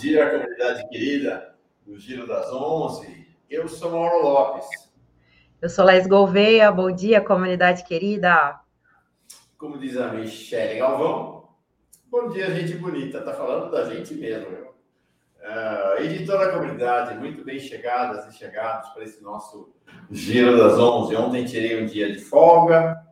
Dia, comunidade querida do Giro das Onze. Eu sou Mauro Lopes. Eu sou Laís Gouveia, bom dia, comunidade querida. Como diz a Michelle Galvão, bom dia, gente bonita. Tá falando da gente mesmo? Uh, e de toda a comunidade, muito bem chegadas e chegados para esse nosso Giro das Onze. Ontem tirei um dia de folga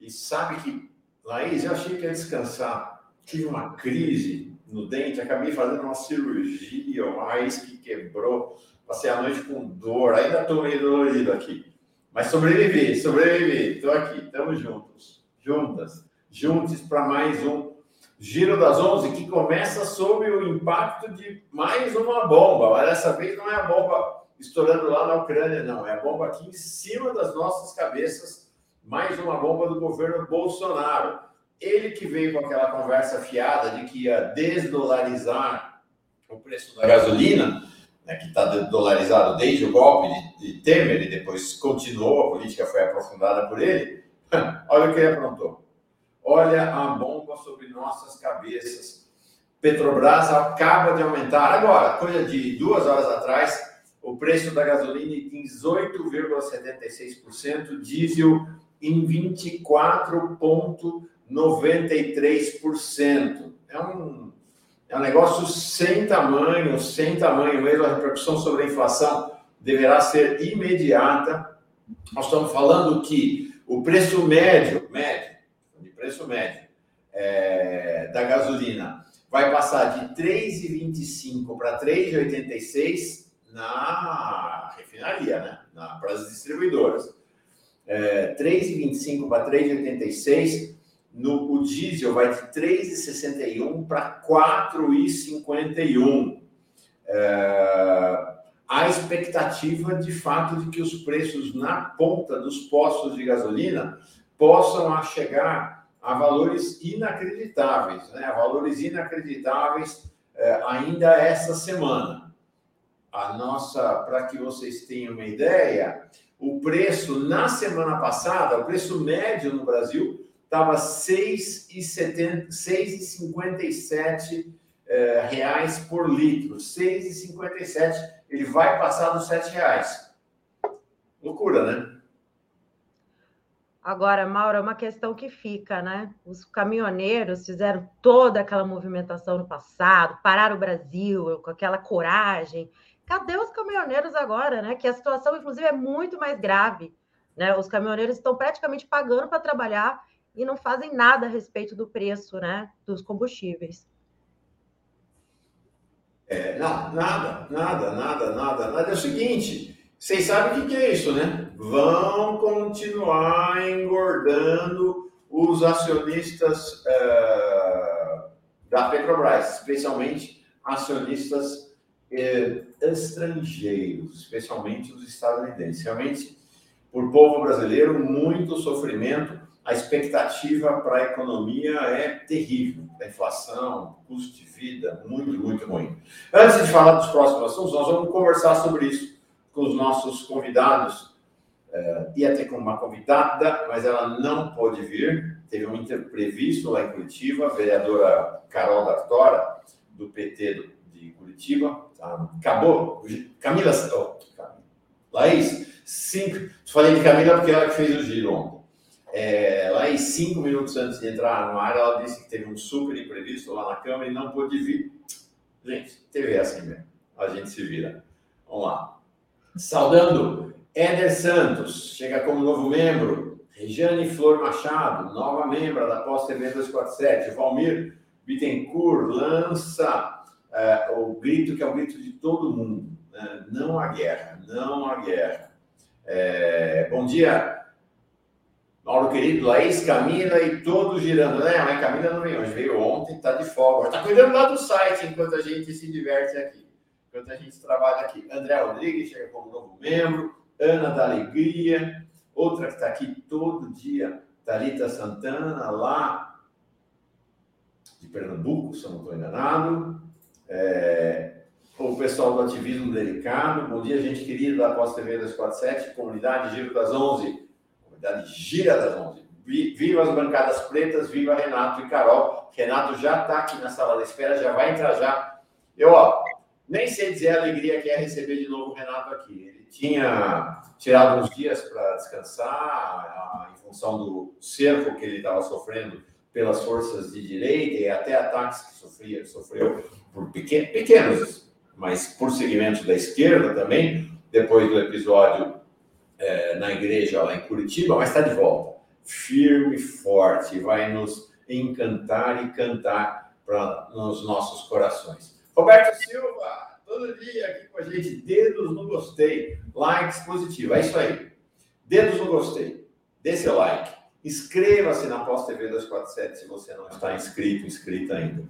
e sabe que, Laís, eu achei que ia descansar. Tive uma crise no dente, acabei fazendo uma cirurgia, uma raiz que quebrou, passei a noite com dor, ainda estou meio dolorido aqui. Mas sobrevivi, sobrevivi, estou aqui, estamos juntos, juntas, juntos para mais um Giro das Onze, que começa sob o impacto de mais uma bomba, mas dessa vez não é a bomba estourando lá na Ucrânia, não, é a bomba aqui em cima das nossas cabeças, mais uma bomba do governo Bolsonaro ele que veio com aquela conversa fiada de que ia desdolarizar o preço da gasolina, né, que está dolarizado desde o golpe de, de, Temer e depois continuou, a política foi aprofundada por ele. Olha o que ele aprontou. Olha a bomba sobre nossas cabeças. Petrobras acaba de aumentar agora, coisa de duas horas atrás, o preço da gasolina em 18,76%, diesel em 24,5%. 93%. É um, é um negócio sem tamanho, sem tamanho mesmo. A repercussão sobre a inflação deverá ser imediata. Nós estamos falando que o preço médio, médio, de preço médio é, da gasolina vai passar de 3,25 para 3,86 na refinaria, né? Na, para as distribuidoras. É, 3,25 para 3,86 no, o diesel vai de 3,61 para 4,51. É, a expectativa, de fato, de que os preços na ponta dos postos de gasolina possam chegar a valores inacreditáveis, né? a valores inacreditáveis é, ainda essa semana. A nossa, para que vocês tenham uma ideia, o preço na semana passada, o preço médio no Brasil estava R$ 6,57 é, reais por litro. 6,57. Ele vai passar dos R$ reais. Loucura, né? Agora, Mauro, é uma questão que fica, né? Os caminhoneiros fizeram toda aquela movimentação no passado, pararam o Brasil com aquela coragem. Cadê os caminhoneiros agora, né? Que a situação, inclusive, é muito mais grave. Né? Os caminhoneiros estão praticamente pagando para trabalhar e não fazem nada a respeito do preço né, dos combustíveis. É, não, nada, nada, nada, nada, nada. É o seguinte, vocês sabem o que, é isso, né? Vão continuar engordando os acionistas uh, da Petrobras, especialmente acionistas uh, estrangeiros, especialmente os estadunidenses. Realmente, por povo brasileiro, muito sofrimento a expectativa para a economia é terrível. A inflação, custo de vida, muito, muito ruim. Antes de falar dos próximos assuntos, nós vamos conversar sobre isso com os nossos convidados. Uh, ia ter uma convidada, mas ela não pôde vir. Teve um interprevisto lá em Curitiba, a vereadora Carol D'Artora, do PT de Curitiba. Tá? Acabou. Camila, oh, Laís, cinco. Falei de Camila porque ela que fez o giro ontem. É, lá em cinco minutos antes de entrar no ar, ela disse que teve um super imprevisto lá na Câmara e não pôde vir. Gente, TV é assim mesmo. A gente se vira. Vamos lá. Saudando Éder Santos, chega como novo membro. Regiane Flor Machado, nova membro da Pós TV 247. Valmir Bittencourt lança é, o grito que é o grito de todo mundo. Né? Não há guerra, não há guerra. É, bom dia, Mauro querido, Laís, Camila e todos girando. Né? Mas Camila não veio hoje, veio ontem, está de folga. Está cuidando lá do site enquanto a gente se diverte aqui, enquanto a gente trabalha aqui. André Rodrigues chega como novo membro, Ana da Alegria, outra que está aqui todo dia, Thalita Santana, lá de Pernambuco, se eu não estou enganado. É, o pessoal do Ativismo Delicado, bom dia, gente querida da Pós TV 247, comunidade Giro das 11 comunidade Gira das 11. Viva as bancadas pretas, viva Renato e Carol. Renato já está aqui na sala de espera, já vai entrar já. Eu, ó, nem sei dizer a alegria que é receber de novo o Renato aqui. Ele tinha tirado uns dias para descansar, em função do cerco que ele estava sofrendo pelas forças de direita e até ataques que sofria, sofreu por pequenos, mas por segmentos da esquerda também, depois do episódio é, na igreja lá em Curitiba, mas está de volta, firme e forte, vai nos encantar e cantar para nos nossos corações. Roberto Silva, todo dia aqui com a gente, dedos no gostei, likes positivo, é isso aí. Dedos no gostei, dê seu like. Inscreva-se na Pós TV 247 se você não está inscrito, inscrita ainda.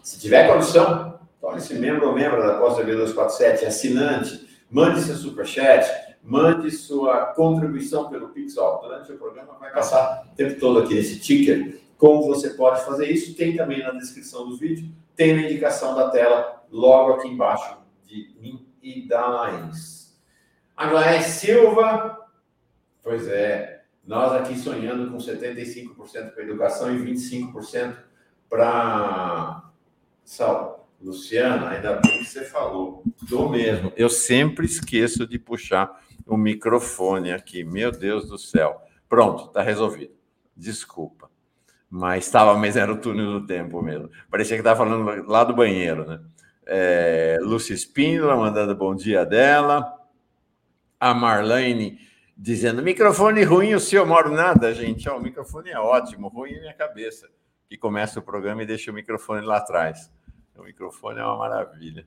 Se tiver condição, torne-se membro ou membro da Pós TV 247, assinante, mande seu superchat, mande sua contribuição pelo Pixel. Durante o programa vai passar o tempo todo aqui nesse ticker. Como você pode fazer isso? Tem também na descrição do vídeo, tem na indicação da tela, logo aqui embaixo de mim e da Laís. Aglaé Silva, pois é, nós aqui sonhando com 75% para educação e 25% para saúde. Luciana, ainda bem que você falou. Do mesmo. Eu sempre esqueço de puxar o microfone aqui. Meu Deus do céu. Pronto, está resolvido. Desculpa. Mas estava, mas era o túnel do tempo mesmo. Parecia que estava falando lá do banheiro, né? É, Lúcia Espíndola mandando bom dia dela. A Marlene dizendo: microfone ruim, o seu moro nada, gente. Ó, o microfone é ótimo, ruim é minha cabeça. Que começa o programa e deixa o microfone lá atrás. O microfone é uma maravilha.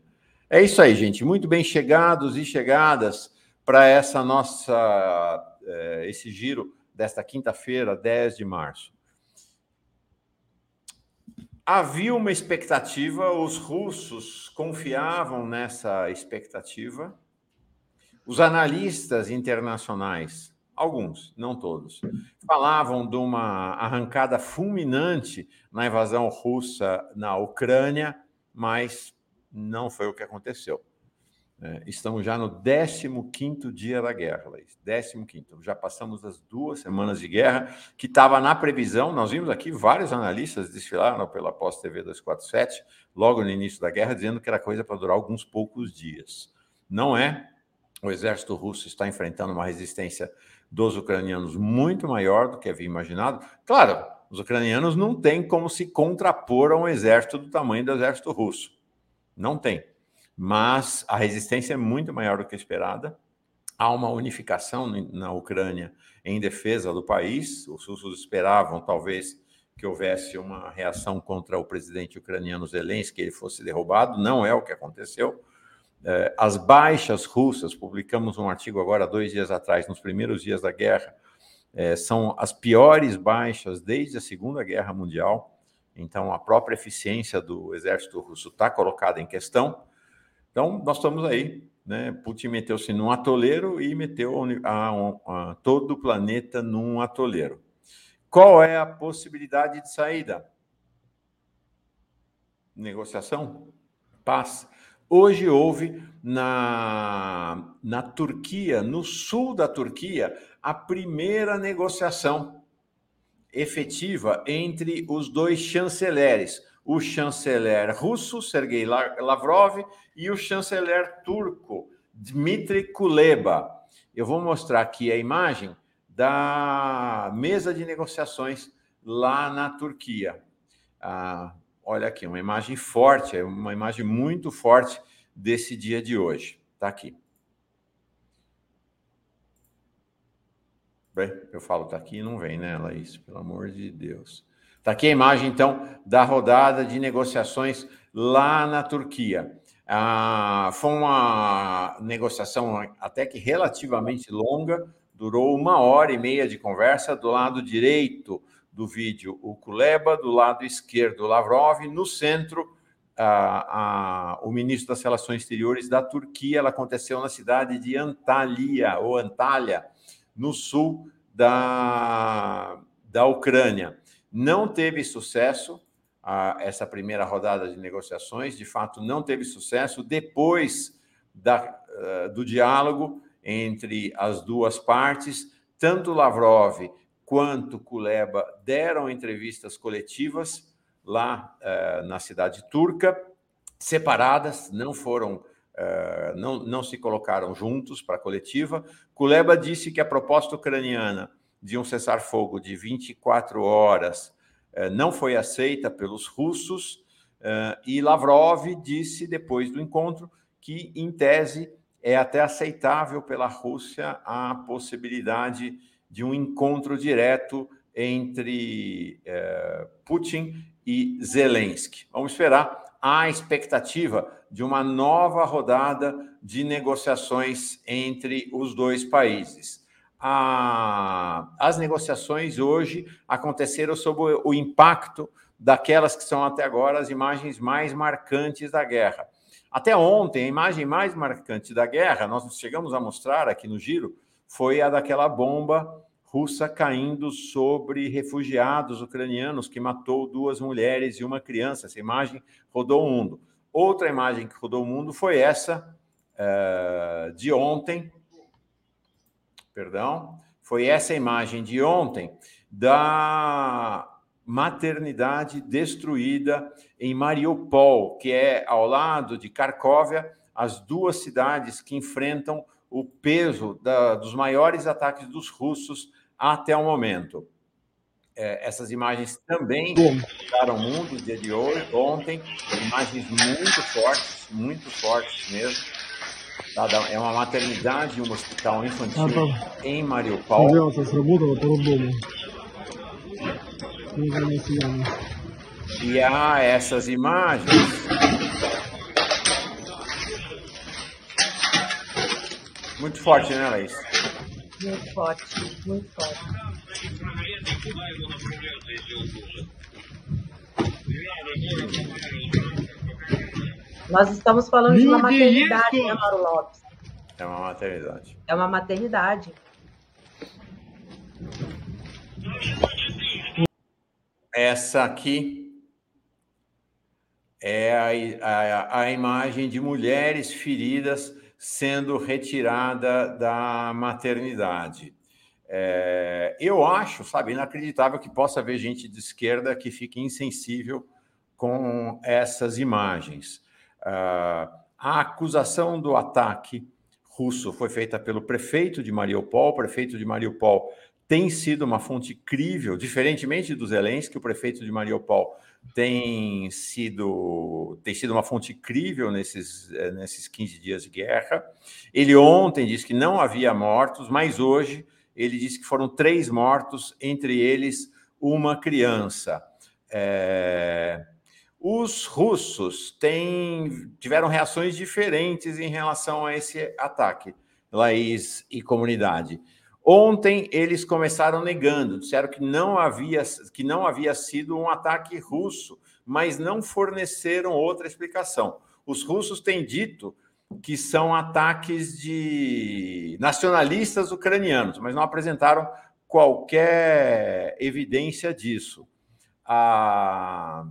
É isso aí, gente. Muito bem chegados e chegadas para essa nossa é, esse giro desta quinta-feira, 10 de março. Havia uma expectativa, os russos confiavam nessa expectativa. Os analistas internacionais, alguns, não todos, falavam de uma arrancada fulminante na invasão russa na Ucrânia, mas não foi o que aconteceu. É, estamos já no 15 dia da guerra, Laís. 15. Já passamos das duas semanas de guerra, que estava na previsão. Nós vimos aqui vários analistas desfilaram pela Pós-TV 247, logo no início da guerra, dizendo que era coisa para durar alguns poucos dias. Não é. O exército russo está enfrentando uma resistência dos ucranianos muito maior do que havia imaginado. Claro, os ucranianos não têm como se contrapor a um exército do tamanho do exército russo. Não tem mas a resistência é muito maior do que esperada. Há uma unificação na Ucrânia em defesa do país. Os russos esperavam, talvez, que houvesse uma reação contra o presidente ucraniano Zelensky, que ele fosse derrubado. Não é o que aconteceu. É, as baixas russas, publicamos um artigo agora, dois dias atrás, nos primeiros dias da guerra, é, são as piores baixas desde a Segunda Guerra Mundial. Então, a própria eficiência do exército russo está colocada em questão. Então, nós estamos aí. Né? Putin meteu-se num atoleiro e meteu a, a, a, todo o planeta num atoleiro. Qual é a possibilidade de saída? Negociação? Paz. Hoje houve na, na Turquia, no sul da Turquia, a primeira negociação efetiva entre os dois chanceleres, o chanceler russo, Sergei Lavrov, e o chanceler turco, Dmitry Kuleba. Eu vou mostrar aqui a imagem da mesa de negociações lá na Turquia. Ah, olha aqui, uma imagem forte, é uma imagem muito forte desse dia de hoje. Está aqui. Bem, eu falo, está aqui e não vem, né, Laís? Pelo amor de Deus. Está aqui a imagem, então, da rodada de negociações lá na Turquia. Ah, foi uma negociação até que relativamente longa, durou uma hora e meia de conversa. Do lado direito do vídeo, o Kuleba, do lado esquerdo, o Lavrov, no centro, o ministro das Relações Exteriores da Turquia. Ela aconteceu na cidade de Antalya, ou Antalya, no sul da, da Ucrânia. Não teve sucesso a, essa primeira rodada de negociações, de fato, não teve sucesso. Depois da, uh, do diálogo entre as duas partes, tanto Lavrov quanto Kuleba deram entrevistas coletivas lá uh, na cidade turca, separadas, não foram, uh, não, não se colocaram juntos para a coletiva. Kuleba disse que a proposta ucraniana de um cessar-fogo de 24 horas uh, não foi aceita pelos russos, e Lavrov disse, depois do encontro, que, em tese, é até aceitável pela Rússia a possibilidade de um encontro direto entre eh, Putin e Zelensky. Vamos esperar. Há expectativa de uma nova rodada de negociações entre os dois países. A, as negociações hoje aconteceram sob o, o impacto daquelas que são até agora as imagens mais marcantes da guerra. Até ontem, a imagem mais marcante da guerra, nós chegamos a mostrar aqui no giro, foi a daquela bomba russa caindo sobre refugiados ucranianos que matou duas mulheres e uma criança. Essa imagem rodou o mundo. Outra imagem que rodou o mundo foi essa uh, de ontem. Perdão, foi essa imagem de ontem da maternidade destruída em Mariupol, que é ao lado de Kharkovia, as duas cidades que enfrentam o peso da, dos maiores ataques dos russos até o momento. É, essas imagens também chegaram ao mundo dia de hoje, ontem, imagens muito fortes, muito fortes mesmo. É uma maternidade e um hospital infantil ah, tá. em Mariupol. E há essas imagens. Muito forte, né, Laís? Muito forte, muito forte. Nós estamos falando de uma maternidade, né, Mauro Lopes? É uma maternidade. É uma maternidade. Essa aqui é a, a, a imagem de mulheres feridas sendo retirada da maternidade. É, eu acho, sabe, inacreditável que possa haver gente de esquerda que fique insensível com essas imagens. Uh, a acusação do ataque russo foi feita pelo prefeito de Mariupol. O prefeito de Mariupol tem sido uma fonte crível, diferentemente do Zelensky, o prefeito de Mariupol tem sido, tem sido uma fonte crível nesses, eh, nesses 15 dias de guerra. Ele ontem disse que não havia mortos, mas hoje ele disse que foram três mortos, entre eles uma criança. É... Os russos têm, tiveram reações diferentes em relação a esse ataque, Laís e comunidade. Ontem eles começaram negando, disseram que não havia que não havia sido um ataque russo, mas não forneceram outra explicação. Os russos têm dito que são ataques de nacionalistas ucranianos, mas não apresentaram qualquer evidência disso. Ah...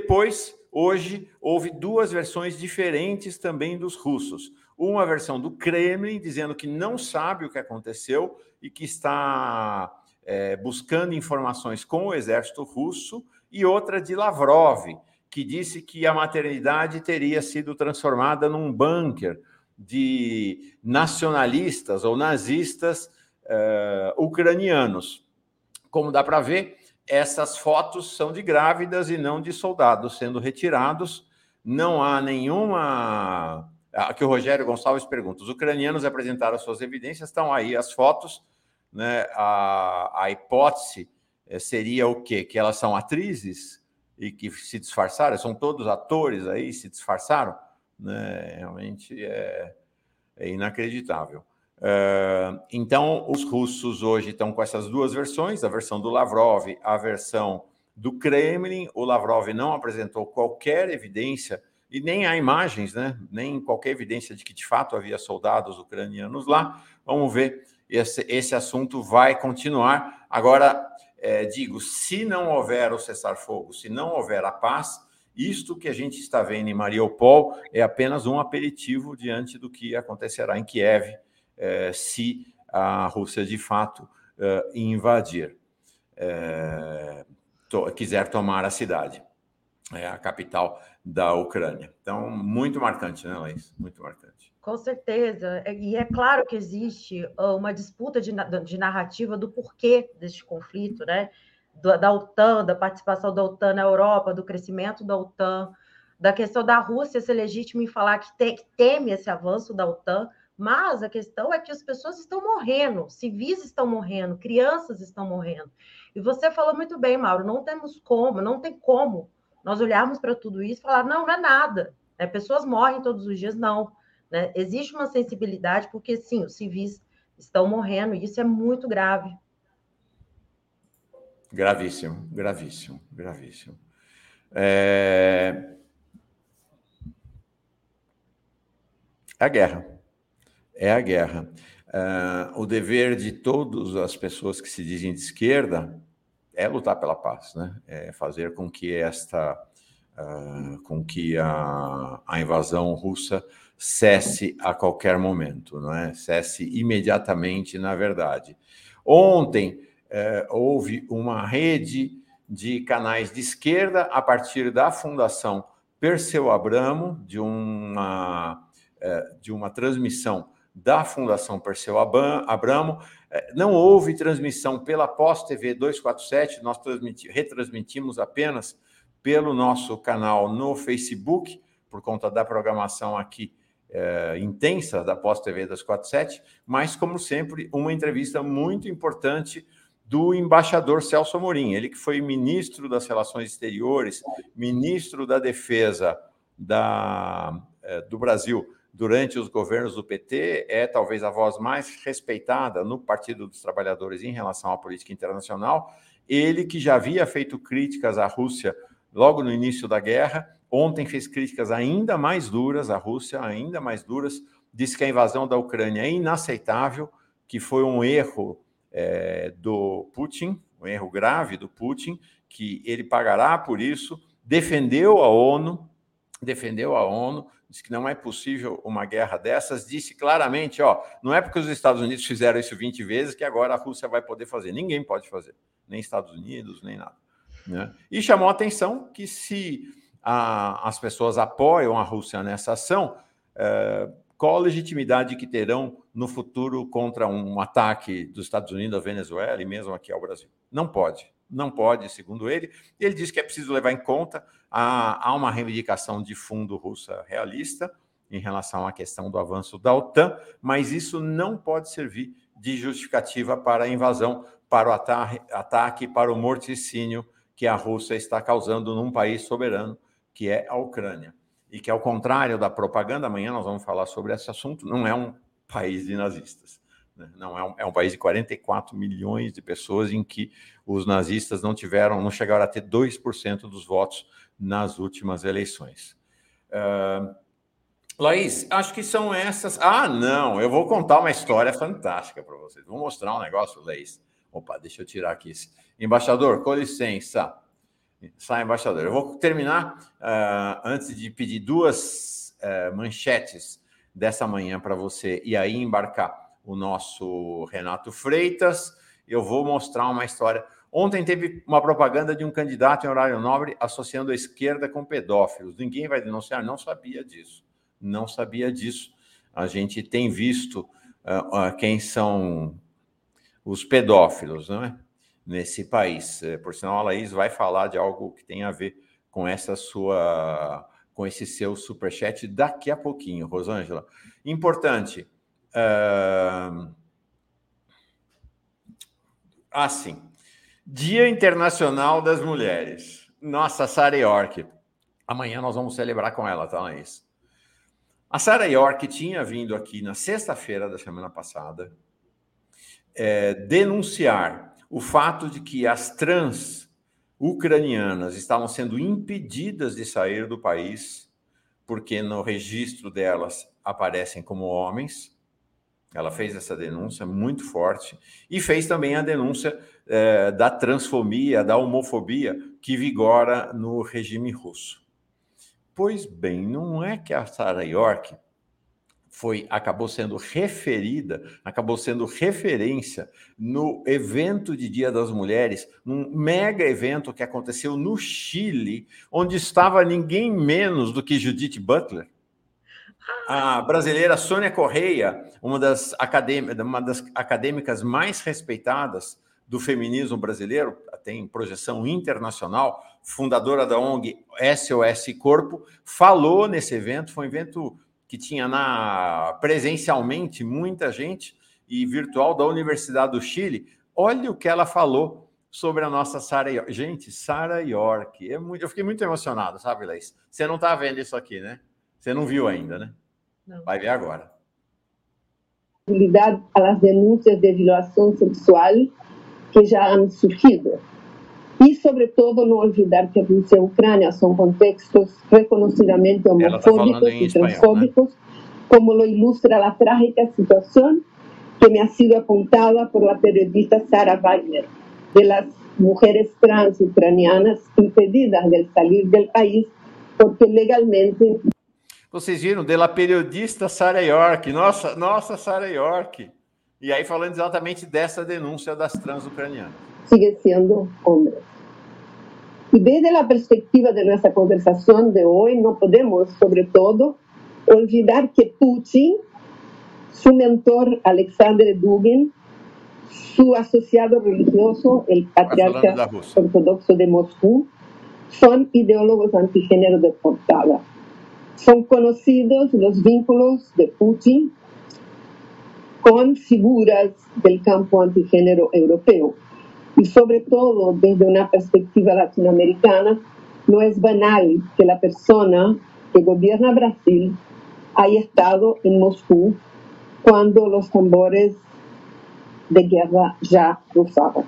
Depois, hoje, houve duas versões diferentes também dos russos uma versão do Kremlin dizendo que não sabe o que aconteceu e que está é, buscando informações com o exército russo, e outra de Lavrov, que disse que a maternidade teria sido transformada num bunker de nacionalistas ou nazistas uh, ucranianos. Como dá para ver, essas fotos são de grávidas e não de soldados sendo retirados. Não há nenhuma Aqui o Rogério Gonçalves pergunta: os ucranianos apresentaram suas evidências, estão aí as fotos, né? A, a hipótese eh, seria o quê? Que elas são atrizes e que se disfarçaram, são todos atores aí, se disfarçaram, né? Realmente é, é inacreditável. Uh, então, os russos hoje estão com essas duas versões, a versão do Lavrov, a versão do Kremlin. O Lavrov não apresentou qualquer evidência e nem há imagens, né? nem qualquer evidência de que de fato havia soldados ucranianos lá. Vamos ver, esse, esse assunto vai continuar. Agora, é, digo, se não houver o cessar-fogo, se não houver a paz, isto que a gente está vendo em Mariupol é apenas um aperitivo diante do que acontecerá em Kiev, é, se a Rússia de fato uh, invadir, to, quiser tomar a cidade, é a capital da Ucrânia. Então, muito marcante, né, Laís? Muito marcante. Com certeza. E é claro que existe uma disputa de, de narrativa do porquê deste conflito, né? Da OTAN, da participação da OTAN na Europa, do crescimento da OTAN, da questão da Rússia ser legítima em falar que, te, que teme esse avanço da OTAN, mas a questão é que as pessoas estão morrendo, civis estão morrendo, crianças estão morrendo. E você falou muito bem, Mauro, não temos como, não tem como nós olharmos para tudo isso e falar, não, não é nada. Né? Pessoas morrem todos os dias, não. Né? Existe uma sensibilidade, porque sim, os civis estão morrendo, e isso é muito grave. Gravíssimo, gravíssimo, gravíssimo. É... A guerra. É a guerra. Uh, o dever de todas as pessoas que se dizem de esquerda é lutar pela paz, né? É fazer com que esta, uh, com que a, a, invasão russa cesse a qualquer momento, não é? Cesse imediatamente, na verdade. Ontem uh, houve uma rede de canais de esquerda a partir da Fundação Perseu Abramo, de uma é, de uma transmissão da Fundação Perseu Abramo. É, não houve transmissão pela Pós TV 247, nós retransmitimos apenas pelo nosso canal no Facebook, por conta da programação aqui é, intensa da Pós TV 247, mas, como sempre, uma entrevista muito importante do embaixador Celso Amorim, ele que foi ministro das Relações Exteriores, ministro da Defesa da, é, do Brasil durante os governos do PT, é talvez a voz mais respeitada no Partido dos Trabalhadores em relação à política internacional. Ele que já havia feito críticas à Rússia logo no início da guerra, ontem fez críticas ainda mais duras à Rússia, ainda mais duras, disse que a invasão da Ucrânia é inaceitável, que foi um erro é, do Putin, um erro grave do Putin, que ele pagará por isso, defendeu a ONU, defendeu a ONU, disse que não é possível uma guerra dessas, disse claramente, ó, não é porque os Estados Unidos fizeram isso 20 vezes que agora a Rússia vai poder fazer. Ninguém pode fazer, nem Estados Unidos, nem nada. Né? E chamou a atenção que se a, as pessoas apoiam a Rússia nessa ação, é, qual a legitimidade que terão no futuro contra um ataque dos Estados Unidos à Venezuela e mesmo aqui ao Brasil? Não pode, não pode, segundo ele. Ele diz que é preciso levar em conta há, há uma reivindicação de fundo russa realista em relação à questão do avanço da OTAN, mas isso não pode servir de justificativa para a invasão, para o ataque, para o morticínio que a Rússia está causando num país soberano, que é a Ucrânia. E que, ao contrário da propaganda, amanhã nós vamos falar sobre esse assunto, não é um país de nazistas. Né? Não é um, é um país de 44 milhões de pessoas em que os nazistas não tiveram, não chegaram a ter 2% dos votos nas últimas eleições. Uh, Laís, acho que são essas. Ah, não, eu vou contar uma história fantástica para vocês. Vou mostrar um negócio, Laís. Opa, deixa eu tirar aqui. Esse. Embaixador, com licença. Sai, embaixador. Eu vou terminar uh, antes de pedir duas uh, manchetes dessa manhã para você e aí embarcar o nosso Renato Freitas. Eu vou mostrar uma história Ontem teve uma propaganda de um candidato em horário nobre associando a esquerda com pedófilos. Ninguém vai denunciar? Não sabia disso. Não sabia disso. A gente tem visto uh, uh, quem são os pedófilos não é? nesse país. Eh, por sinal, a Laís vai falar de algo que tem a ver com essa sua com esse seu superchat daqui a pouquinho, Rosângela. Importante. Uh... Ah, sim. Dia Internacional das Mulheres. Nossa, Sara York. Amanhã nós vamos celebrar com ela, tá, Laís? A Sara York tinha vindo aqui na sexta-feira da semana passada é, denunciar o fato de que as trans ucranianas estavam sendo impedidas de sair do país porque no registro delas aparecem como homens ela fez essa denúncia muito forte e fez também a denúncia é, da transfobia, da homofobia que vigora no regime russo. Pois bem, não é que a Sarah York foi acabou sendo referida, acabou sendo referência no evento de Dia das Mulheres, num mega evento que aconteceu no Chile, onde estava ninguém menos do que Judith Butler, a brasileira Sônia Correia, uma das, uma das acadêmicas mais respeitadas do feminismo brasileiro, tem projeção internacional, fundadora da ONG SOS Corpo, falou nesse evento, foi um evento que tinha na presencialmente muita gente e virtual da Universidade do Chile. Olha o que ela falou sobre a nossa Sara York. Gente, Sara York. É muito, eu fiquei muito emocionado, sabe, Laís? Você não está vendo isso aqui, né? Você não viu ainda, né? Não. Vai ver agora. As denúncias de violação sexual que já han surgido. E, sobretudo, não olvidar que a Rússia e a Ucrânia são contextos reconhecidamente tá homofóbicos tá e transfóbicos, né? como lo ilustra a trágica situação que me ha sido apontada por a periodista Sara Wagner, de las mujeres trans ucranianas impedidas de sair do país porque legalmente. Vocês viram, de la periodista Sara York, nossa, nossa Sara York. E aí falando exatamente dessa denúncia das trans ucranianas. Sigue sendo homem. E desde a perspectiva de nossa conversação de hoje, não podemos, sobretudo, olvidar que Putin, seu mentor Alexander Dugin, seu associado religioso, o patriarca ortodoxo de Moscou, são ideólogos antigênero de portada. São conhecidos os vínculos de Putin com figuras do campo antigênero europeu. E, sobretudo, desde uma perspectiva latino-americana, não é banal que a pessoa que governa Brasil haya estado em Moscou quando os tambores de guerra já cruzavam.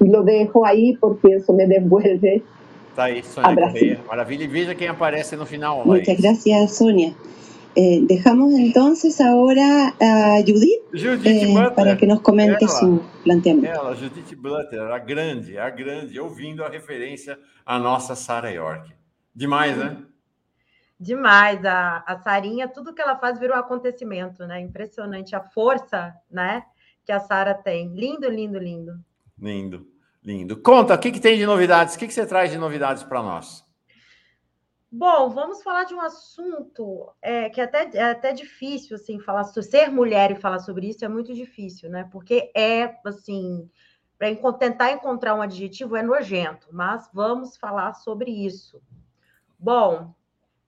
E lo dejo aí porque isso me devuelve Tá aí, Sônia Correia. Maravilha. E veja quem aparece no final. Muchas gracias, Sônia. Eh, dejamos entonces ahora a Judith, Judith eh, para que nos comente ela, su planteamiento. Ela, Judith Butler, a grande, a grande, ouvindo a referência à nossa Sarah York. Demais, né? Demais. A, a Sarinha, tudo que ela faz vira um acontecimento, né? Impressionante a força, né? Que a Sara tem. Lindo, lindo, lindo. Lindo, lindo. Conta, o que, que tem de novidades? O que, que você traz de novidades para nós? Bom, vamos falar de um assunto é, que é até, é até difícil, assim, falar ser mulher e falar sobre isso é muito difícil, né? Porque é, assim, para tentar encontrar um adjetivo é nojento, mas vamos falar sobre isso. Bom,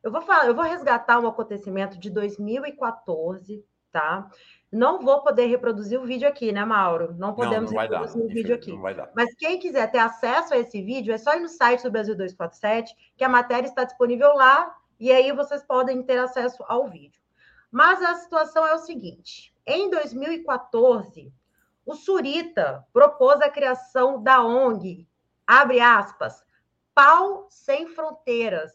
eu vou falar, eu vou resgatar um acontecimento de 2014, tá? Não vou poder reproduzir o vídeo aqui, né, Mauro? Não podemos não, não reproduzir dar, o vídeo aqui. Mas quem quiser ter acesso a esse vídeo, é só ir no site do Brasil 247, que a matéria está disponível lá, e aí vocês podem ter acesso ao vídeo. Mas a situação é o seguinte: em 2014, o Surita propôs a criação da ONG, abre aspas, Pau Sem Fronteiras,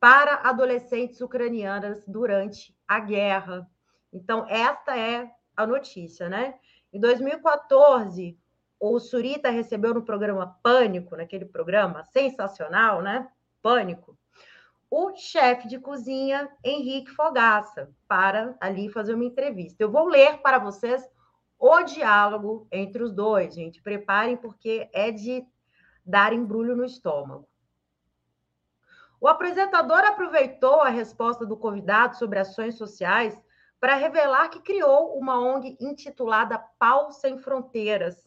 para adolescentes ucranianas durante a guerra. Então, esta é a notícia, né? Em 2014, o Surita recebeu no programa Pânico, naquele programa sensacional, né? Pânico, o chefe de cozinha Henrique Fogaça, para ali fazer uma entrevista. Eu vou ler para vocês o diálogo entre os dois, gente. Preparem, porque é de dar embrulho no estômago. O apresentador aproveitou a resposta do convidado sobre ações sociais para revelar que criou uma ONG intitulada Pau Sem Fronteiras.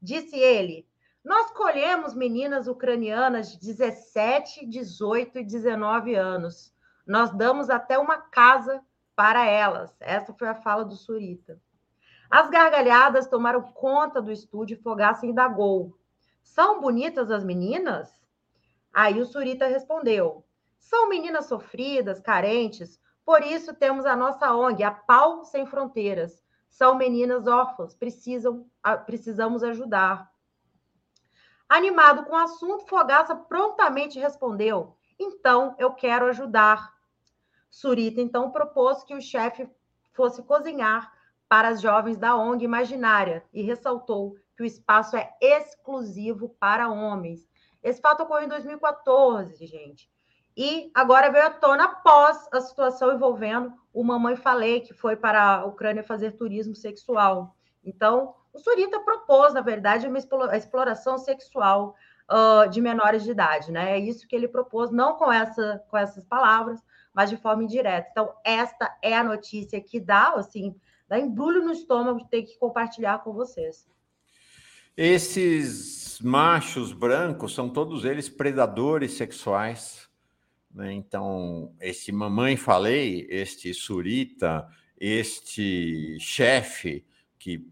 Disse ele: Nós colhemos meninas ucranianas de 17, 18 e 19 anos. Nós damos até uma casa para elas. Essa foi a fala do Surita. As gargalhadas tomaram conta do estúdio e Fogaça indagou. São bonitas as meninas? Aí o Surita respondeu: São meninas sofridas, carentes, por isso temos a nossa ONG, a Pau Sem Fronteiras. São meninas órfãs, precisam, precisamos ajudar. Animado com o assunto, Fogaça prontamente respondeu: Então, eu quero ajudar. Surita então propôs que o chefe fosse cozinhar para as jovens da ONG Imaginária e ressaltou que o espaço é exclusivo para homens. Esse fato ocorreu em 2014, gente. E agora veio à tona após a situação envolvendo o Mamãe Falei, que foi para a Ucrânia fazer turismo sexual. Então, o Surita propôs, na verdade, uma exploração sexual uh, de menores de idade, né? É isso que ele propôs, não com, essa, com essas palavras, mas de forma indireta. Então, esta é a notícia que dá, assim, dá embrulho no estômago de ter que compartilhar com vocês. Esses machos brancos são todos eles predadores sexuais. Né? Então, esse mamãe falei, este surita, este chefe, que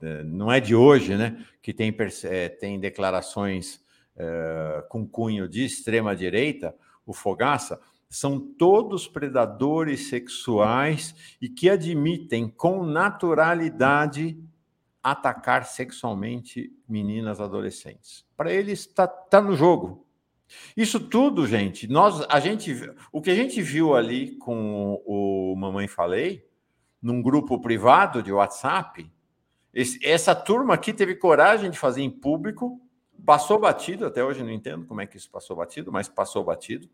é, não é de hoje, né? que tem, é, tem declarações é, com cunho de extrema direita, o Fogaça, são todos predadores sexuais e que admitem com naturalidade atacar sexualmente meninas adolescentes. Para eles está tá no jogo. Isso tudo, gente, nós a gente o que a gente viu ali com o Mamãe Falei, num grupo privado de WhatsApp, esse, essa turma aqui teve coragem de fazer em público, passou batido, até hoje não entendo como é que isso passou batido, mas passou batido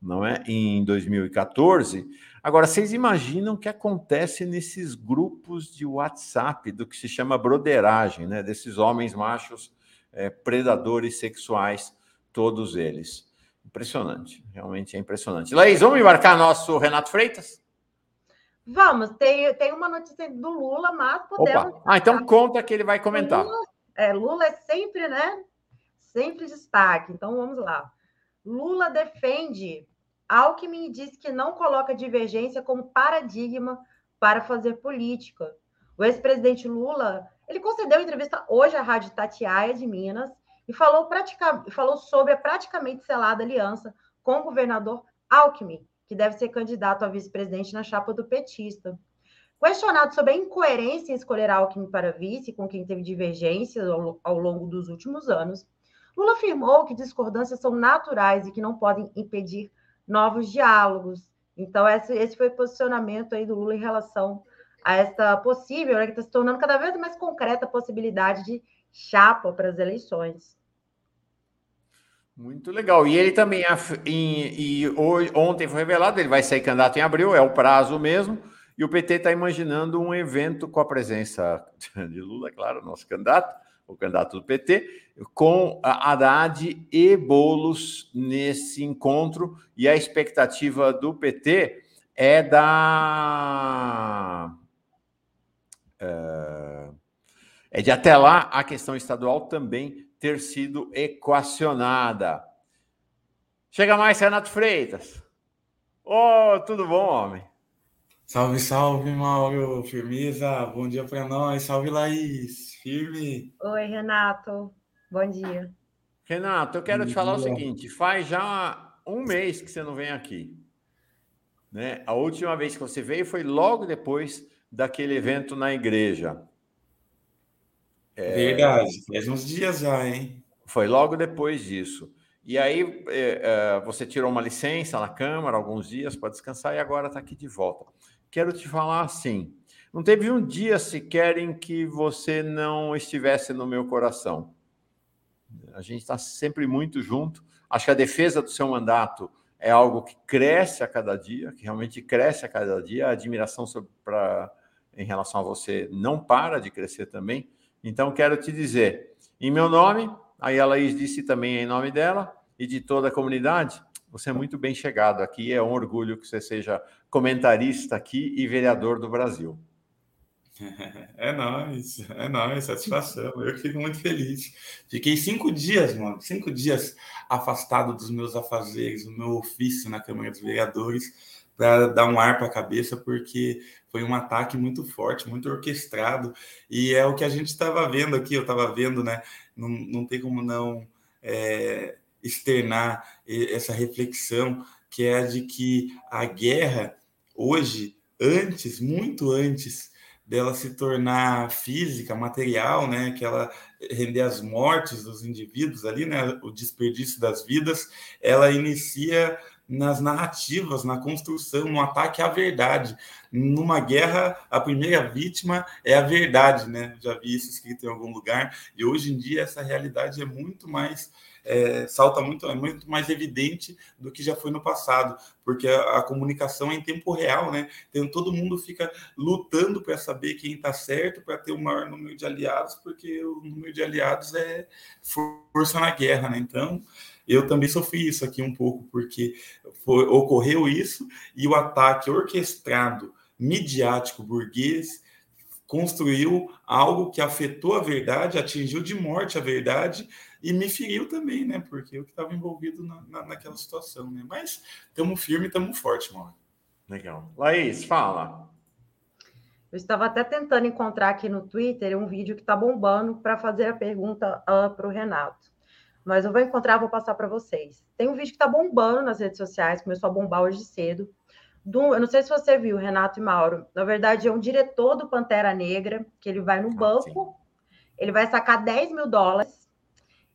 não é? Em 2014. Agora, vocês imaginam o que acontece nesses grupos de WhatsApp do que se chama broderagem, né? Desses homens machos é, predadores sexuais, todos eles. Impressionante, realmente é impressionante. Laís, vamos embarcar nosso Renato Freitas? Vamos, tem, tem uma notícia do Lula, mas podemos. Opa. Ah, então conta que ele vai comentar. Lula é, Lula é sempre, né? Sempre destaque. Então vamos lá. Lula defende Alckmin diz que não coloca divergência como paradigma para fazer política. O ex-presidente Lula, ele concedeu entrevista hoje à Rádio Tatiaia de Minas e falou, pratica, falou sobre a praticamente selada aliança com o governador Alckmin, que deve ser candidato a vice-presidente na chapa do petista. Questionado sobre a incoerência em escolher Alckmin para vice, com quem teve divergências ao, ao longo dos últimos anos, Lula afirmou que discordâncias são naturais e que não podem impedir novos diálogos. Então, esse, esse foi o posicionamento aí do Lula em relação a essa possível, né, que está se tornando cada vez mais concreta a possibilidade de chapa para as eleições. Muito legal. E ele também, e, hoje, ontem foi revelado, ele vai sair candidato em abril, é o prazo mesmo, e o PT está imaginando um evento com a presença de Lula, claro, nosso candidato, o candidato do PT, com Haddad e Bolos nesse encontro, e a expectativa do PT é da. É, é de até lá a questão estadual também ter sido equacionada. Chega mais, Renato Freitas. Ô, oh, tudo bom, homem? Salve, salve, Mauro. Firmeza. Bom dia para nós. Salve, Laís. Firme. Oi, Renato. Bom dia. Renato, eu quero Bom te falar dia. o seguinte: faz já um mês que você não vem aqui. Né? A última vez que você veio foi logo depois daquele evento na igreja. É... Verdade, faz uns dias já, hein? Foi logo depois disso. E aí é, é, você tirou uma licença na Câmara alguns dias para descansar e agora está aqui de volta quero te falar assim: não teve um dia sequer em que você não estivesse no meu coração. A gente está sempre muito junto. Acho que a defesa do seu mandato é algo que cresce a cada dia, que realmente cresce a cada dia. A admiração sobre, pra, em relação a você não para de crescer também. Então, quero te dizer, em meu nome, aí a Laís disse também em nome dela e de toda a comunidade, você é muito bem chegado aqui. É um orgulho que você seja comentarista aqui e vereador do Brasil. É nóis, é nóis, satisfação. Eu fico muito feliz. Fiquei cinco dias, mano, cinco dias afastado dos meus afazeres, do meu ofício na Câmara dos Vereadores, para dar um ar para a cabeça, porque foi um ataque muito forte, muito orquestrado, e é o que a gente estava vendo aqui, eu estava vendo, né? Não, não tem como não é, externar essa reflexão, que é a de que a guerra, hoje, antes, muito antes dela se tornar física, material, né, que ela render as mortes dos indivíduos ali, né, o desperdício das vidas, ela inicia nas narrativas, na construção, no ataque à verdade. Numa guerra, a primeira vítima é a verdade, né? Já vi isso escrito em algum lugar. E hoje em dia essa realidade é muito mais é, salta muito, é muito mais evidente do que já foi no passado, porque a, a comunicação é em tempo real, né? Então todo mundo fica lutando para saber quem está certo, para ter o maior número de aliados, porque o número de aliados é força na guerra, né? Então eu também sofri isso aqui um pouco, porque foi, ocorreu isso e o ataque orquestrado, midiático, burguês, construiu algo que afetou a verdade, atingiu de morte a verdade e me feriu também, né? Porque eu que estava envolvido na, na, naquela situação, né? Mas estamos firme, estamos forte, mano. Legal. Laís, fala. Eu estava até tentando encontrar aqui no Twitter um vídeo que está bombando para fazer a pergunta uh, ah, para o Renato. Mas eu vou encontrar, vou passar para vocês. Tem um vídeo que está bombando nas redes sociais, começou a bombar hoje cedo, do, eu não sei se você viu, Renato e Mauro. Na verdade, é um diretor do Pantera Negra, que ele vai no ah, banco, ele vai sacar 10 mil dólares,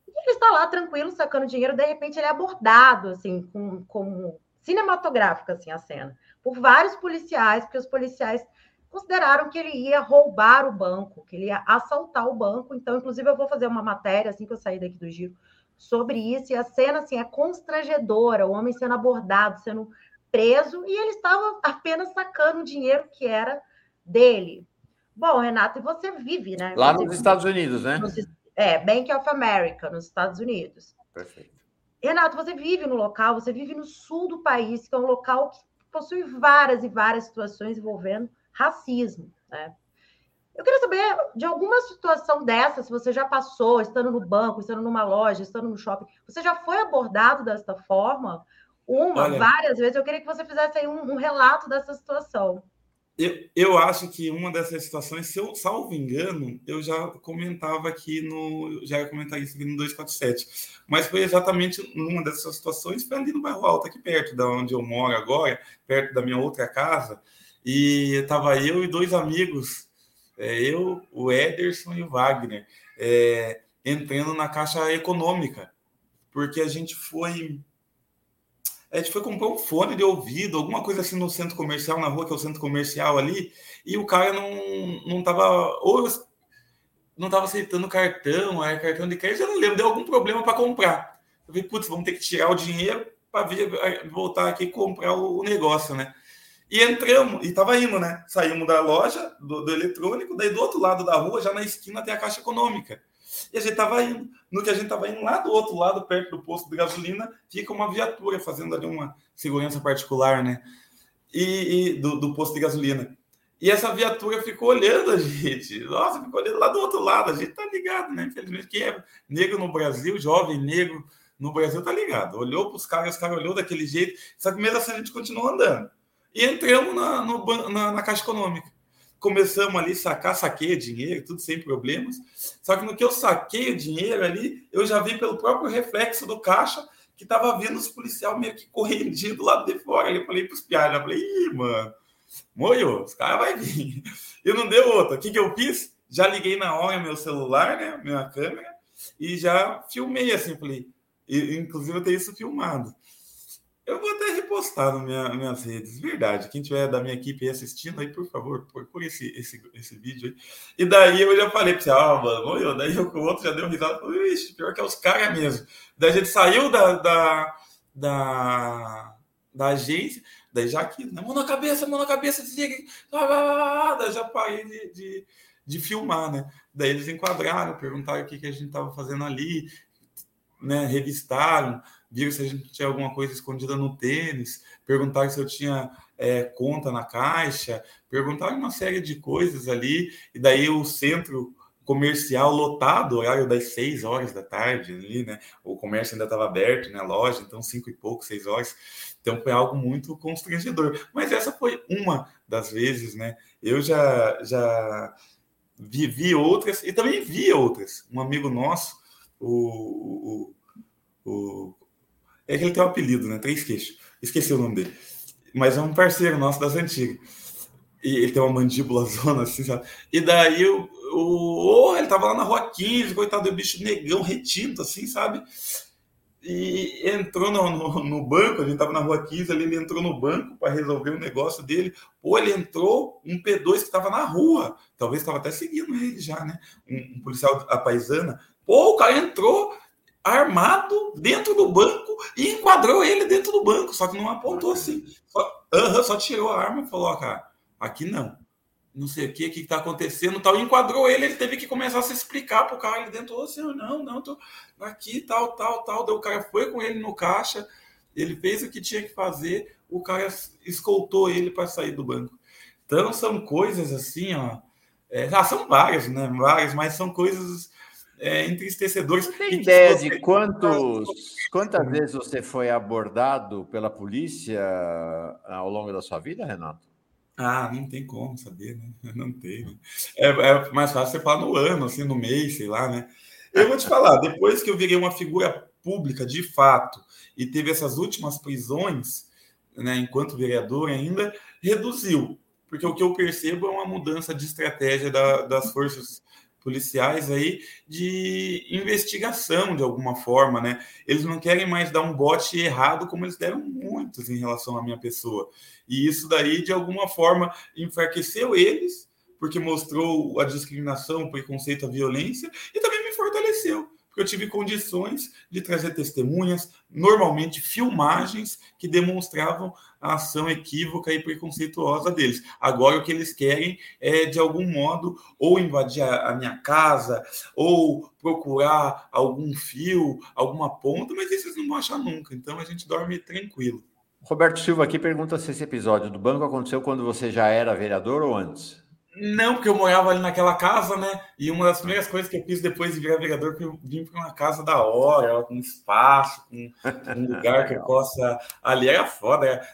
e ele está lá tranquilo, sacando dinheiro, de repente ele é abordado, assim, com, como cinematográfica, assim, a cena, por vários policiais, porque os policiais consideraram que ele ia roubar o banco, que ele ia assaltar o banco. Então, inclusive, eu vou fazer uma matéria, assim que eu sair daqui do giro, sobre isso. E a cena, assim, é constrangedora, o homem sendo abordado, sendo preso e ele estava apenas sacando o dinheiro que era dele. Bom, Renato, e você vive, né? Lá você nos Estados Unidos, né? é, Bank of America, nos Estados Unidos. Perfeito. Renato, você vive no local, você vive no sul do país, que é um local que possui várias e várias situações envolvendo racismo, né? Eu queria saber de alguma situação dessa, se você já passou, estando no banco, estando numa loja, estando no shopping, você já foi abordado desta forma? Uma, Olha, várias vezes. Eu queria que você fizesse aí um, um relato dessa situação. Eu, eu acho que uma dessas situações, se eu salvo engano, eu já comentava aqui no. Já ia comentar isso aqui no 247. Mas foi exatamente numa dessas situações, foi ali no bairro Alto, aqui perto da onde eu moro agora, perto da minha outra casa. E estava eu e dois amigos, é, eu, o Ederson e o Wagner, é, entrando na caixa econômica, porque a gente foi a gente foi comprar um fone de ouvido, alguma coisa assim no centro comercial, na rua, que é o centro comercial ali, e o cara não, não tava, ou não tava aceitando cartão, era cartão de crédito, eu não lembro, deu algum problema para comprar. Eu falei, putz, vamos ter que tirar o dinheiro para voltar aqui comprar o, negócio, né? E entramos, e tava indo, né? Saímos da loja, do, do eletrônico, daí do outro lado da rua, já na esquina tem a Caixa Econômica. E a gente estava indo. No que a gente estava indo lá do outro lado, perto do posto de gasolina, fica uma viatura fazendo ali uma segurança particular, né? E, e do, do, posto de gasolina. E essa viatura ficou olhando a gente. Nossa, ficou olhando lá do outro lado. A gente tá ligado, né? Infelizmente, quem é negro no Brasil, jovem negro no Brasil, tá ligado. Olhou para os caras, os caras olhou daquele jeito. Só que mesmo assim a gente continuou andando. E entramos na, no, na, na Caixa Econômica começamos ali sacar, saquei dinheiro, tudo sem problemas. Só que no que eu saquei o dinheiro ali, eu já vi pelo próprio reflexo do caixa que tava vendo os policiais meio que correndo do lado de fora. Eu falei pros piados, eu falei, ih, mano, moio, os caras vão vir. E não deu outra. O que, que eu fiz? Já liguei na hora meu celular, né, minha câmera, e já filmei assim, falei, inclusive eu tenho isso filmado. Eu vou até repostar nas minha, minhas redes, verdade. Quem tiver da minha equipe assistindo aí, por favor, procure esse, esse, esse vídeo aí. E daí eu já falei para você, ah, mano, eu, daí o outro já deu risada, falei, ixi, pior que é os caras mesmo. Daí a gente saiu da, da, da, da agência, daí já aqui, mão na cabeça, mão na cabeça, desliga, já parei de, de, de filmar, né? Daí eles enquadraram, perguntaram o que, que a gente estava fazendo ali, né? Revistaram viram se a gente tinha alguma coisa escondida no tênis, perguntaram se eu tinha é, conta na caixa, perguntaram uma série de coisas ali, e daí o centro comercial lotado, horário das seis horas da tarde ali, né? O comércio ainda estava aberto, né? Loja, então cinco e pouco, seis horas. Então foi algo muito constrangedor. Mas essa foi uma das vezes, né? Eu já já vivi outras e também vi outras. Um amigo nosso, o, o, o é que ele tem um apelido, né? Três queixos. Esqueci o nome dele. Mas é um parceiro nosso das antigas. E ele tem uma mandíbula zona, assim, sabe? E daí o, o, oh, ele tava lá na rua 15, coitado do bicho negão, retinto, assim, sabe? E entrou no, no, no, banco, a gente tava na rua 15 ali, ele entrou no banco para resolver o um negócio dele. Pô, ele entrou, um P2 que tava na rua, talvez estava até seguindo ele já, né? Um, um policial a paisana. Pô, o cara entrou, armado dentro do banco e enquadrou ele dentro do banco, só que não apontou assim. Só, uh -huh, só tirou a arma e falou: ó, cara, aqui não. Não sei o que, o que está acontecendo, tal. E enquadrou ele, ele teve que começar a se explicar pro cara. Ele dentro, assim, não, não, tô aqui, tal, tal, tal. Daí o cara foi com ele no caixa, ele fez o que tinha que fazer, o cara escoltou ele para sair do banco. Então são coisas assim, ó. É, ah, são várias, né? Várias, mas são coisas é, entristecedoras. Você tem ideia você... de quantos, quantas vezes você foi abordado pela polícia ao longo da sua vida, Renato? Ah, não tem como saber, né? Não tem. Né? É, é, mais fácil você falar no ano, assim, no mês, sei lá, né? Eu vou te falar, depois que eu virei uma figura pública de fato e teve essas últimas prisões, né, enquanto vereador ainda, reduziu. Porque o que eu percebo é uma mudança de estratégia da, das forças policiais aí de investigação de alguma forma, né? Eles não querem mais dar um bote errado como eles deram muitos em relação à minha pessoa. E isso daí de alguma forma enfraqueceu eles, porque mostrou a discriminação, o preconceito, a violência e também me fortaleceu eu tive condições de trazer testemunhas, normalmente filmagens que demonstravam a ação equívoca e preconceituosa deles. Agora o que eles querem é, de algum modo, ou invadir a, minha casa, ou procurar algum fio, alguma ponta, mas isso eles não vão achar nunca. Então a gente dorme tranquilo. Roberto Silva aqui pergunta se esse episódio do banco aconteceu quando você já era vereador ou antes. Não, porque eu morava ali naquela casa, né? E uma das primeiras coisas que eu fiz depois de virar vereador foi vir para uma casa da hora, com espaço, com um lugar que eu possa. Ali era foda, era...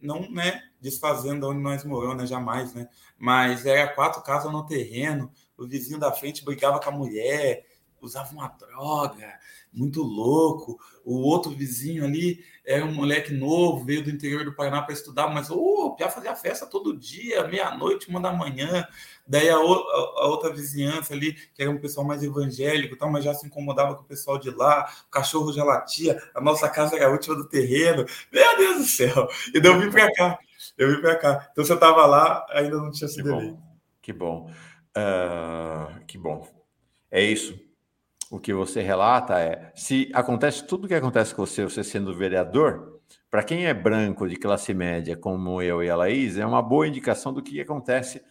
não, né? Desfazendo onde nós moramos, né? Jamais, né? Mas era quatro casas no terreno, o vizinho da frente brigava com a mulher, usava uma droga, muito louco. O outro vizinho ali era um moleque novo, veio do interior do Paraná para estudar, mas oh, o Pia fazia festa todo dia, meia-noite, uma da manhã. Daí a, outra vizinhança ali, que era um pessoal mais evangélico, tal, mas já se incomodava com o pessoal de lá, o cachorro já latia, a nossa casa era a última do terreno. Meu Deus do céu! E daí eu vim para cá. Eu vim para cá. Então, se eu estava lá, ainda não tinha sido ali. Que bom. Uh, que bom. É isso o que você relata é: se acontece tudo o que acontece com você, você sendo vereador, para quem é branco de classe média, como eu e a Laís, é uma boa indicação do que acontece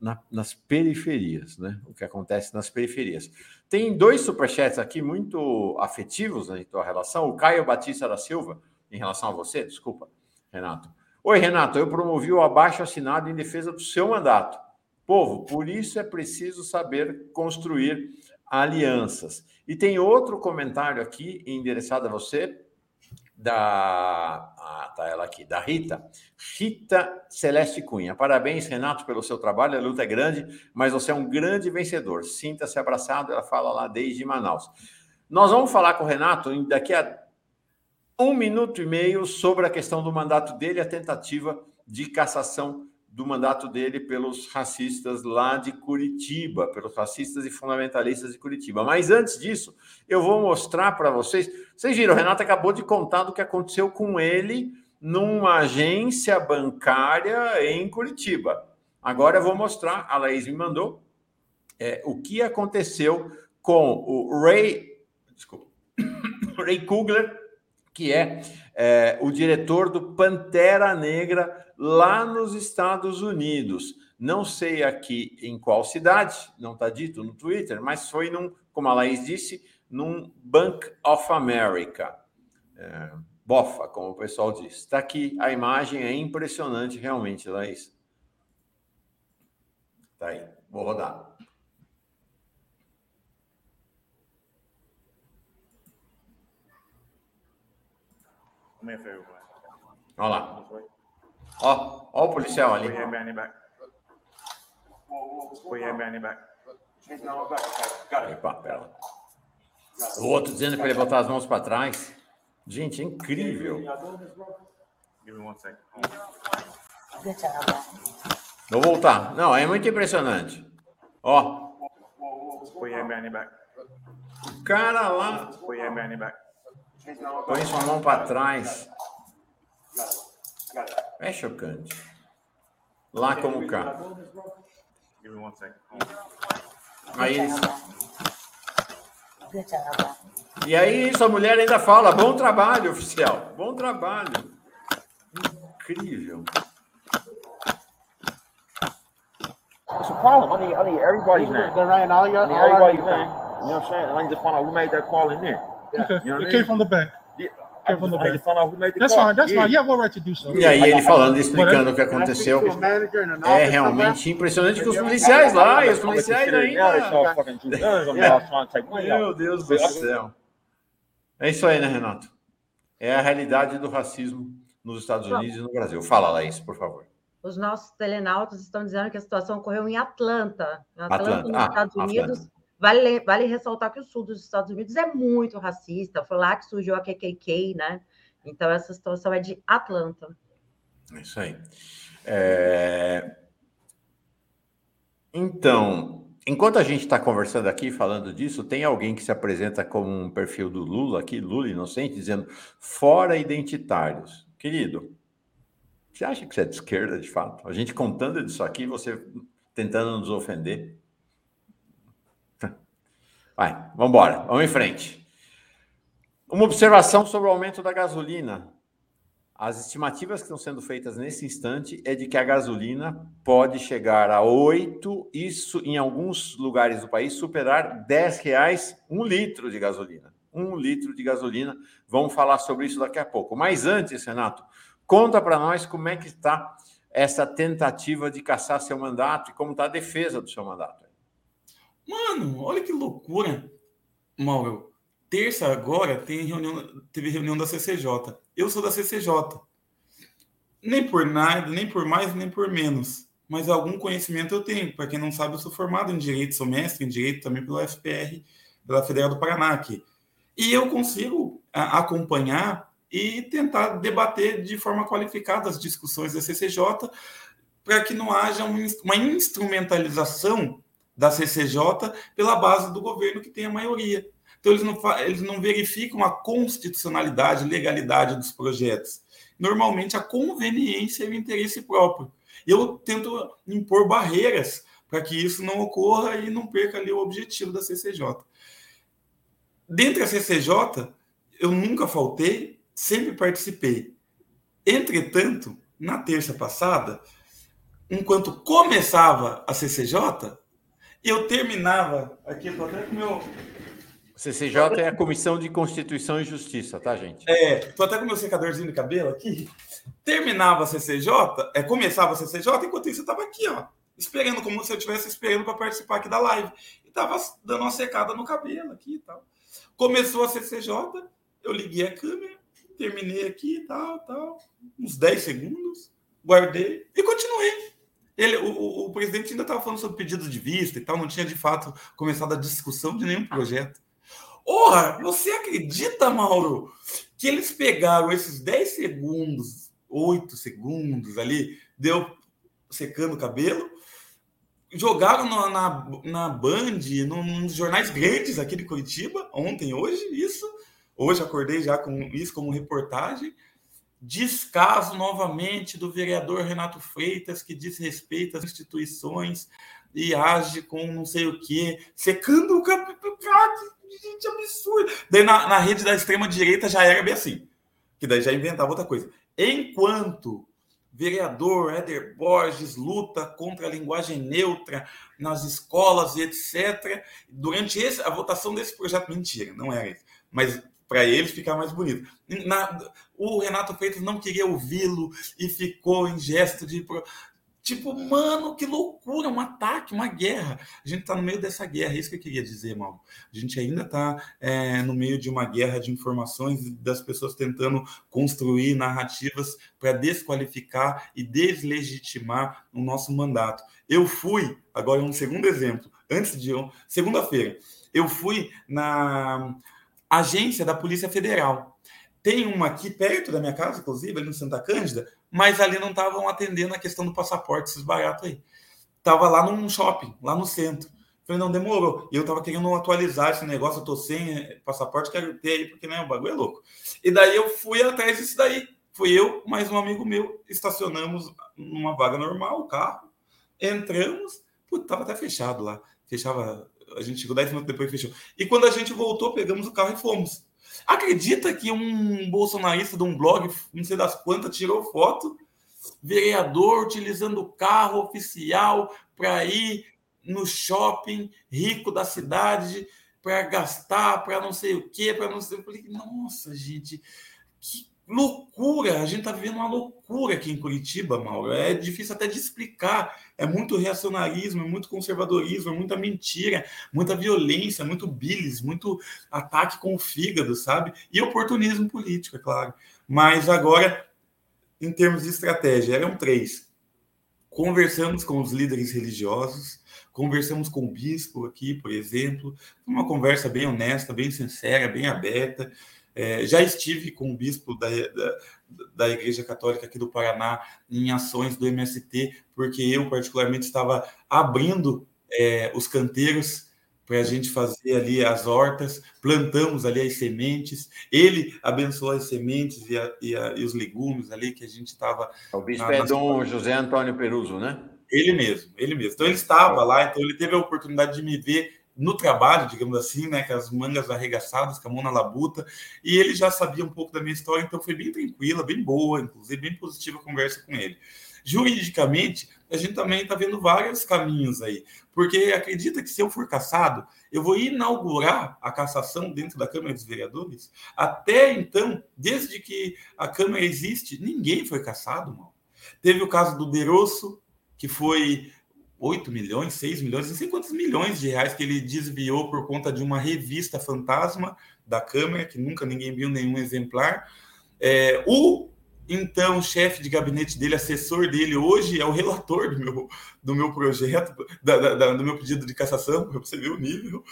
na, nas periferias, né? O que acontece nas periferias. Tem dois superchats aqui muito afetivos na tua relação. O Caio Batista da Silva, em relação a você, desculpa, Renato. Oi, Renato, eu promovi o abaixo assinado em defesa do seu mandato. Povo, por isso é preciso saber construir alianças. E tem outro comentário aqui endereçado a você da ah, tá ela aqui, da Rita. Rita Celeste Cunha. Parabéns, Renato, pelo seu trabalho. A luta é grande, mas você é um grande vencedor. Sinta-se abraçado. Ela fala lá desde Manaus. Nós vamos falar com o Renato daqui a um minuto e meio sobre a questão do mandato dele, a tentativa de cassação do mandato dele pelos racistas lá de Curitiba, pelos racistas e fundamentalistas de Curitiba. Mas antes disso, eu vou mostrar para vocês. Vocês viram, o Renato acabou de contar do que aconteceu com ele numa agência bancária em Curitiba. Agora eu vou mostrar, a Laís me mandou, é, o que aconteceu com o Ray, desculpa, Ray Kugler, que é, é o diretor do Pantera Negra lá nos Estados Unidos. Não sei aqui em qual cidade, não está dito no Twitter, mas foi num, como a Laís disse, num Bank of America. É, bofa, como o pessoal diz. Está aqui, a imagem é impressionante realmente, Laís. Está aí, vou rodar. Olha lá. Ó, ó o policial ali. Epa, pera. O outro dizendo para ele botar as mãos para trás. Gente, é incrível. Vou voltar. Não, é muito impressionante. Ó. O cara lá. Põe sua mão para trás. É chocante. Lá como cá. Aí eles... E aí sua mulher ainda fala: bom trabalho, oficial. Bom trabalho. Incrível. It's a problem. I need, I need everybody's name. Right now, you I need everybody's name. You know what I'm saying? I need to find out who made that call in there. Okay. You know it I came mean? from the back. Yeah. Came from the back. That's fine. That's yeah. fine. You have all right to do so. E aí ele falando, explicando o que aconteceu. É realmente impressionante que os policiais lá, e os policiais ainda. Meu. Deus do céu. É isso aí, né, Renato? É a realidade do racismo nos Estados Unidos e no Brasil. Fala, Laís, por favor. Os nossos telenautas estão dizendo que a situação ocorreu em Atlanta. Em Atlanta, Atlanta. nos Ah, Estados Atlanta. Vale, vale ressaltar que o sul dos Estados Unidos é muito racista. Foi lá que surgiu a KKK, né? Então, essa situação é de Atlanta. Isso aí. É, Então, enquanto a gente está conversando aqui, falando disso, tem alguém que se apresenta como um perfil do Lula aqui, Lula inocente, dizendo fora identitários. Querido, você acha que você é de esquerda, de fato? A gente contando disso aqui, você tentando nos ofender. Vai, vamos embora, vamos em frente. Uma observação sobre o aumento da gasolina. As estimativas que estão sendo feitas nesse instante é de que a gasolina pode chegar a 8, isso em alguns lugares do país, superar 10 reais um litro de gasolina. Um litro de gasolina. Vamos falar sobre isso daqui a pouco. Mas antes, Renato, conta para nós como é que está essa tentativa de caçar seu mandato e como está a defesa do seu mandato. Mano, olha que loucura, Mauro. Terça agora tem reunião, teve reunião da CCJ. Eu sou da CCJ. Nem por nada, nem por mais, nem por menos. Mas algum conhecimento eu tenho. Para quem não sabe, eu sou formado em Direito, sou mestre em Direito também pela FPR, pela Federal do Paraná aqui. E eu consigo acompanhar e tentar debater de forma qualificada as discussões da CCJ para que não haja um, uma instrumentalização da CCJ pela base do governo que tem a maioria. Então, eles não, eles não verificam a constitucionalidade, legalidade dos projetos. Normalmente, a conveniência e o interesse próprio. Eu tento impor barreiras para que isso não ocorra e não perca ali o objetivo da CCJ. Dentre a CCJ, eu nunca faltei, sempre participei. Entretanto, na terça passada, enquanto começava a CCJ, eu terminava. Aqui, estou até com meu. CCJ é a Comissão de Constituição e Justiça, tá, gente? É, tô até com meu secadorzinho de cabelo aqui. Terminava a CCJ, é, começava a CCJ, enquanto isso eu tava aqui, ó, esperando, como se eu estivesse esperando para participar aqui da live. E tava dando uma secada no cabelo aqui e tal. Começou a CCJ, eu liguei a câmera, terminei aqui e tal, tal, uns 10 segundos, guardei e continuei. Ele, o, o, o presidente ainda estava falando sobre pedido de vista e tal, não tinha de fato começado a discussão de nenhum projeto. Ora, você acredita, Mauro, que eles pegaram esses 10 segundos, 8 segundos ali, deu secando o cabelo, jogaram na, na, na Band, nos jornais grandes aqui de Curitiba, ontem, hoje, isso. Hoje acordei já com isso como reportagem. Descaso novamente do vereador Renato Freitas, que diz respeito às instituições e age com não sei o quê, secando o cabelo. Gente, absurdo. Daí na, na rede da extrema-direita já era bem assim, que daí já inventava outra coisa. Enquanto vereador Éder Borges luta contra a linguagem neutra nas escolas e etc. Durante esse, a votação desse projeto, mentira, não era isso, mas para eles ficar mais bonito. Na, o Renato Freitas não queria ouvi-lo e ficou em gesto de. Tipo, mano, que loucura, um ataque, uma guerra. A gente está no meio dessa guerra, é isso que eu queria dizer, Mauro. A gente ainda está é, no meio de uma guerra de informações das pessoas tentando construir narrativas para desqualificar e deslegitimar o nosso mandato. Eu fui, agora um segundo exemplo, antes de segunda-feira, eu fui na agência da Polícia Federal. Tem uma aqui perto da minha casa, inclusive, ali no Santa Cândida, mas ali não estavam atendendo a questão do passaporte, esses baratos aí. Tava lá num shopping, lá no centro. Falei, não, demorou. Eu tava querendo atualizar esse negócio, eu tô sem passaporte, quero ter aí, porque né, o bagulho é louco. E daí eu fui atrás disso daí. Fui eu, mais um amigo meu, estacionamos numa vaga normal, o carro, entramos, putz, tava até fechado lá. Fechava A gente chegou 10 minutos depois e fechou. E quando a gente voltou, pegamos o carro e fomos. Acredita que um bolsonarista de um blog, não sei das quantas, tirou foto, vereador utilizando o carro oficial para ir no shopping rico da cidade para gastar, para não sei o quê, para não sei. Eu falei, nossa, gente, que loucura! A gente está vivendo uma loucura aqui em Curitiba, Mauro. É difícil até de explicar. É muito reacionarismo, é muito conservadorismo, é muita mentira, muita violência, muito bilis, muito ataque com o fígado, sabe? E oportunismo político, é claro. Mas agora, em termos de estratégia, eram três. Conversamos com os líderes religiosos, conversamos com o bispo aqui, por exemplo, uma conversa bem honesta, bem sincera, bem aberta. É, já estive com o bispo da, da, da, Igreja Católica aqui do Paraná em ações do MST, porque eu, particularmente, estava abrindo é, os canteiros para a gente fazer ali as hortas, plantamos ali as sementes, ele abençoou as sementes e, a, e, a, e os legumes ali que a gente estava. O bispo na, é Dom José Antônio Peruso, né? Ele mesmo, ele mesmo. Então ele estava lá, então ele teve a oportunidade de me ver no trabalho, digamos assim, né, com as mangas arregaçadas, com a mão na labuta, e ele já sabia um pouco da minha história, então foi bem tranquila, bem boa, inclusive bem positiva a conversa com ele. Juridicamente, a gente também está vendo vários caminhos aí, porque acredita que se eu for caçado, eu vou inaugurar a cassação dentro da Câmara dos Vereadores? Até então, desde que a Câmara existe, ninguém foi caçado, mano. Teve o caso do Derosso, que foi 8 milhões, 6 milhões, não sei quantos milhões de reais que ele desviou por conta de uma revista fantasma da Câmara, que nunca ninguém viu nenhum exemplar. É, o então chefe de gabinete dele, assessor dele, hoje é o relator do meu, do meu projeto, da, da, do meu pedido de cassação, para você ver o nível,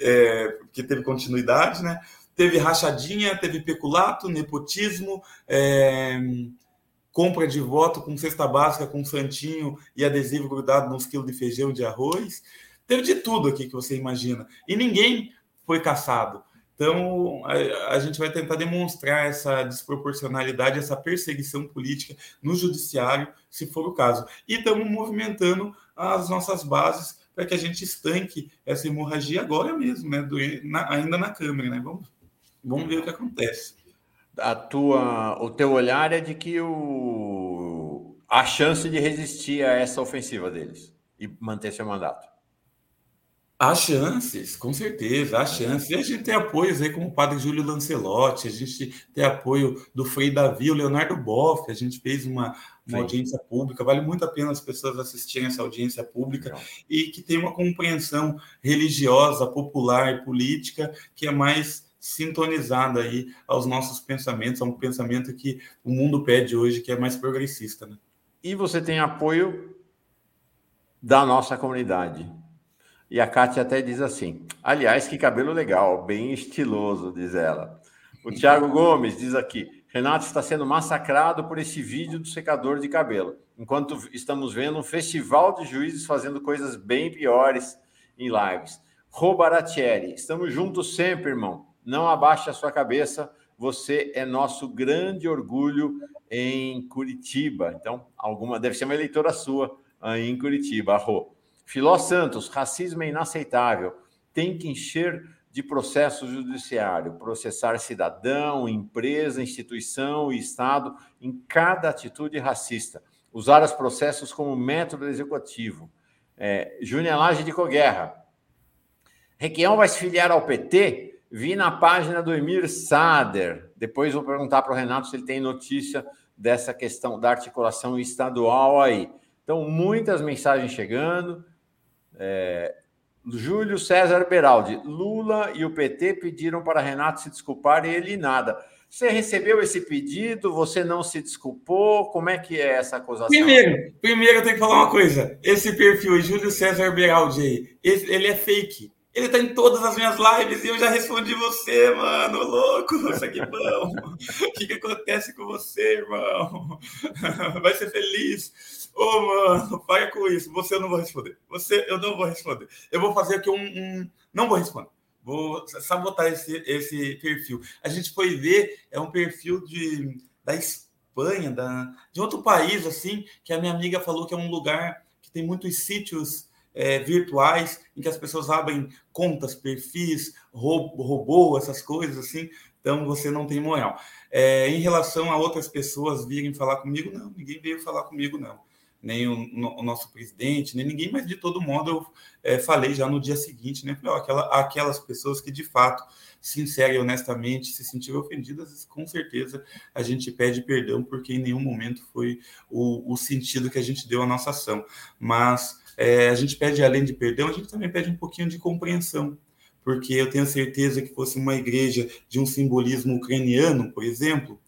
é, que teve continuidade, né? Teve rachadinha, teve peculato, nepotismo, é, compra de voto com cesta básica, com santinho e adesivo grudado nos quilos de feijão de arroz. Teve de tudo aqui que você imagina. E ninguém foi caçado. Então, a, a, gente vai tentar demonstrar essa desproporcionalidade, essa perseguição política no judiciário, se for o caso. E estamos movimentando as nossas bases para que a gente estanque essa hemorragia agora mesmo, né? Do, na, ainda na Câmara, né? Vamos, vamos ver o que acontece a tua, o teu olhar é de que o, a chance de resistir a essa ofensiva deles e manter seu mandato. Há chances, com certeza, há chances. E a gente tem apoios aí como o padre Júlio Lancelotti, a gente tem apoio do Frei Davi, o Leonardo Boff, a gente fez uma, uma audiência pública, vale muito a pena as pessoas assistirem essa audiência pública Legal. e que tem uma compreensão religiosa, popular e política que é mais sintonizada aí aos nossos pensamentos, a um pensamento que o mundo pede hoje, que é mais progressista. Né? E você tem apoio da nossa comunidade. E a Kátia até diz assim: aliás, que cabelo legal, bem estiloso, diz ela. O Tiago Gomes diz aqui: Renato está sendo massacrado por esse vídeo do secador de cabelo, enquanto estamos vendo um festival de juízes fazendo coisas bem piores em lives. Robaratieri, estamos juntos sempre, irmão não abaixe a sua cabeça, você é nosso grande orgulho em Curitiba. Então, alguma deve ser uma eleitora sua aí em Curitiba, Arro. Filó Santos, racismo é inaceitável. Tem que encher de processo judiciário, processar cidadão, empresa, instituição e Estado em cada atitude racista. Usar os processos como método executivo. É, Júnior Lage de Coguerra. Requião vai se filiar ao PT? Vi na página do Emir Sader. Depois vou perguntar para o Renato se ele tem notícia dessa questão da articulação estadual aí. Então, muitas mensagens chegando. É, Júlio César Beraldi. Lula e o PT pediram para Renato se desculpar e ele nada. Você recebeu esse pedido? Você não se desculpou? Como é que é essa acusação? Primeiro, primeiro eu tenho que falar uma coisa. Esse perfil, Júlio César Beraldi, ele é fake. Ele tá em todas as minhas lives e eu já respondi você, mano. Louco, isso aqui bom. O que, que acontece com você, irmão? Vai ser feliz. Ô, oh, mano, para com isso. Você eu não vou responder. Você eu não vou responder. Eu vou fazer aqui um. um... Não vou responder. Vou sabotar esse, esse perfil. A gente foi ver, é um perfil de, da Espanha, da, de outro país, assim, que a minha amiga falou que é um lugar que tem muitos sítios é, virtuais em que as pessoas abrem contas, perfis, robô, essas coisas assim. Então você não tem moral. É, em relação a outras pessoas virem falar comigo, não, ninguém veio falar comigo, não. Nem o, no, o nosso presidente, nem ninguém, mas de todo modo eu é, falei já no dia seguinte, né? Aquela, aquelas pessoas que de fato, sincera e honestamente, se sentiram ofendidas, com certeza a gente pede perdão, porque em nenhum momento foi o, o sentido que a gente deu à nossa ação. Mas é, a gente pede, além de perdão, a gente também pede um pouquinho de compreensão, porque eu tenho certeza que fosse uma igreja de um simbolismo ucraniano, por exemplo,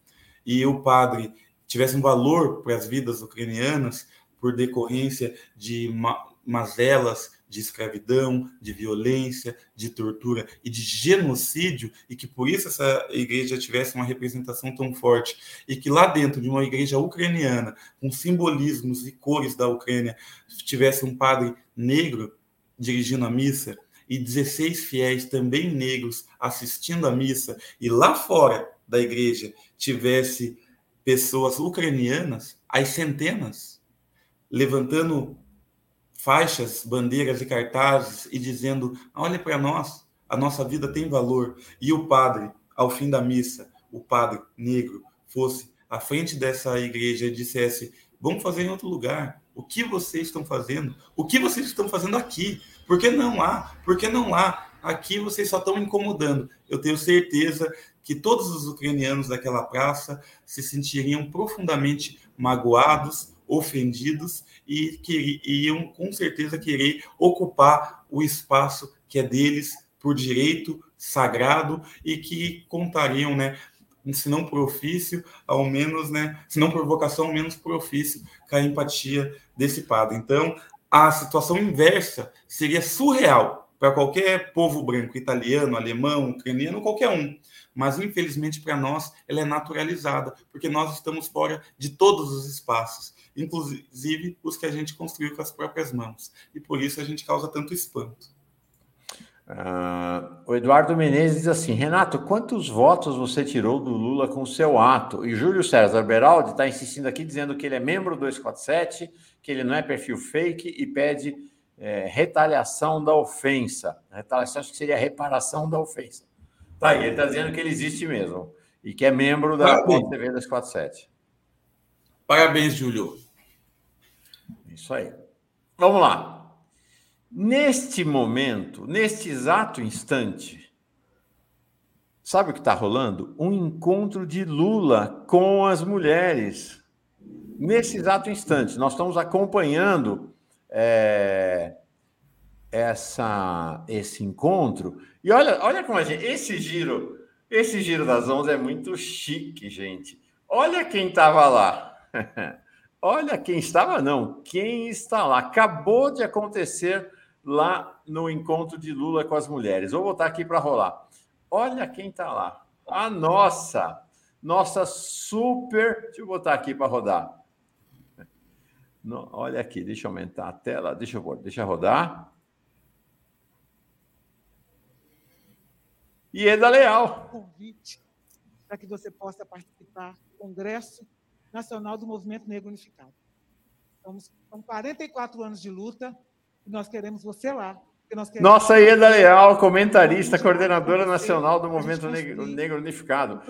e o padre tivesse um valor para as vidas ucranianas por decorrência de mazelas de escravidão, de violência, de tortura e de genocídio, e que por isso essa igreja tivesse uma representação tão forte, e que lá dentro de uma igreja ucraniana, com simbolismos e cores da Ucrânia, tivesse um padre negro dirigindo a missa, e 16 fiéis também negros assistindo a missa, e lá fora da igreja tivesse pessoas ucranianas, as centenas, levantando faixas, bandeiras e cartazes e dizendo: olha para nós, a nossa vida tem valor. E o padre, ao fim da missa, o padre negro, fosse à frente dessa igreja e dissesse: vamos fazer em outro lugar. O que vocês estão fazendo? O que vocês estão fazendo aqui? Por que não há? Por que não há? Aqui vocês só estão incomodando. Eu tenho certeza que todos os ucranianos daquela praça se sentiriam profundamente magoados, ofendidos e que iam com certeza querer ocupar o espaço que é deles por direito sagrado e que contariam, né, se não por ofício, ao menos, né, se não por vocação, ao menos por ofício, com a empatia desse padre. Então, a situação inversa seria surreal para qualquer povo branco, italiano, alemão, ucraniano, qualquer um mas infelizmente para nós ela é naturalizada, porque nós estamos fora de todos os espaços, inclusive os que a gente construiu com as próprias mãos, e por isso a gente causa tanto espanto. Uh, o Eduardo Menezes diz assim: Renato, quantos votos você tirou do Lula com o seu ato? E Júlio César Beraldi está insistindo aqui, dizendo que ele é membro do 247, que ele não é perfil fake e pede é, retaliação da ofensa. Retaliação acho que seria reparação da ofensa. Tá aí, ele está dizendo que ele existe mesmo e que é membro da Parabéns. TV 247. Parabéns, Júlio. Isso aí. Vamos lá. Neste momento, neste exato instante, sabe o que está rolando? Um encontro de Lula com as mulheres. Nesse exato instante, nós estamos acompanhando é, essa, esse encontro e olha, olha como a gente. Esse giro, esse giro das 11 é muito chique, gente. Olha quem estava lá. olha quem estava, não. Quem está lá. Acabou de acontecer lá no encontro de Lula com as mulheres. Vou botar aqui para rolar. Olha quem está lá. A nossa, nossa super. Deixa eu botar aqui para rodar. olha aqui, deixa eu aumentar a tela. Deixa eu, deixa eu rodar. Ieda Leal. Convite para que você possa participar do Congresso Nacional do Movimento Negro Unificado. Com 44 anos de luta e nós queremos você lá nossa Ieda Leal, comentarista, coordenadora nacional do Movimento Negro, Negro Unificado.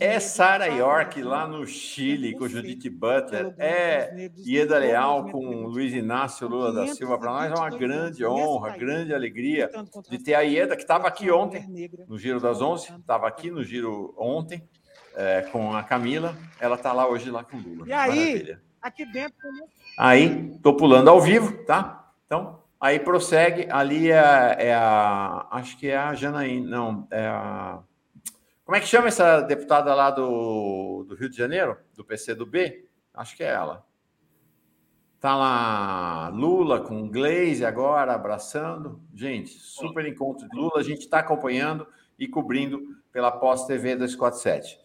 É Sara York, lá no Chile, com Judith Butler. É Ieda Leal com Luiz Inácio Lula da Silva. Para nós é uma grande honra, grande alegria de ter a Ieda, que estava aqui ontem, no Giro das Onze. Estava aqui no Giro ontem, é, com a Camila. Ela está lá hoje lá com o Lula. E aí, Maravilha. aqui dentro... Aí, estou pulando ao vivo, tá? Então, Aí prossegue, ali é, é, a. Acho que é a Janaína, não, é a. Como é que chama essa deputada lá do, do Rio de Janeiro, do PCdoB? Acho que é ela. Tá lá Lula com Glaze agora abraçando. Gente, super encontro de Lula. A gente está acompanhando e cobrindo pela Pós TV 247.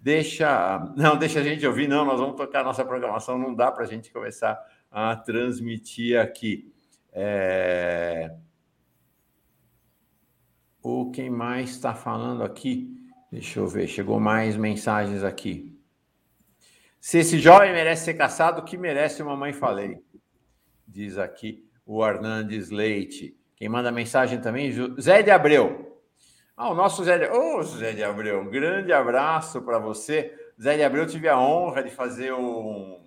Deixa. Não, deixa a gente ouvir, não. Nós vamos tocar nossa programação. Não dá para a gente começar a transmitir aqui. É... O quem mais está falando aqui? Deixa eu ver, chegou mais mensagens aqui. Se esse jovem merece ser caçado, que merece uma mãe falei? Diz aqui o Hernandes Leite. Quem manda mensagem também, Zé de Abreu. Ah, o nosso Zé de, oh, Zé de Abreu, um grande abraço para você. Zé de Abreu, tive a honra de fazer um,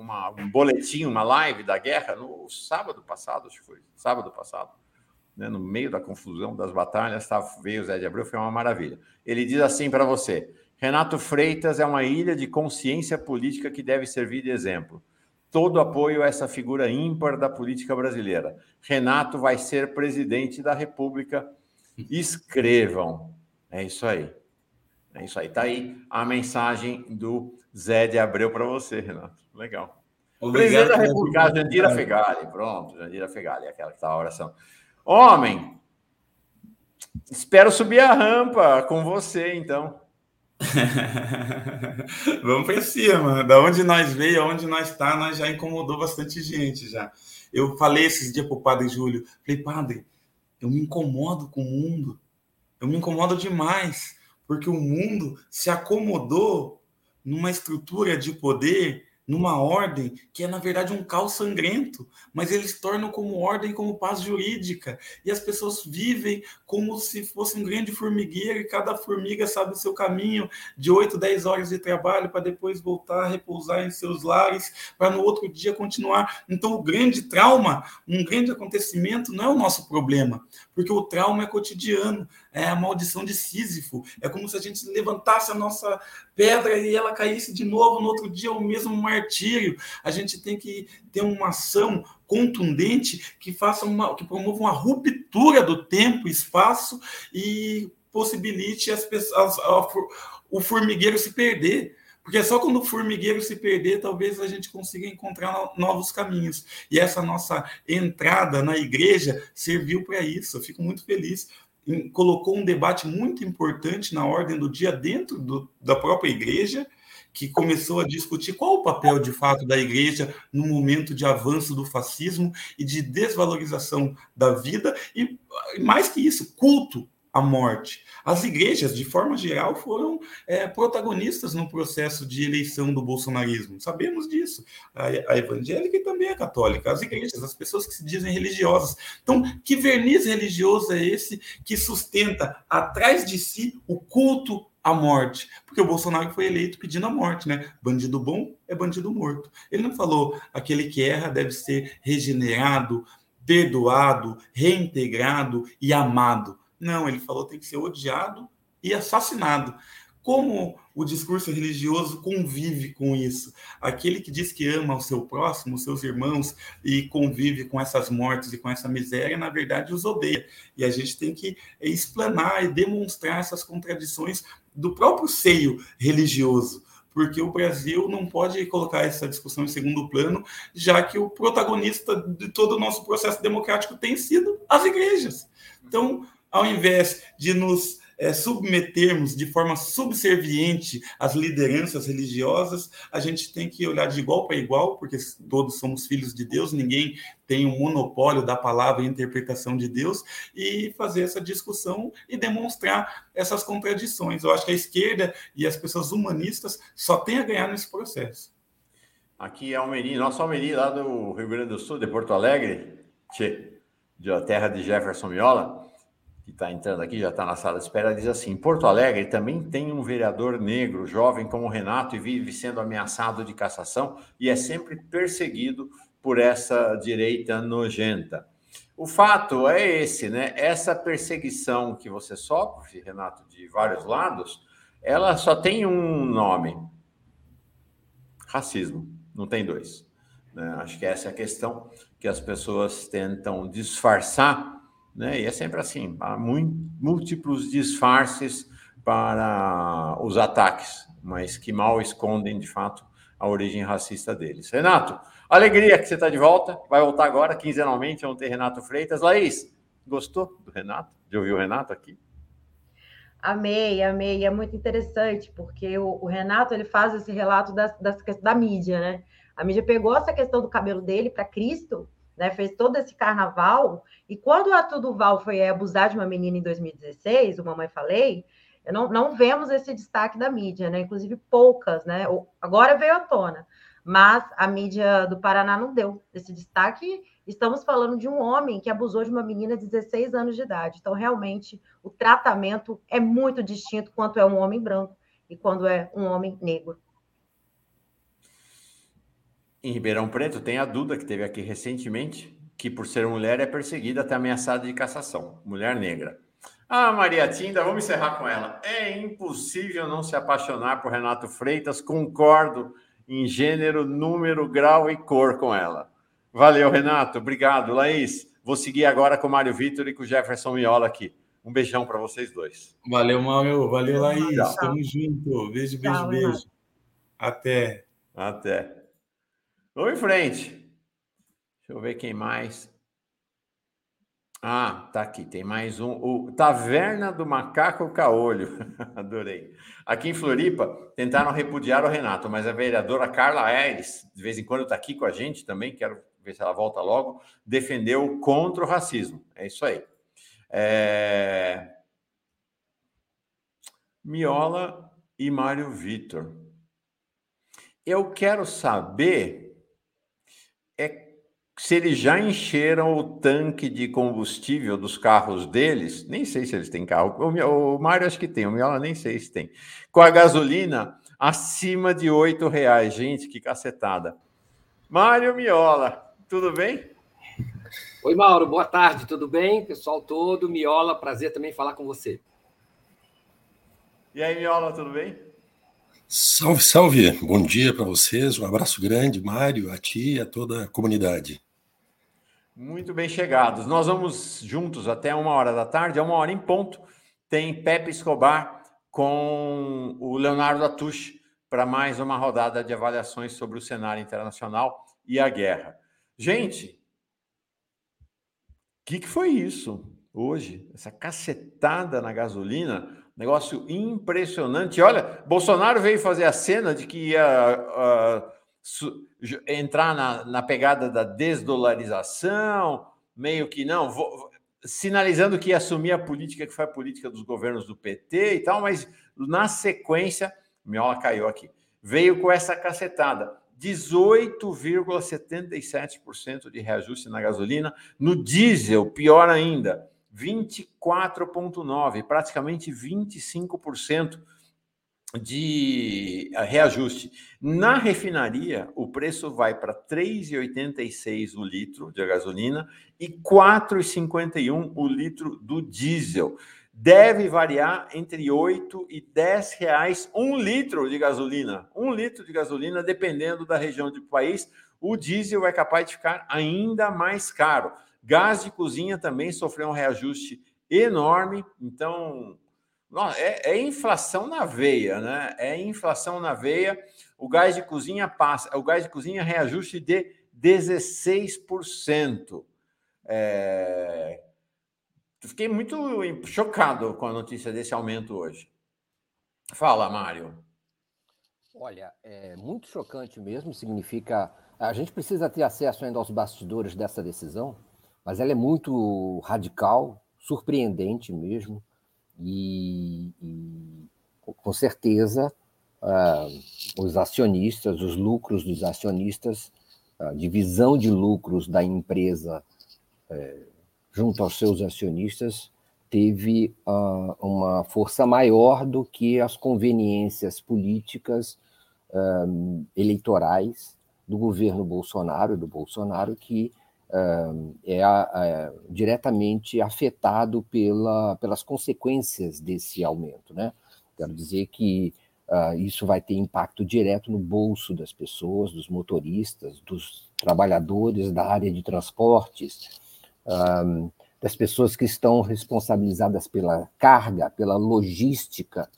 uma, um boletim, uma live da guerra no sábado passado, acho que foi, sábado passado. Né, no meio da confusão das batalhas, tá, veio o Zé de Abreu, foi uma maravilha. Ele diz assim para você: Renato Freitas é uma ilha de consciência política que deve servir de exemplo. Todo apoio a essa figura ímpar da política brasileira. Renato vai ser presidente da República. Escrevam. É isso aí. É isso aí. Tá aí a mensagem do Zé de Abreu para você, Renato. Legal. Obrigado, Presidente da República, Jandira Fegali. Pronto, Jandira Fegali, aquela que está a oração. Homem, espero subir a rampa com você, então. Vamos para cima. Da onde nós veio, aonde nós está, nós já incomodou bastante gente já. Eu falei esses dias para o padre Júlio, falei, padre, eu me incomodo com o mundo. Eu me incomodo demais, porque o mundo se acomodou numa estrutura de poder numa ordem que é, na verdade, um caos sangrento, mas eles tornam como ordem, como paz jurídica. E as pessoas vivem como se fosse um grande formigueiro e cada formiga sabe o seu caminho de 8, 10 horas de trabalho para depois voltar a repousar em seus lares, para no outro dia continuar. Então, o grande trauma, um grande acontecimento, não é o nosso problema, porque o trauma é cotidiano, é a maldição de Sísifo. É como se a gente levantasse a nossa pedra e ela caísse de novo no outro dia, o mesmo martírio. A gente tem que ter uma ação contundente que faça uma, que promova uma ruptura do tempo, espaço e possibilite as pessoas, o formigueiro se perder. Porque é só quando o formigueiro se perder, talvez a gente consiga encontrar novos caminhos. E essa nossa entrada na igreja serviu para isso. Eu fico muito feliz colocou um debate muito importante na ordem do dia dentro do, da própria igreja, que começou a discutir qual o papel de fato da igreja no momento de avanço do fascismo e de desvalorização da vida, e mais que isso, culto a morte. As igrejas, de forma geral, foram é, protagonistas no processo de eleição do bolsonarismo. Sabemos disso. A, a, evangélica e também a católica. As igrejas, as pessoas que se dizem religiosas. Então, que verniz religioso é esse que sustenta atrás de si o culto à morte? Porque o Bolsonaro foi eleito pedindo a morte, né? Bandido bom é bandido morto. Ele não falou aquele que erra deve ser regenerado, perdoado, reintegrado e amado. Não, ele falou tem que ser odiado e assassinado. Como o discurso religioso convive com isso? Aquele que diz que ama o seu próximo, os seus irmãos, e convive com essas mortes e com essa miséria, na verdade os odeia. E a gente tem que explanar e demonstrar essas contradições do próprio seio religioso porque o Brasil não pode colocar essa discussão em segundo plano, já que o protagonista de todo o nosso processo democrático tem sido as igrejas. Então, ao invés de nos é, submetermos de forma subserviente às lideranças religiosas, a gente tem que olhar de igual para igual, porque todos somos filhos de Deus, ninguém tem o um monopólio da palavra e interpretação de Deus, e fazer essa discussão e demonstrar essas contradições. Eu acho que a esquerda e as pessoas humanistas só têm a ganhar nesse processo. Aqui é Almeri, nosso Almeri, lá do Rio Grande do Sul, de Porto Alegre, de terra de Jefferson Miola que está entrando aqui, já está na sala de espera, diz assim: Porto Alegre também tem um vereador negro, jovem como Renato, e vive sendo ameaçado de cassação e é sempre perseguido por essa direita nojenta. O fato é esse, né? Essa perseguição que você sofre, Renato, de vários lados, ela só tem um nome: racismo. Não tem dois. Né? Acho que essa é a questão que as pessoas tentam disfarçar né? E é sempre assim, há múltiplos disfarces para os ataques, mas que mal escondem, de fato, a origem racista deles. Renato, alegria que você está de volta, vai voltar agora, quinzenalmente, vamos ter Renato Freitas. Laís, gostou do Renato? De ouvir o Renato aqui? Amei, amei. É muito interessante, porque o, o Renato ele faz esse relato das, das, da mídia, né? A mídia pegou essa questão do cabelo dele para Cristo né, fez todo esse carnaval, e quando o Arthur Duval foi abusar de uma menina em 2016, o Mamãe Falei, não, não vemos esse destaque da mídia, né? Inclusive poucas, né? Agora veio à tona, mas a mídia do Paraná não deu esse destaque, Estamos falando de um homem que abusou de uma menina de 16 anos de idade. Então, realmente, o tratamento é muito distinto quanto é um homem branco e quando é um homem negro. Em Ribeirão Preto tem a Duda, que teve aqui recentemente, que por ser mulher é perseguida até ameaçada de cassação. Mulher negra. Ah, Maria Tinda, vamos encerrar com ela. É impossível não se apaixonar por Renato Freitas, concordo em gênero, número, grau e cor com ela. Valeu, Renato. Obrigado. Laís, vou seguir agora com o Mário Vitor e com o Jefferson Miola aqui. Um beijão para vocês dois. Valeu, Mário. Valeu, Laís. Tchau. Tamo junto. Beijo, beijo, Tchau, beijo. Renato. Até. Até. Vamos em frente. Deixa eu ver quem mais. Ah, tá aqui, tem mais um. O Taverna do Macaco Caolho. Adorei. Aqui em Floripa, tentaram repudiar o Renato, mas a vereadora Carla Aires, de vez em quando está aqui com a gente também, quero ver se ela volta logo, defendeu contra o racismo. É isso aí. É... Miola e Mário Vitor. Eu quero saber é se eles já encheram o tanque de combustível dos carros deles, nem sei se eles têm carro. O, o Mário acho que tem, o Miola nem sei se tem. Com a gasolina acima de oito reais, gente, que cacetada. Mário Miola, tudo bem? Oi, Mauro, boa tarde, tudo bem? Pessoal todo, Miola, prazer também falar com você. E aí, Miola, tudo bem? Salve, salve, bom dia para vocês, um abraço grande, Mário, a ti e a toda a comunidade. Muito bem chegados. Nós vamos juntos até uma hora da tarde, a uma hora em ponto. Tem Pepe Escobar com o Leonardo Atush para mais uma rodada de avaliações sobre o cenário internacional e a guerra. Gente, o que, que foi isso hoje? Essa cacetada na gasolina, negócio impressionante. Olha, Bolsonaro veio fazer a cena de que ia. Uh, entrar na, na pegada da desdolarização, meio que não, vou, sinalizando que ia assumir a política que foi a política dos governos do PT e tal, mas na sequência, Miola caiu aqui, veio com essa cacetada. 18,77% de reajuste na gasolina, no diesel, pior ainda, 24,9%, praticamente 25% de eh, reajuste. Na refinaria, o preço vai para 3,86 o litro de gasolina e 4,51 o litro do diesel. Deve variar entre 8 e 10 reais um litro de gasolina. Um litro de gasolina, dependendo da região do país, o diesel é capaz de ficar ainda mais caro. Gás de cozinha também sofreu um reajuste enorme, então é, é, inflação na veia, né? É inflação na veia. O gás de cozinha passa, o gás de cozinha reajuste de 16%. É... Fiquei muito chocado com a notícia desse aumento hoje. Fala, Mário. Olha, é muito chocante mesmo. Significa. A gente precisa ter acesso ainda aos bastidores dessa decisão, mas ela é muito radical, surpreendente mesmo. E, e com certeza uh, os acionistas, os lucros dos acionistas, a divisão de lucros da empresa uh, junto aos seus acionistas teve uh, uma força maior do que as conveniências políticas eleitorais do governo Bolsonaro, do Bolsonaro, que é, é, diretamente afetado pela, pelas consequências desse aumento. Né? Quero dizer que uh, isso vai ter impacto direto no bolso das pessoas, dos motoristas, dos trabalhadores da área de transportes, um, das pessoas que estão responsabilizadas pela carga, pela logística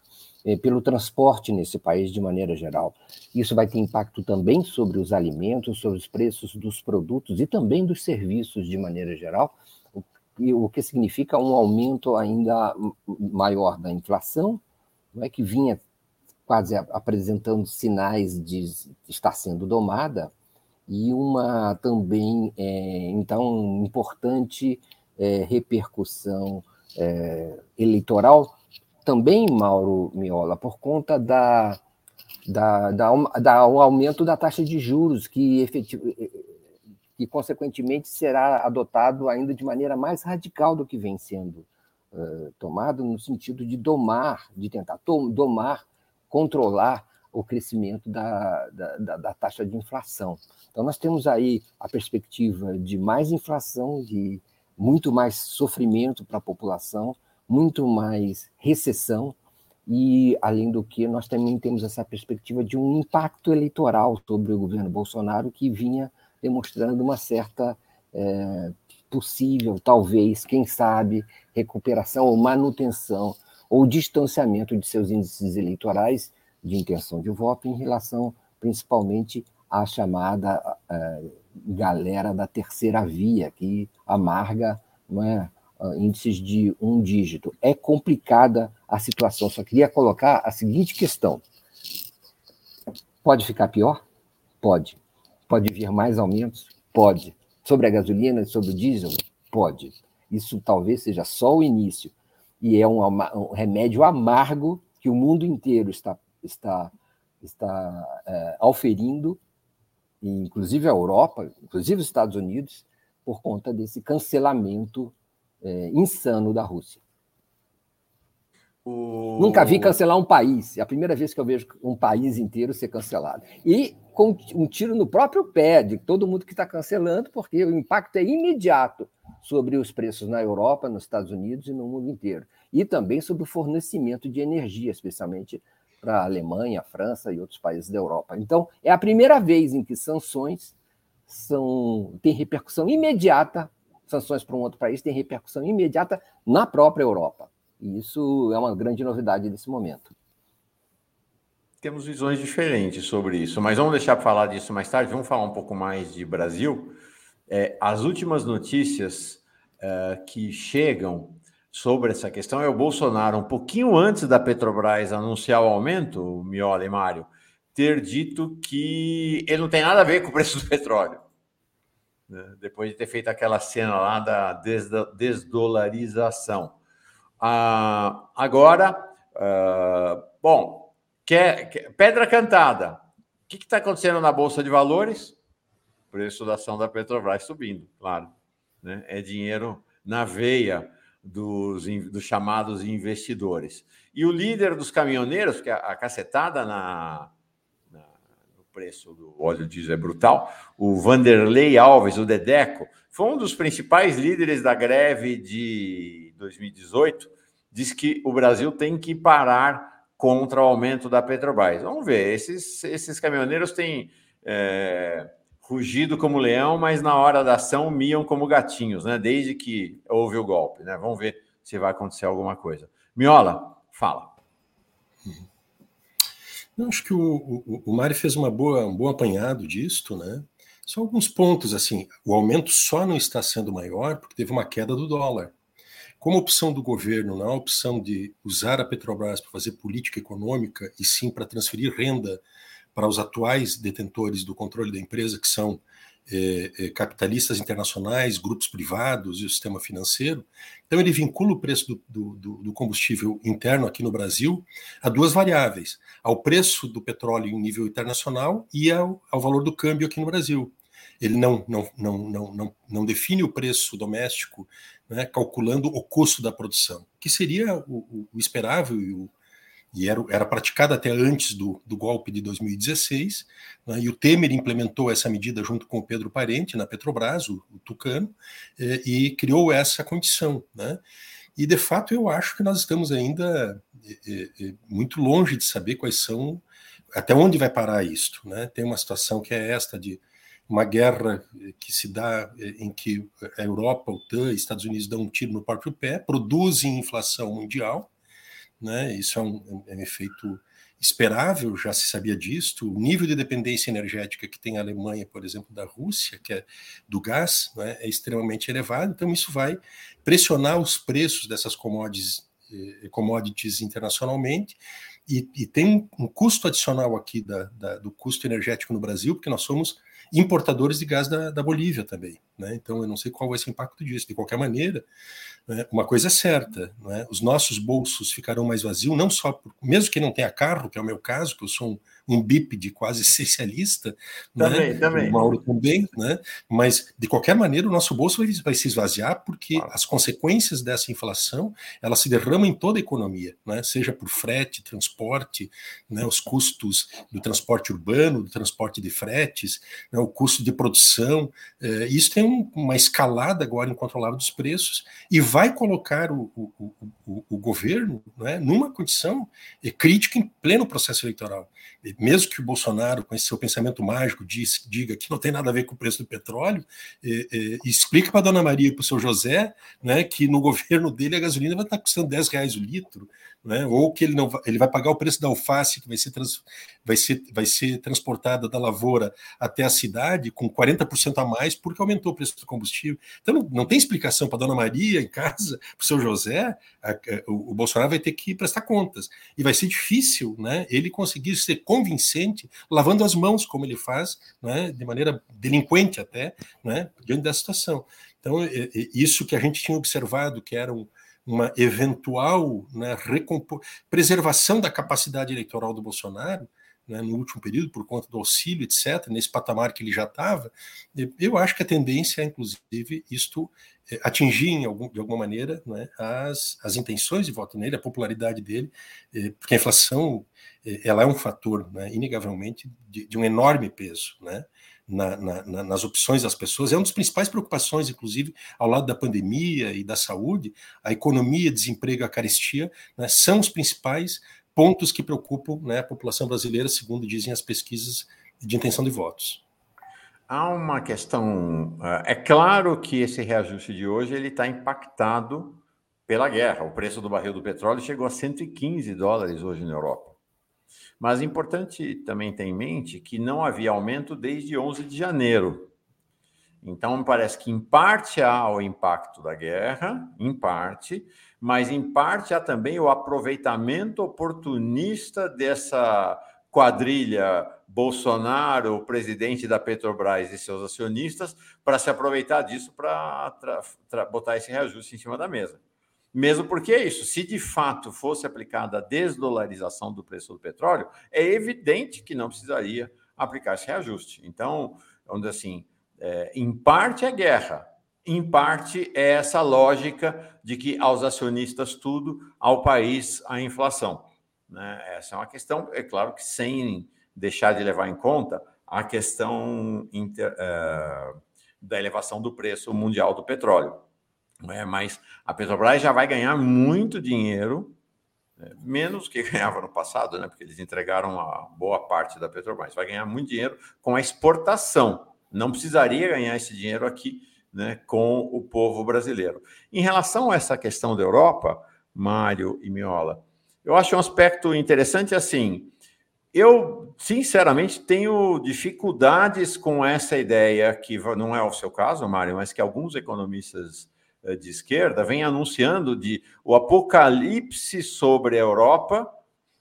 pelo transporte nesse país de maneira geral. Isso vai ter impacto também sobre os alimentos, sobre os preços dos produtos e também dos serviços de maneira geral, o que significa um aumento ainda maior da inflação, não é que vinha quase apresentando sinais de estar sendo domada, e uma também, é, então, importante é, repercussão é, eleitoral também, Mauro Miola, por conta da, da, da, da, o aumento da taxa de juros, que efetiv... que, consequentemente, será adotado ainda de maneira mais radical do que vem sendo uh, tomado, no sentido de domar, de tentar domar, controlar o crescimento da, da, da, da taxa de inflação. Então, nós temos aí a perspectiva de mais inflação, de muito mais sofrimento para a população, muito mais recessão, e, além do que, nós também temos essa perspectiva de um impacto eleitoral sobre o governo Bolsonaro, que vinha demonstrando uma certa é, possível, talvez, quem sabe, recuperação ou manutenção ou distanciamento de seus índices eleitorais de intenção de voto em relação, principalmente, à chamada é, galera da terceira via, que amarga não é, índices de um dígito. É complicada a situação. Só queria colocar a seguinte questão: pode ficar pior? Pode. Pode vir mais aumentos? Pode. Sobre a gasolina e sobre o diesel? Pode. Isso talvez seja só o início. E é um, um remédio amargo que o mundo inteiro está, está, está é, auferindo, inclusive a Europa, inclusive os Estados Unidos, por conta desse cancelamento é, insano da Rússia. O... Nunca vi cancelar um país. É a primeira vez que eu vejo um país inteiro ser cancelado. E com um tiro no próprio pé de todo mundo que está cancelando, porque o impacto é imediato sobre os preços na Europa, nos Estados Unidos e no mundo inteiro. E também sobre o fornecimento de energia, especialmente para a Alemanha, a França e outros países da Europa. Então, é a primeira vez em que sanções são, têm repercussão imediata sanções para um outro país têm repercussão imediata na própria Europa. E isso é uma grande novidade nesse momento. Temos visões diferentes sobre isso, mas vamos deixar para falar disso mais tarde. Vamos falar um pouco mais de Brasil. É, as últimas notícias é, que chegam sobre essa questão é o Bolsonaro, um pouquinho antes da Petrobras anunciar o aumento, Miola e Mário, ter dito que ele não tem nada a ver com o preço do petróleo né? depois de ter feito aquela cena lá da desdolarização. Ah, agora, ah, bom, quer, quer, pedra cantada. O que está acontecendo na Bolsa de Valores? Preço da ação da Petrobras subindo, claro. Né? É dinheiro na veia dos, dos chamados investidores. E o líder dos caminhoneiros, que é a cacetada na, preço do óleo diesel é brutal. O Vanderlei Alves, o Dedeco, foi um dos principais líderes da greve de 2018. Diz que o Brasil tem que parar contra o aumento da Petrobras. Vamos ver, esses, esses caminhoneiros têm é, rugido como leão, mas na hora da ação miam como gatinhos, né? Desde que houve o golpe, né? Vamos ver se vai acontecer alguma coisa. Miola, fala. Eu acho que o, o, o Mário fez uma boa, um bom apanhado disto, né? Só alguns pontos, assim, o aumento só não está sendo maior porque teve uma queda do dólar. Como opção do governo, não a opção de usar a Petrobras para fazer política econômica e sim para transferir renda para os atuais detentores do controle da empresa, que são capitalistas internacionais, grupos privados e o sistema financeiro. Então, ele vincula o preço do, do, do, combustível interno aqui no Brasil a duas variáveis: ao preço do petróleo em nível internacional e ao, ao valor do câmbio aqui no Brasil. Ele não, não, não, não, não, não define o preço doméstico né, calculando o custo da produção, que seria o, o esperável e o, e era, era praticada até antes do, do golpe de 2016, né, e o Temer implementou essa medida junto com o Pedro Parente na Petrobras, o, o Tucano, eh, e criou essa condição. Né? E, de fato, eu acho que nós estamos ainda eh, eh, muito longe de saber quais são, até onde vai parar isto. Né? Tem uma situação que é esta de uma guerra que se dá em que a Europa, a OTAN, Estados Unidos dão um tiro no próprio pé, produzem inflação mundial, né? Isso é um, é um efeito esperável, já se sabia disso. O nível de dependência energética que tem a Alemanha, por exemplo, da Rússia, que é do gás, né, é extremamente elevado. Então, isso vai pressionar os preços dessas commodities, eh, commodities internacionalmente. E, e, tem um custo adicional aqui da, da, do custo energético no Brasil, porque nós somos importadores de gás da, da Bolívia também. Né? Então, eu não sei qual vai ser o impacto disso. De qualquer maneira, né, uma coisa é certa: né? os nossos bolsos ficarão mais vazios, não só, por, mesmo que não tenha carro, que é o meu caso, que eu sou um um BIP de quase essencialista, também, né? também. o Mauro também, né? mas de qualquer maneira o nosso bolso vai, vai se esvaziar porque claro. as consequências dessa inflação ela se derramam em toda a economia, né? seja por frete, transporte, né? os custos do transporte urbano, do transporte de fretes, né? o custo de produção, eh, isso tem um, uma escalada agora incontrolável dos preços e vai colocar o, o, o, o governo né? numa condição eh, crítica em pleno processo eleitoral mesmo que o Bolsonaro, com esse seu pensamento mágico, diz, diga que não tem nada a ver com o preço do petróleo, é, é, explica para a dona Maria e para o seu José né, que no governo dele a gasolina vai estar custando 10 reais o litro, né, ou que ele, não, ele vai pagar o preço da alface que vai ser, trans, vai, ser, vai ser transportada da lavoura até a cidade com 40% a mais porque aumentou o preço do combustível. Então não, não tem explicação para dona Maria em casa, para o seu José, a, a, o, o Bolsonaro vai ter que prestar contas. E vai ser difícil né, ele conseguir ser convincente, lavando as mãos, como ele faz, né, de maneira delinquente até, né, diante da situação. Então, isso que a gente tinha observado, que era um, uma eventual né, preservação da capacidade eleitoral do Bolsonaro, né, no último período, por conta do auxílio, etc., nesse patamar que ele já estava, eu acho que a tendência é, inclusive, isto é, atingir algum, de alguma maneira né, as, as intenções de voto nele, a popularidade dele, é, porque a inflação é, ela é um fator, né, inegavelmente, de, de, um enorme peso, né? Na, na, nas opções das pessoas, é uma das principais preocupações, inclusive, ao lado da pandemia e da saúde, a economia, desemprego, a carestia, né, são os principais pontos que preocupam né, a população brasileira, segundo dizem as pesquisas de intenção de votos. Há uma questão. É, é claro que esse reajuste de hoje ele está impactado pela guerra. O preço do barril do petróleo chegou a 115 dólares hoje na Europa. Mas é importante também ter em mente que não havia aumento desde 11 de janeiro. Então, me parece que em parte há o impacto da guerra, em parte, mas em parte há também o aproveitamento oportunista dessa quadrilha Bolsonaro, presidente da Petrobras e seus acionistas, para se aproveitar disso para botar esse reajuste em cima da mesa. Mesmo porque é isso, se de fato fosse aplicada a desdolarização do preço do petróleo, é evidente que não precisaria aplicar esse reajuste. Então, dizer assim, é, em parte é guerra, em parte é essa lógica de que aos acionistas tudo, ao país a inflação. Né? Essa é uma questão, é claro que sem deixar de levar em conta a questão inter, é, da elevação do preço mundial do petróleo. É, mas a Petrobras já vai ganhar muito dinheiro, é, menos que ganhava no passado, né? porque eles entregaram a boa parte da Petrobras. Vai ganhar muito dinheiro com a exportação. Não precisaria ganhar esse dinheiro aqui né, com o povo brasileiro. Em relação a essa questão da Europa, Mário e Miola, eu acho um aspecto interessante assim. Eu, sinceramente, tenho dificuldades com essa ideia, que não é o seu caso, Mário, mas que alguns economistas de esquerda vêm anunciando de o apocalipse sobre a Europa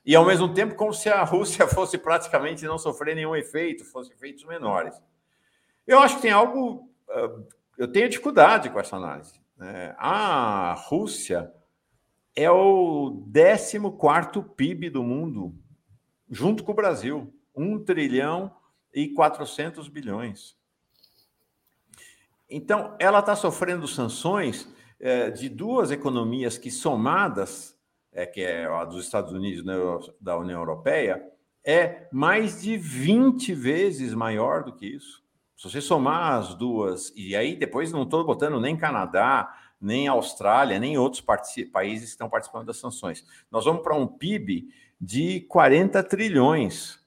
e, ao mesmo tempo, como se a Rússia fosse praticamente não sofrer nenhum efeito, fosse efeitos menores. Eu acho que tem algo. Eh, eu tenho dificuldade com essa análise. Né? A Rússia é o 14 PIB do mundo junto com o Brasil, 1 trilhão e 400 bilhões. Então, ela está sofrendo sanções é, de duas economias que, somadas, é, que é a dos Estados Unidos e da União Europeia, é mais de 20 vezes maior do que isso. Se você somar as duas, e aí depois não estou botando nem Canadá, nem Austrália, nem outros países que estão participando das sanções. Nós vamos para um PIB de 40 trilhões.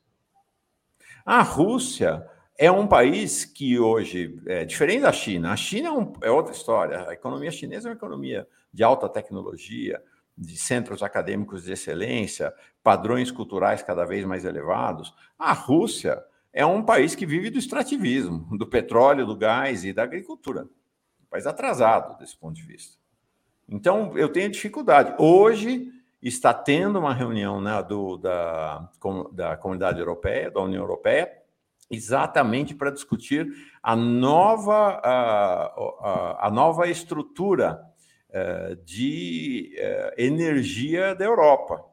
A Rússia é um país que hoje é diferente da China. A China é, um, é, outra história. A economia chinesa é uma economia de alta tecnologia, de centros acadêmicos de excelência, padrões culturais cada vez mais elevados. A Rússia é um país que vive do extrativismo, do petróleo, do gás e da agricultura. Um país atrasado desse ponto de vista. Então, eu tenho dificuldade. Hoje, está tendo uma reunião né, do, da, da Comunidade Europeia, da União Europeia, exatamente para discutir a nova, a, a, a nova estrutura uh, de uh, energia da Europa.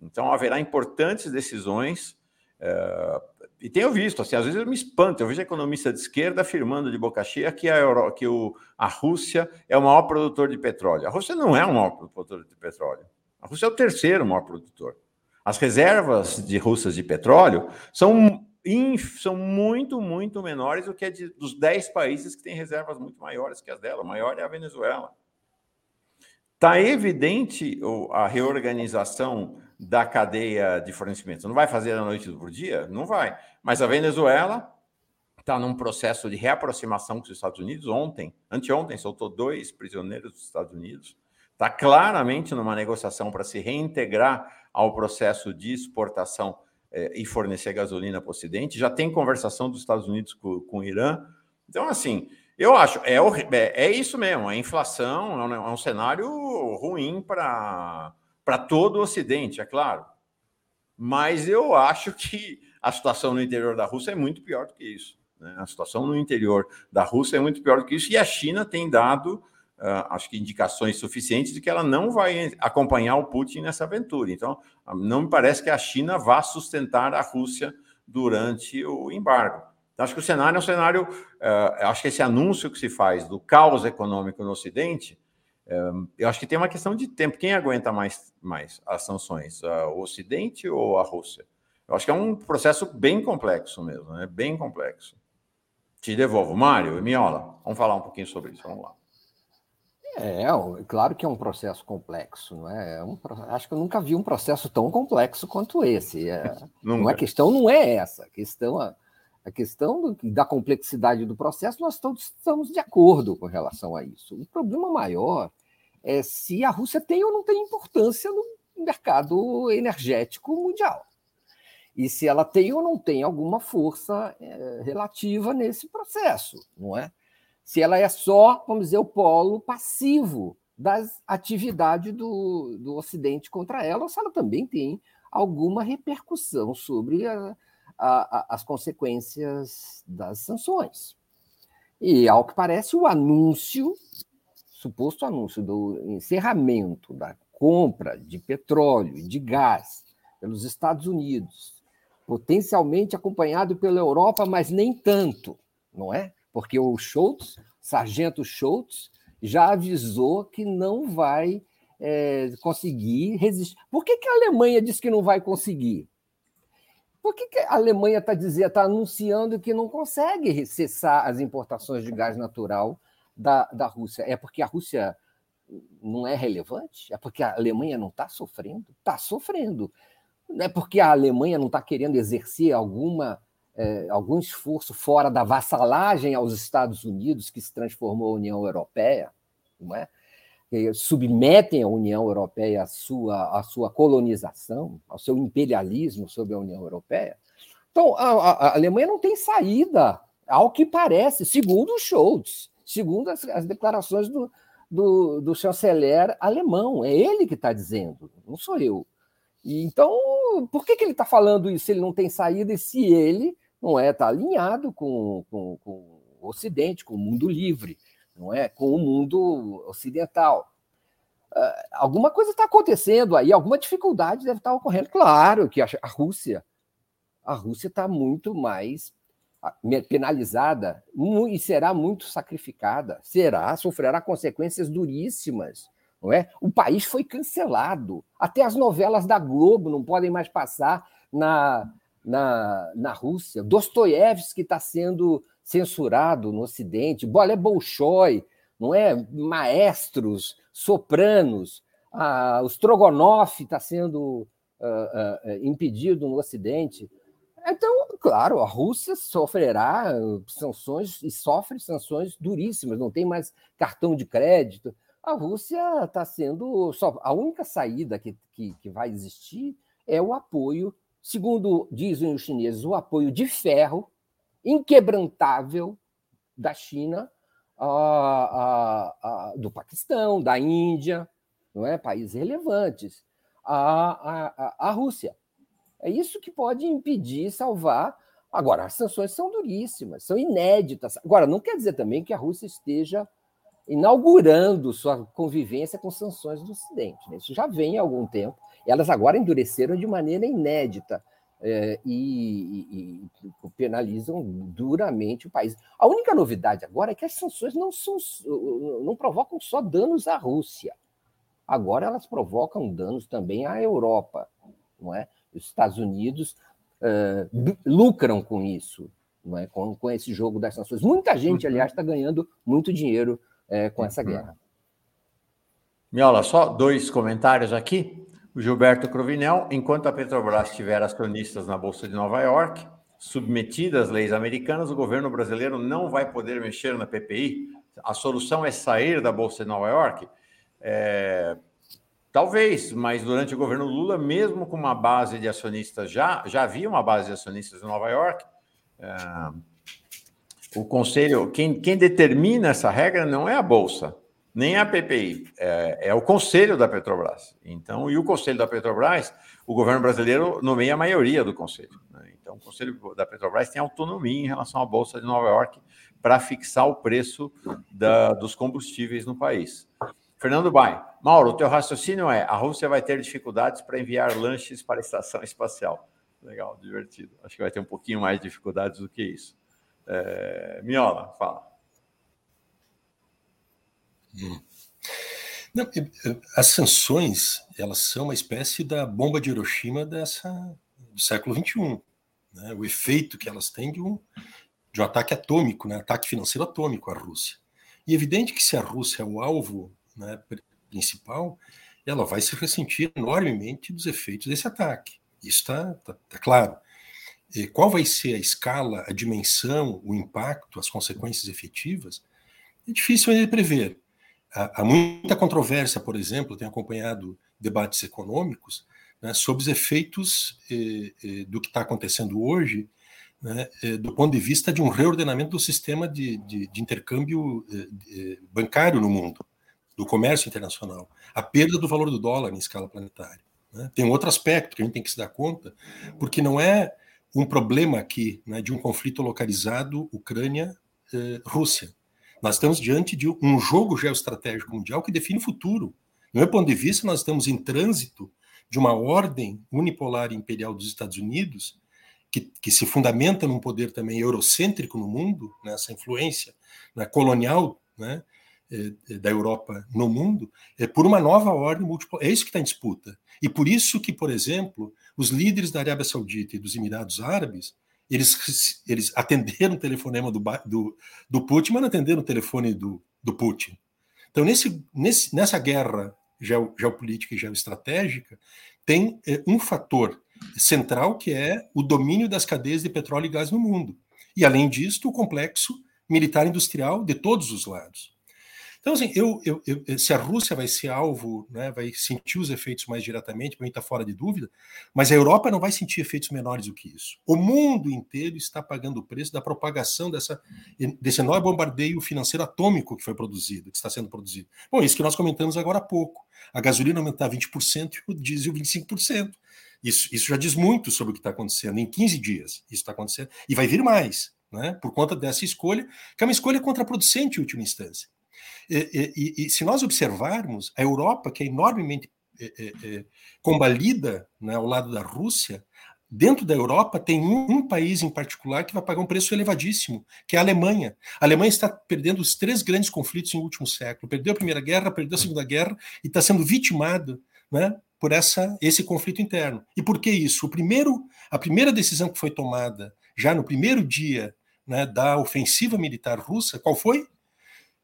Então, haverá importantes decisões. Uh, e tenho visto, assim, às vezes eu me espanto, eu vejo economista de esquerda afirmando de boca cheia que a, Euro, que o, a Rússia é o maior produtor de petróleo. A Rússia não é o maior produtor de petróleo. A Rússia é o terceiro maior produtor. As reservas de russas de petróleo são, são muito, muito menores do que a de, dos 10 países que têm reservas muito maiores que as dela. A maior é a Venezuela. Está evidente a reorganização da cadeia de fornecimento. Não vai fazer da noite o dia? Não vai. Mas a Venezuela está num processo de reaproximação com os Estados Unidos. Ontem, anteontem, soltou dois prisioneiros dos Estados Unidos. Está claramente numa negociação para se reintegrar ao processo de exportação eh, e fornecer gasolina para o Ocidente. Já tem conversação dos Estados Unidos com, com o Irã. Então, assim, eu acho, é, é, é isso mesmo, a inflação é um, é um cenário ruim para todo o Ocidente, é claro. Mas eu acho que a situação no interior da Rússia é muito pior do que isso. Né? A situação no interior da Rússia é muito pior do que isso, e a China tem dado, acho que, indicações suficientes de que ela não vai acompanhar o Putin nessa aventura. Então, não me parece que a China vá sustentar a Rússia durante o embargo. Então, acho que o cenário é um cenário. Uh, acho que esse anúncio que se faz do caos econômico no Ocidente, eu acho que tem uma questão de tempo. Quem aguenta mais, mais as sanções? Uh, o Ocidente ou a Rússia? Eu acho que é um processo bem complexo mesmo, né? bem complexo. Te devolvo. Mário e Miola, vamos falar um pouquinho sobre isso. Vamos lá. É, claro que é um processo complexo, não é? é um, acho que eu nunca vi um processo tão complexo quanto esse. É, não, a questão não é essa. A questão. É, a questão do, da complexidade do processo, nós todos estamos de acordo com relação a isso. O problema maior é se a Rússia tem ou não tem importância no mercado energético mundial. E se ela tem ou não tem alguma força é, relativa nesse processo, não é? Se ela é só, vamos dizer, o polo passivo das atividades do, do Ocidente contra ela, ou se ela também tem alguma repercussão sobre a, a, a, as consequências das sanções. E, ao que parece, o anúncio, suposto anúncio do encerramento da compra de petróleo e de gás pelos Estados Unidos, potencialmente acompanhado pela Europa, mas nem tanto, não é? Porque o Schultz, Sargento Schultz, já avisou que não vai é, conseguir resistir. Por que, que a Alemanha diz que não vai conseguir? Por que, que a Alemanha está está anunciando que não consegue cessar as importações de gás natural da, da Rússia? É porque a Rússia não é relevante? É porque a Alemanha não está sofrendo? Está sofrendo. Não é porque a Alemanha não está querendo exercer alguma, é, algum esforço fora da vassalagem aos Estados Unidos, que se transformou a União Europeia, não é? submetem a União Europeia à sua, à sua colonização, ao seu imperialismo sobre a União Europeia. Então, a, a Alemanha não tem saída, ao que parece, segundo o Scholz, segundo as, as declarações do, do, do, chanceler alemão. É ele que está dizendo, não sou eu. Então, por que, que ele está falando isso ele não tem saída e se ele não é está alinhado com, com, com o Ocidente, com o mundo livre? não é? Com o mundo ocidental. Uh, alguma coisa está acontecendo aí, alguma dificuldade deve estar tá ocorrendo. Claro que a, a Rússia, a Rússia está muito mais ah, penalizada e será muito sacrificada, será, sofrerá consequências duríssimas. Não é? O país foi cancelado. Até as novelas da Globo não podem mais passar na, na, na Rússia. Dostoiévski está sendo censurado no Ocidente, Bolé Bolshoi, não é? Maestros, sopranos, ah, o Strogonoff está sendo ah, ah, impedido no Ocidente. Então, claro, a Rússia sofrerá sanções e sofre sanções duríssimas, não tem mais cartão de crédito. A Rússia está sendo. Só, a única saída que, que, que vai existir é o apoio, segundo dizem os chineses, o apoio de ferro inquebrantável da China, a, a, a, do Paquistão, da Índia, não é? países relevantes, a Rússia. É isso que pode impedir, salvar Agora, as sanções são duríssimas, são inéditas. Agora, não quer dizer também que a Rússia esteja inaugurando sua convivência com sanções do Ocidente. Né? Isso já vem há algum tempo. Elas agora endureceram de maneira inédita é, e, e, e, penalizam duramente o país. A única novidade agora é que as sanções não, são, não provocam só danos à Rússia. Agora elas provocam danos também à Europa, não é? Os Estados Unidos uh, lucram com isso, não é? Com, com esse jogo das sanções. Muita gente, uhum. aliás, está ganhando muito dinheiro uh, com essa uhum. guerra. Miola, só dois comentários aqui. Gilberto Crovinel, enquanto a Petrobras tiver acionistas na Bolsa de Nova York, submetidas às leis americanas, o governo brasileiro não vai poder mexer na PPI. A solução é sair da Bolsa de Nova York? É, talvez, mas durante o governo Lula, mesmo com uma base de acionistas, já, já havia uma base de acionistas em Nova York. É, o conselho, quem, quem determina essa regra não é a Bolsa, nem a PPI, é, é, o conselho da Petrobras. Então, e o conselho da Petrobras, o governo brasileiro nomeia a maioria do conselho. Né? Então, o conselho da Petrobras tem autonomia em relação à Bolsa de Nova York para fixar o preço da, dos combustíveis no país. Fernando Bai, Mauro, o teu raciocínio é: a Rússia vai ter dificuldades para enviar lanches para a estação espacial. Legal, divertido. Acho que vai ter um pouquinho mais de dificuldades do que isso. É... Miola, fala. Não, as sanções elas são uma espécie da bomba de Hiroshima dessa do século XXI. Né? O efeito que elas têm de um, de um ataque atômico, né? ataque financeiro atômico à Rússia. E é evidente que se a Rússia é o alvo né, principal, ela vai se ressentir enormemente dos efeitos desse ataque. Isso está tá, tá claro. E qual vai ser a escala, a dimensão, o impacto, as consequências efetivas? É difícil prever. Há, muita controvérsia, por exemplo, tenho acompanhado debates econômicos né, sobre os efeitos eh, eh, do que está acontecendo hoje, né, eh, do ponto de vista de um reordenamento do sistema de, de, de intercâmbio eh, eh, bancário no mundo do comércio internacional, a perda do valor do dólar em escala planetária. Né? Tem um outro aspecto que a gente tem que se dar conta, porque não é um problema aqui né, de um conflito localizado Ucrânia-Rússia. Nós estamos diante de um jogo geoestratégico mundial que define o futuro. Do meu ponto de vista, nós estamos em trânsito de uma ordem unipolar imperial dos Estados Unidos, que, que se fundamenta num poder também eurocêntrico no mundo, nessa né, influência né, colonial, né, eh, eh, da Europa no mundo é por uma nova ordem múltipla. É isso que está em disputa. E por isso que, por exemplo, os líderes da Arábia Saudita e dos Emirados Árabes eles, eles atenderam o telefonema do, do, do Putin, mas não atenderam o telefone do, do Putin. Então, nesse, nesse, nessa guerra geopolítica e geoestratégica, tem é, um fator central que é o domínio das cadeias de petróleo e gás no mundo. E, além disso, o complexo militar industrial de todos os lados. Então, assim, eu, eu, eu, se a Rússia vai ser alvo, né, vai sentir os efeitos mais diretamente, para mim está fora de dúvida, mas a Europa não vai sentir efeitos menores do que isso. O mundo inteiro está pagando o preço da propagação dessa, desse enorme bombardeio financeiro atômico que foi produzido, que está sendo produzido. Bom, isso que nós comentamos agora há pouco. A gasolina aumentar 20% e o diesel 25%. Isso, isso já diz muito sobre o que está acontecendo. Em 15 dias, isso está acontecendo. E vai vir mais, né, por conta dessa escolha, que é uma escolha contraproducente em última instância. E, e, e, se nós observarmos, a Europa, que é enormemente é, é, combalida né, ao lado da Rússia, dentro da Europa tem um, país em particular que vai pagar um preço elevadíssimo, que é a Alemanha. A Alemanha está perdendo os três grandes conflitos em último século. Perdeu a Primeira Guerra, perdeu a Segunda Guerra e está sendo vitimada né, por essa, esse conflito interno. E por que isso? O primeiro, a primeira decisão que foi tomada já no primeiro dia né, da ofensiva militar russa, qual foi?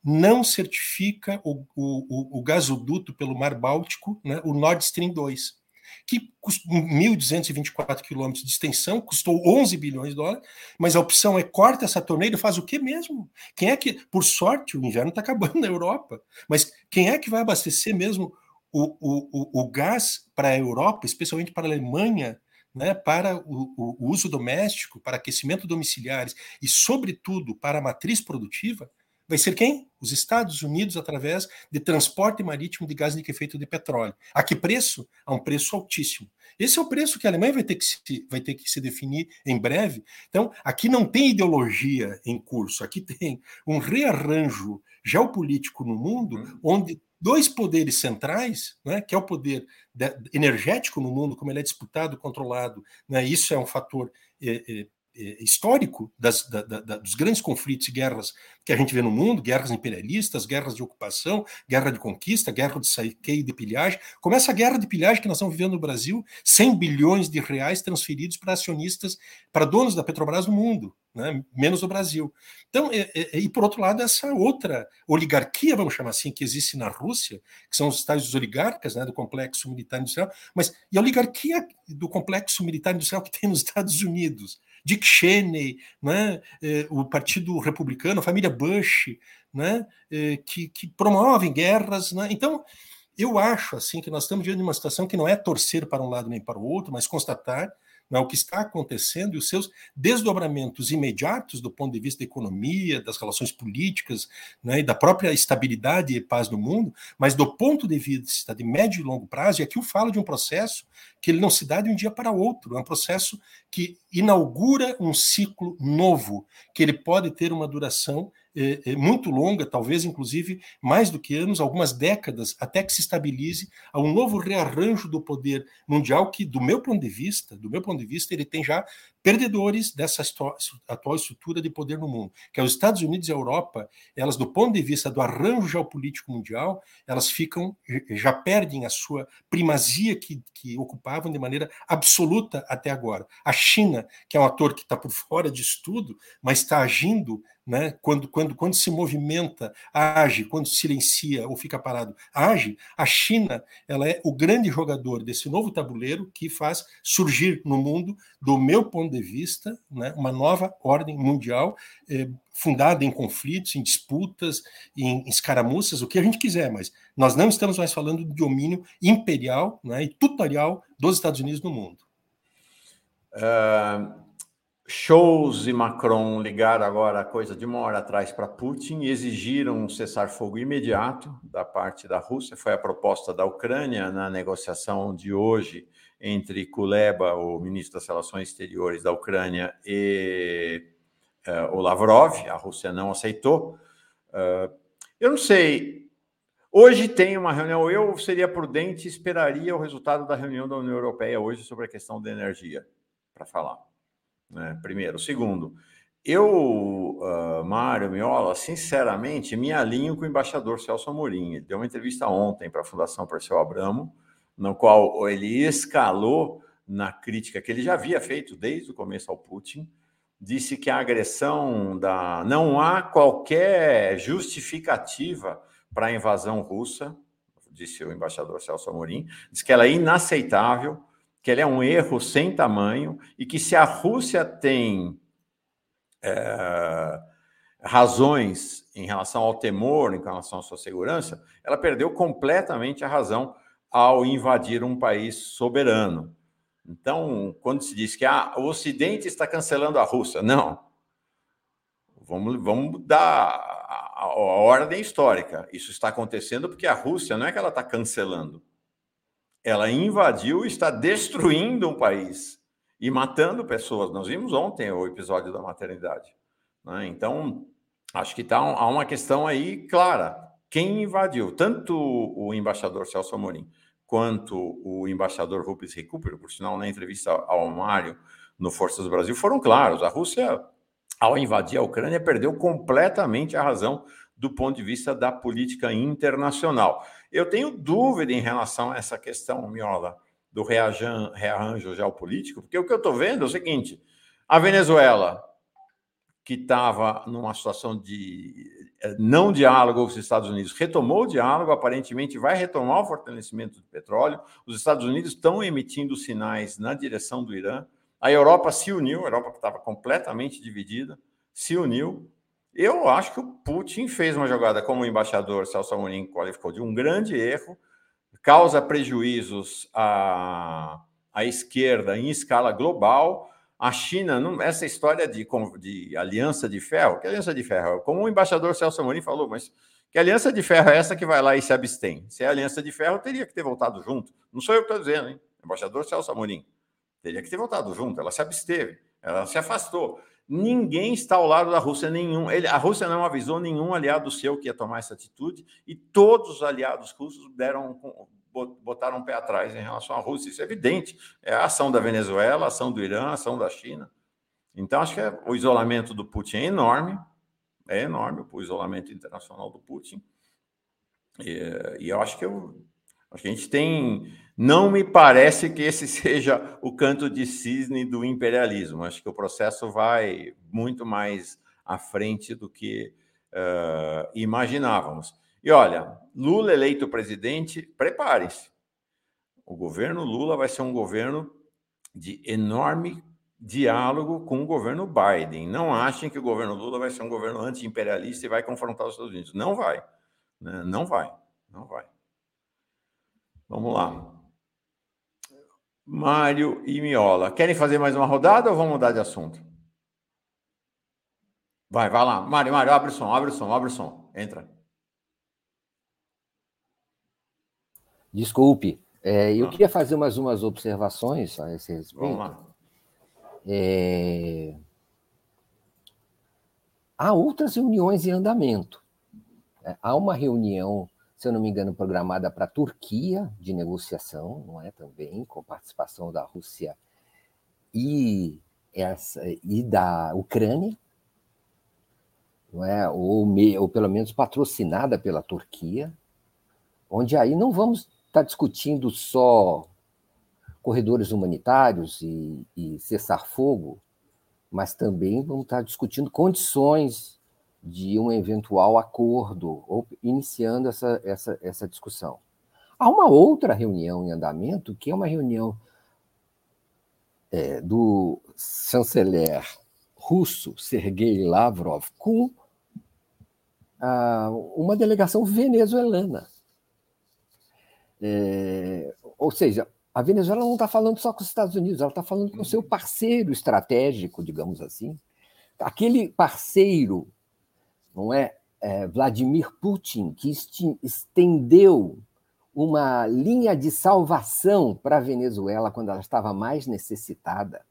Não certifica o, o, o, gasoduto pelo Mar Báltico, né, o Nord Stream 2, que custou 1.224 quilômetros de extensão, custou 11 bilhões de dólares, mas a opção é corta essa torneira e faz o quê mesmo? Quem é que, por sorte, o inverno está acabando na Europa, mas quem é que vai abastecer mesmo o, o, o gás para a Europa, especialmente para a Alemanha, né, para o, o uso doméstico, para aquecimento domiciliares e, sobretudo, para a matriz produtiva? Vai ser quem? Os Estados Unidos, através de transporte marítimo de gás liquefeito de petróleo. A que preço? A um preço altíssimo. Esse é o preço que a Alemanha vai ter que, se, vai ter que se definir em breve. Então, aqui não tem ideologia em curso, aqui tem um rearranjo geopolítico no mundo, uhum. onde dois poderes centrais, né, que é o poder energético no mundo, como ele é disputado, controlado, né, isso é um fator é, é, histórico das, da, da, dos grandes conflitos e guerras que a gente vê no mundo, guerras imperialistas, guerras de ocupação, guerra de conquista, guerra de saqueio e de pilhagem. Começa a guerra de pilhagem que nós estamos vivendo no Brasil, 100 bilhões de reais transferidos para acionistas, para donos da Petrobras no mundo, né? menos no Brasil. Então, e, e, e, por outro lado, essa outra oligarquia, vamos chamar assim, que existe na Rússia, que são os tais oligarcas né, do complexo militar industrial, mas e a oligarquia do complexo militar industrial que tem nos Estados Unidos? Dick Cheney, né, o Partido Republicano, a família Bush, né, que, que promovem guerras. Né? Então, eu acho assim que nós estamos diante de uma situação que não é torcer para um lado nem para o outro, mas constatar o que está acontecendo e os seus desdobramentos imediatos do ponto de vista da economia, das relações políticas né, e da própria estabilidade e paz no mundo, mas do ponto de vista de médio e longo prazo, e aqui eu falo de um processo que ele não se dá de um dia para outro, é um processo que inaugura um ciclo novo, que ele pode ter uma duração é, é muito longa, talvez inclusive mais do que anos, algumas décadas, até que se estabilize a um novo rearranjo do poder mundial que, do meu ponto de vista, do meu ponto de vista, ele tem já perdedores dessa atual estrutura de poder no mundo, que é os Estados Unidos e a Europa, elas do ponto de vista do arranjo geopolítico mundial, elas ficam já perdem a sua primazia que, que ocupavam de maneira absoluta até agora. A China, que é um ator que está por fora disso tudo, mas está agindo né? Quando, quando, quando se movimenta, age, quando silencia ou fica parado, age. A China ela é o grande jogador desse novo tabuleiro que faz surgir no mundo, do meu ponto de vista, né, uma nova ordem mundial eh, fundada em conflitos, em disputas, em escaramuças, o que a gente quiser, mas nós não estamos mais falando de domínio imperial né, e tutorial dos Estados Unidos no mundo. Uh, Scholz e Macron ligaram agora, coisa de uma hora atrás, para Putin e exigiram um cessar-fogo imediato da parte da Rússia. Foi a proposta da Ucrânia na negociação de hoje entre Kuleba, o ministro das Relações Exteriores da Ucrânia, e uh, o Lavrov. A Rússia não aceitou. Uh, eu não sei. Hoje tem uma reunião. Eu seria prudente e esperaria o resultado da reunião da União Europeia hoje sobre a questão da energia para falar né? Primeiro. Segundo, eu, uh, Mário Miola, sinceramente, me alinho com o embaixador Celso Amorim. Ele deu uma entrevista ontem para a Fundação Perseu Abramo, no qual ele escalou na crítica que ele já havia feito desde o começo ao Putin, disse que a agressão da não há qualquer justificativa para a invasão russa, disse o embaixador Celso Amorim, disse que ela é inaceitável que ele é um erro sem tamanho e que se a Rússia tem é, razões em relação ao temor, em relação à sua segurança, ela perdeu completamente a razão ao invadir um país soberano. Então, quando se diz que ah, o Ocidente está cancelando a Rússia, não. Vamos, vamos dar a, a, a ordem histórica. Isso está acontecendo porque a Rússia não é que ela está cancelando ela invadiu e está destruindo um país e matando pessoas. Nós vimos ontem o episódio da maternidade. Né? Então, acho que está há uma questão aí clara. Quem invadiu? Tanto o embaixador Celso Amorim quanto o embaixador Rubens Recupero, por sinal, na entrevista ao Mário no Forças do Brasil, foram claros. A Rússia, ao invadir a Ucrânia, perdeu completamente a razão do ponto de vista da política internacional. Eu tenho dúvida em relação a essa questão, Miola, do rearranjo geopolítico, porque o que eu estou vendo é o seguinte: a Venezuela, que estava numa situação de não diálogo com os Estados Unidos, retomou o diálogo, aparentemente vai retomar o fortalecimento do petróleo. Os Estados Unidos estão emitindo sinais na direção do Irã. A Europa se uniu, a Europa que estava completamente dividida, se uniu. Eu acho que o Putin fez uma jogada como o embaixador Celso Amorim qualificou de um grande erro, causa prejuízos à, à esquerda em escala global. A China, essa história de, de aliança de ferro, que aliança de ferro? Como o embaixador Celso Amorim falou, mas que aliança de ferro é essa que vai lá e se abstém? Se é aliança de ferro, teria que ter voltado junto. Não sou eu que estou dizendo, hein? Embaixador Celso Amorim. Teria que ter voltado junto. Ela se absteve, ela se afastou. Ninguém está ao lado da Rússia, nenhum. Ele, a Rússia não avisou nenhum aliado seu que ia tomar essa atitude, e todos os aliados russos deram, botaram um pé atrás em relação à Rússia. Isso é evidente. É a ação da Venezuela, a ação do Irã, a ação da China. Então, acho que é, o isolamento do Putin é enorme é enorme o isolamento internacional do Putin. E, e eu acho que eu, acho que a gente tem. Não me parece que esse seja o canto de cisne do imperialismo. Acho que o processo vai muito mais à frente do que uh, imaginávamos. E olha, Lula eleito presidente, prepare-se. O governo Lula vai ser um governo de enorme diálogo com o governo Biden. Não achem que o governo Lula vai ser um governo anti-imperialista e vai confrontar os Estados Unidos. Não vai. Né? Não vai. Não vai. Vamos lá. Mário e Miola. Querem fazer mais uma rodada ou vamos mudar de assunto? Vai, vai lá. Mário, Mário, abre o som, abre o som, abre o som. Entra. Desculpe. É, eu ah. queria fazer mais umas observações a esse respeito. Vamos lá. É... Há outras reuniões em andamento. É, há uma reunião, se eu não me engano, programada para a Turquia de negociação, não é também, com participação da Rússia e, essa, e da Ucrânia, não é? ou, me, ou pelo menos patrocinada pela Turquia, onde aí não vamos estar discutindo só corredores humanitários e, e cessar fogo, mas também vamos estar discutindo condições de um eventual acordo, ou iniciando essa, essa, essa discussão. Há uma outra reunião em andamento, que é uma reunião é, do chanceler russo Sergei Lavrov com ah, uma delegação venezuelana. É, ou seja, a Venezuela não está falando só com os Estados Unidos, ela está falando com o seu parceiro estratégico, digamos assim. Aquele parceiro, não é, é Vladimir Putin, que estendeu uma linha de salvação para a Venezuela quando ela estava mais necessitada.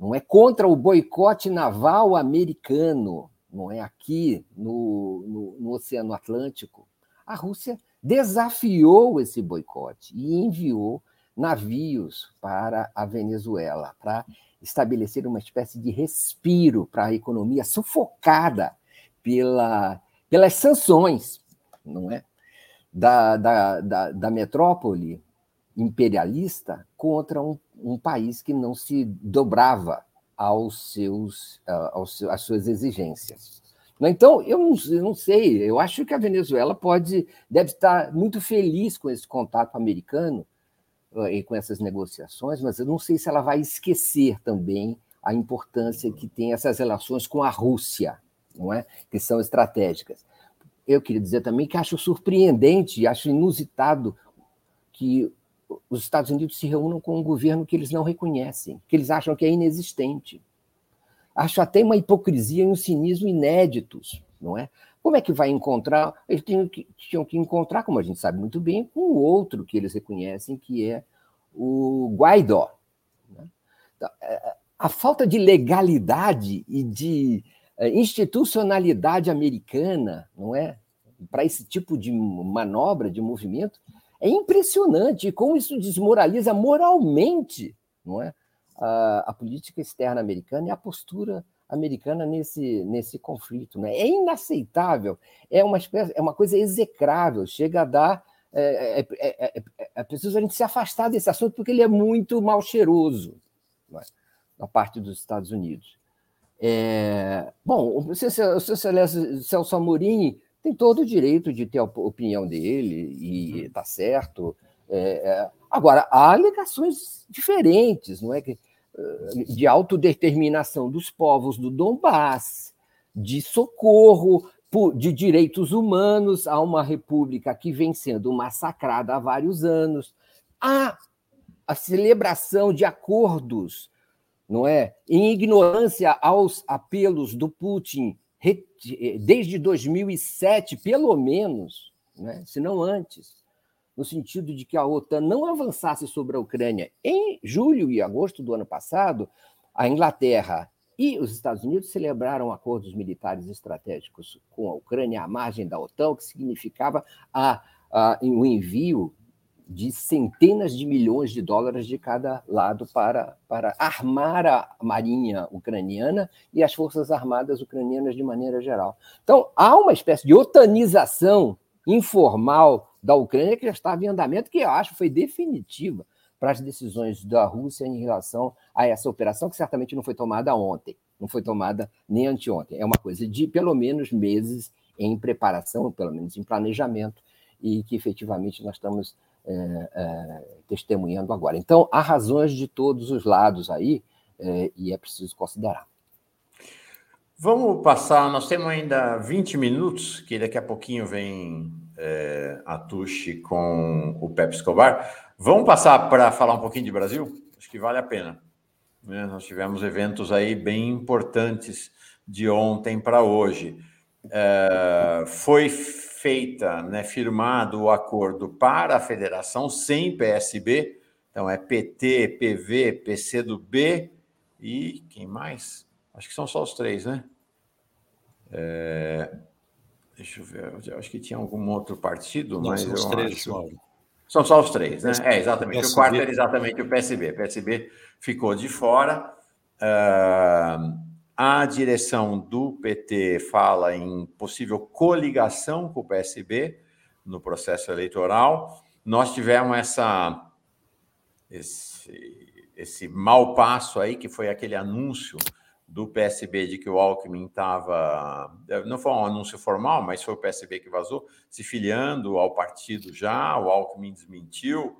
Não é contra o boicote naval americano, não é aqui no, no, no Oceano Atlântico. A Rússia desafiou esse boicote e enviou navios para a Venezuela para estabelecer uma espécie de respiro para a economia sufocada pela, pelas sanções, não é, da, da, da, da metrópole imperialista contra um, um, país que não se dobrava aos seus, aos, às suas exigências. Né? Então, eu não, eu não, sei, eu acho que a Venezuela pode, deve estar muito feliz com esse contato americano eh, e com essas negociações, mas eu não sei se ela vai esquecer também a importância que tem essas relações com a Rússia, não é? que são estratégicas. Eu queria dizer também que acho surpreendente, acho inusitado que os Estados Unidos se reúnam com um governo que eles não reconhecem, que eles acham que é inexistente. Acho até uma hipocrisia e um cinismo inéditos, não é? Como é que vai encontrar? Eles tinham que, tinham que encontrar, como a gente sabe muito bem, com o outro que eles reconhecem, que é o Guaidó. Né? Então, é, a falta de legalidade e de é, institucionalidade americana, não é? Para esse tipo de manobra, de movimento, é impressionante. Como isso desmoraliza moralmente, não é? A, a, política externa americana e a postura americana nesse, nesse conflito. Né? É inaceitável, é uma, espécie, é uma coisa execrável, chega a dar. É, é, é, é, preciso a gente se afastar desse assunto porque ele é muito mal cheiroso é? na parte dos Estados Unidos. bom, o seu Celso Amorim tem todo o direito de ter a opinião dele e está certo. agora, há alegações diferentes, não é? que de autodeterminação dos povos do Donbass, de socorro, de direitos humanos a uma república que vem sendo massacrada há vários anos, a, a celebração de acordos não é? Em ignorância aos apelos do Putin desde 2007, pelo menos, né? se não antes, no sentido de que a OTAN não avançasse sobre a Ucrânia. Em julho e agosto do ano passado, a Inglaterra e os Estados Unidos celebraram acordos militares estratégicos com a Ucrânia à margem da OTAN, o que significava a, a, o envio de centenas de milhões de dólares de cada lado para, para armar a marinha ucraniana e as forças armadas ucranianas de maneira geral. Então, há uma espécie de otanização informal da Ucrânia que já estava em andamento, que eu acho foi definitiva para as decisões da Rússia em relação a essa operação, que certamente não foi tomada ontem, não foi tomada nem anteontem. É uma coisa de pelo menos meses em preparação, pelo menos em planejamento, e que efetivamente nós estamos é, é, testemunhando agora. Então, há razões de todos os lados aí, é, e é preciso considerar. Vamos passar, nós temos ainda 20 minutos, que daqui a pouquinho vem é, a Tuxi com o Pepe Escobar. Vamos passar para falar um pouquinho de Brasil? Acho que vale a pena. Né? Nós tivemos eventos aí bem importantes de ontem para hoje. É, foi feita, né, firmado o acordo para a federação sem PSB, então é PT, PV, PC do B e quem mais? Acho que são só os três, né? É, deixa eu ver, eu acho que tinha algum outro partido, Não, mas são os três, acho... Mauro. São só os três, né? É, exatamente. O, quarto era exatamente o PSB. O PSB ficou de fora. Uh, a direção do PT fala em possível coligação com o PSB no processo eleitoral. Nós tivemos essa, esse, esse mau passo aí, que foi aquele anúncio do PSB de que o Alckmin estava. Não foi um anúncio formal, mas foi o PSB que vazou, se filiando ao partido já. O Alckmin desmentiu.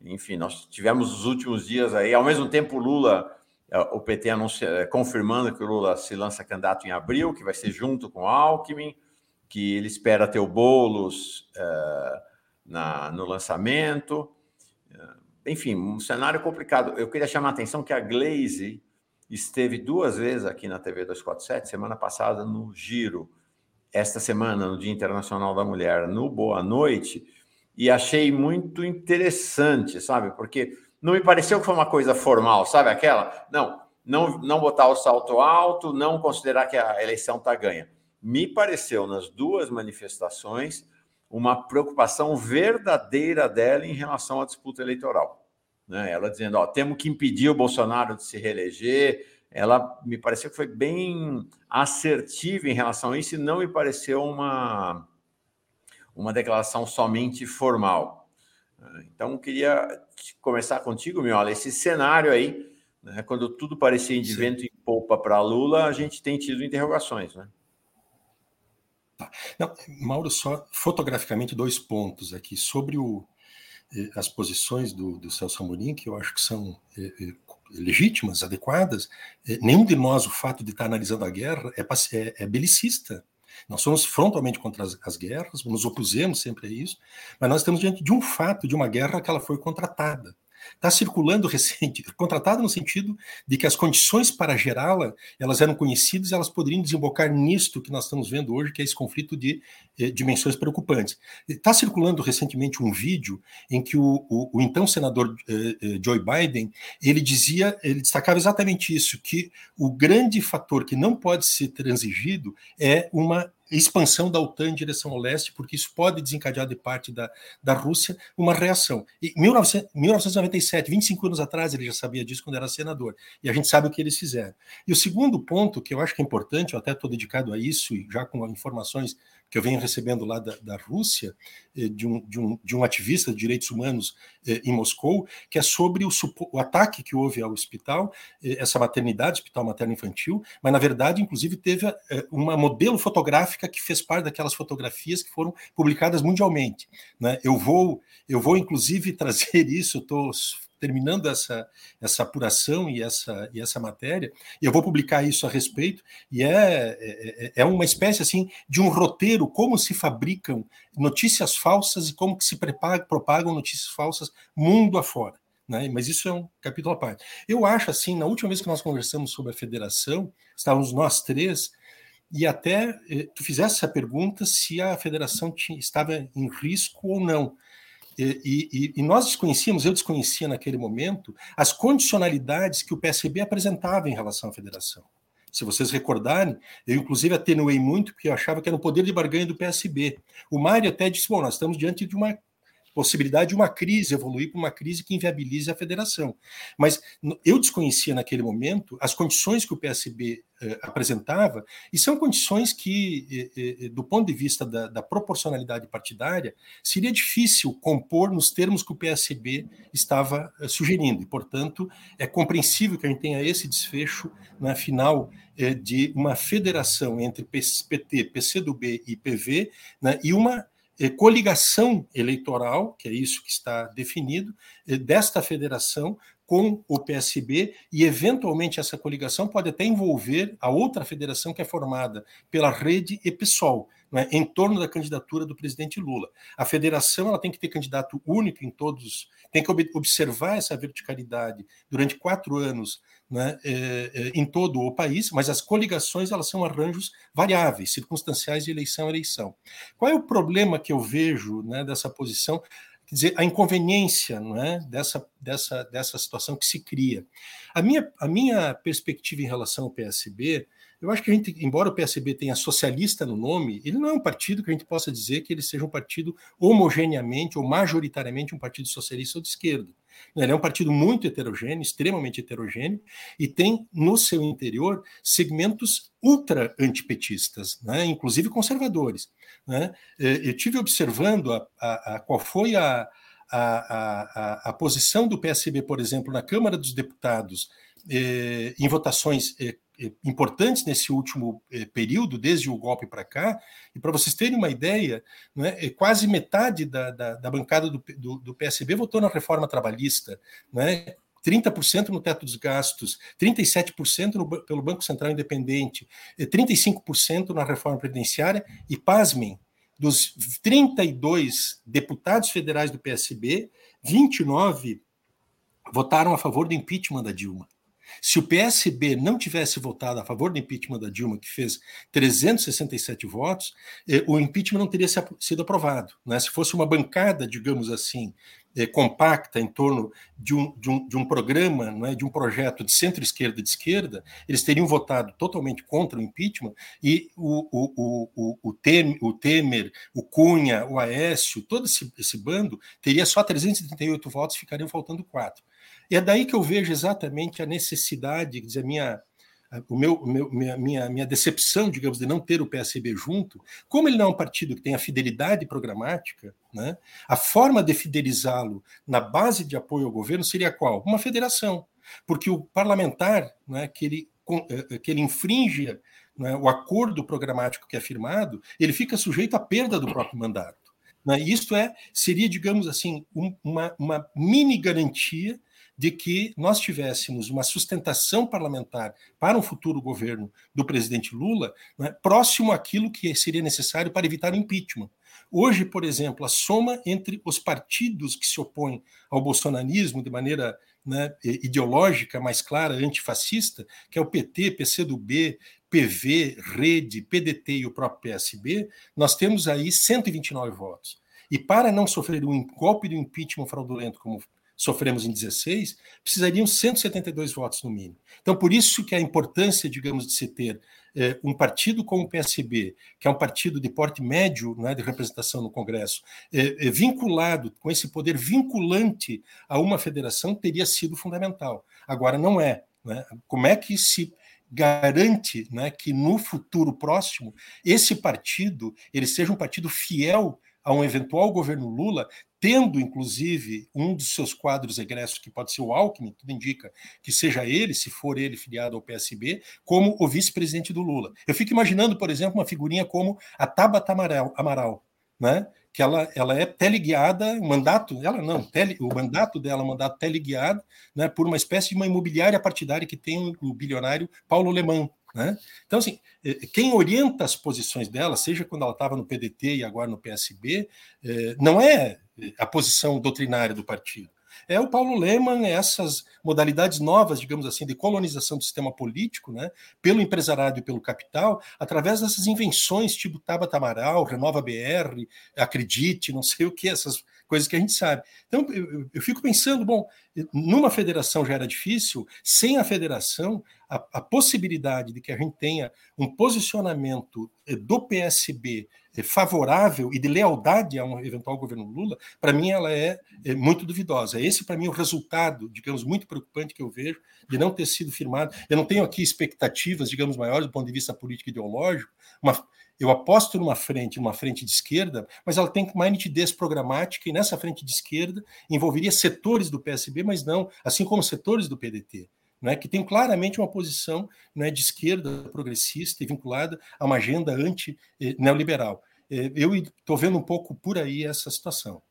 Enfim, nós tivemos os últimos dias aí. Ao mesmo tempo, Lula, é, o PT anuncia, é, confirmando que o Lula se lança candidato em abril, que vai ser junto com o Alckmin, que ele espera ter o Boulos uh, na, no lançamento. Enfim, um cenário complicado. Eu queria chamar a atenção que a Glaze esteve duas vezes aqui na TV 247, semana passada no Giro, esta semana, no Dia Internacional da Mulher, no Boa Noite, e achei muito interessante, sabe? Porque não me pareceu que foi uma coisa formal, sabe aquela? Não, não, não botar o salto alto, não considerar que a eleição está ganha. Me pareceu nas duas manifestações uma preocupação verdadeira dela em relação à disputa eleitoral né? Ela dizendo, ó, temos que impedir o Bolsonaro de se reeleger. Ela me pareceu que foi bem assertiva em relação a isso e não me pareceu uma, uma declaração somente formal. Então, queria começar contigo, Miola, esse cenário aí, né, quando tudo parecia de Sim. vento em polpa para Lula, a gente tem tido interrogações, né? Tá. Não, Mauro, só fotograficamente dois pontos aqui sobre o, as posições do, do Celso Amorim, que eu acho que são é, é, legítimas, adequadas, nenhum de nós, o fato de estar analisando a guerra, é, é, é belicista. Nós somos frontalmente contra as, as, guerras, nos opusemos sempre a isso, mas nós estamos diante de um fato, de uma guerra que ela foi contratada. Está circulando recente, contratada no sentido de que as condições para gerá-la, elas eram conhecidas e elas poderiam desembocar nisto que nós estamos vendo hoje, que é esse conflito de eh, dimensões preocupantes. Está circulando recentemente um vídeo em que o, o, o então senador eh, eh, Joe Biden, ele dizia, ele destacava exatamente isso, que o grande fator que não pode ser transigido é uma expansão da OTAN em direção ao leste, porque isso pode desencadear de parte da, da Rússia uma reação. Em 1997, 25 anos atrás, ele já sabia disso quando era senador, e a gente sabe o que eles fizeram. E o segundo ponto, que eu acho que é importante, eu até estou dedicado a isso, e já com informações que eu venho recebendo lá da, da Rússia, eh, de um, de, um, de um ativista de direitos humanos eh, em Moscou, que é sobre o, o, ataque que houve ao hospital, eh, essa maternidade, hospital materno-infantil, mas na verdade, inclusive, teve uma modelo fotográfica que fez parte daquelas fotografias que foram publicadas mundialmente. Né? Eu vou, eu vou inclusive trazer isso, estou terminando essa, essa apuração e essa, e essa matéria, e eu vou publicar isso a respeito, e é, é, é, é uma espécie assim de um roteiro, como se fabricam notícias falsas e como que se propagam notícias falsas mundo afora. né? mas isso é um capítulo à parte. Eu acho assim, na última vez que nós conversamos sobre a federação, estávamos nós três, e até eh, tu fizesse essa pergunta se a federação tinha, estava em risco ou não. E, e, e, nós desconhecíamos, eu desconhecia naquele momento, as condicionalidades que o PSB apresentava em relação à federação. Se vocês recordarem, eu inclusive atenuei muito, porque eu achava que era o poder de barganha do PSB. O Mário até disse: bom, nós estamos diante de uma possibilidade de uma crise evoluir para uma crise que inviabilize a federação. Mas eu desconhecia naquele momento as condições que o PSB eh, apresentava, e são condições que, eh, eh, do ponto de vista da, da, proporcionalidade partidária, seria difícil compor nos termos que o PSB estava eh, sugerindo. E, portanto, é compreensível que a gente tenha esse desfecho na final eh, de uma federação entre PT, PCdoB e PV, né, e uma coligação eleitoral, que é isso que está definido, é, desta federação com o PSB, e eventualmente essa coligação pode até envolver a outra federação que é formada pela Rede e PSOL, né, em torno da candidatura do presidente Lula. A federação ela tem que ter candidato único em todos, tem que observar essa verticalidade durante quatro anos né, é, em todo o país, mas as coligações elas são arranjos variáveis, circunstanciais de eleição a eleição. Qual é o problema que eu vejo né, dessa posição? Quer dizer, a inconveniência não é, dessa, dessa, dessa situação que se cria. A minha, a minha perspectiva em relação ao PSB eu acho que a gente, embora o PSB tenha socialista no nome, ele não é um partido que a gente possa dizer que ele seja um partido homogeneamente ou majoritariamente um partido socialista ou de esquerda. Ele é um partido muito heterogêneo, extremamente heterogêneo, e tem no seu interior segmentos ultra antipetistas, né? inclusive conservadores. Né? É, eu tive observando a, a, a qual foi a, a, posição do PSB, por exemplo, na Câmara dos Deputados, eh, em votações eh, importantes nesse último eh, período, desde o golpe para cá, e para vocês terem uma ideia, né, quase metade da, da, da bancada do, do, do, PSB votou na reforma trabalhista, né, 30% no teto dos gastos, 37% no, pelo Banco Central Independente, 35% na reforma previdenciária, e pasmem, dos 32 deputados federais do PSB, 29 votaram a favor do impeachment da Dilma. Se o PSB não tivesse votado a favor do impeachment da Dilma, que fez 367 votos, eh, o impeachment não teria sido aprovado. Né? Se fosse uma bancada, digamos assim, eh, compacta em torno de um, de um, de um programa, não é, de um projeto de centro-esquerda e de esquerda, eles teriam votado totalmente contra o impeachment e o, o, o, o, Temer, o, Temer, o Cunha, o Aécio, todo esse, esse bando teria só 338 votos, ficariam faltando quatro. E é daí que eu vejo exatamente a necessidade, quer dizer, a minha, o meu, meu, minha, minha, minha decepção, digamos, de não ter o PSB junto, como ele não é um partido que tem a fidelidade programática, né, a forma de fidelizá-lo na base de apoio ao governo seria qual? Uma federação. Porque o parlamentar, né, que, ele, eh, que ele infringe né, o acordo programático que é firmado, ele fica sujeito à perda do próprio mandato. Né? Isto é, seria, digamos assim, um, uma, uma mini garantia de que nós tivéssemos uma sustentação parlamentar para um futuro governo do presidente Lula né, próximo àquilo que seria necessário para evitar o impeachment. Hoje, por exemplo, a soma entre os partidos que se opõem ao bolsonarismo de maneira né, ideológica mais clara, antifascista, que é o PT, PCdoB, PV, Rede, PDT e o próprio PSB, nós temos aí 129 votos. E para não sofrer um golpe de impeachment fraudulento como sofremos em 16, precisariam 172 votos no mínimo. Então, por isso que a importância, digamos, de se ter é, um partido como o PSB, que é um partido de porte médio né, de representação no Congresso, é, é, vinculado com esse poder vinculante a uma federação, teria sido fundamental. Agora, não é. Né? Como é que se garante né, que no futuro próximo esse partido ele seja um partido fiel a um eventual governo Lula, tendo inclusive um dos seus quadros egressos, que pode ser o Alckmin, tudo indica que seja ele, se for ele filiado ao PSB, como o vice-presidente do Lula. Eu fico imaginando, por exemplo, uma figurinha como a Tabata Amaral, Amaral né? que ela, ela é teleguiada, o mandato, ela não, tele, o mandato dela é um mandato teleguiado né, por uma espécie de uma imobiliária partidária que tem o bilionário Paulo Leman, né? Então, assim, eh, quem orienta as posições dela, seja quando ela estava no PDT e agora no PSB, eh, não é a posição doutrinária do partido. é o Paulo Leman, essas modalidades novas, digamos assim, de colonização do sistema político, né, pelo empresariado e pelo capital, através dessas invenções tipo Tabata Amaral, Renova BR, Acredite, não sei o que, essas coisas que a gente sabe. Então, eu, eu fico pensando, bom, numa federação já era difícil, sem a federação, a, a possibilidade de que a gente tenha um posicionamento eh, do PSB eh, favorável e de lealdade a um eventual governo Lula, para mim ela é, é, muito duvidosa. Esse, para mim, é o resultado, digamos, muito preocupante que eu vejo de não ter sido firmado. Eu não tenho aqui expectativas, digamos, maiores do ponto de vista político e ideológico. Uma, eu aposto numa frente, numa frente de esquerda, mas ela tem mais nitidez programática e nessa frente de esquerda envolveria setores do PSB, mas não, assim como setores do PDT né, que tem claramente uma posição né, de esquerda progressista e vinculada a uma agenda anti-neoliberal. É, eu estou vendo um pouco por aí essa situação.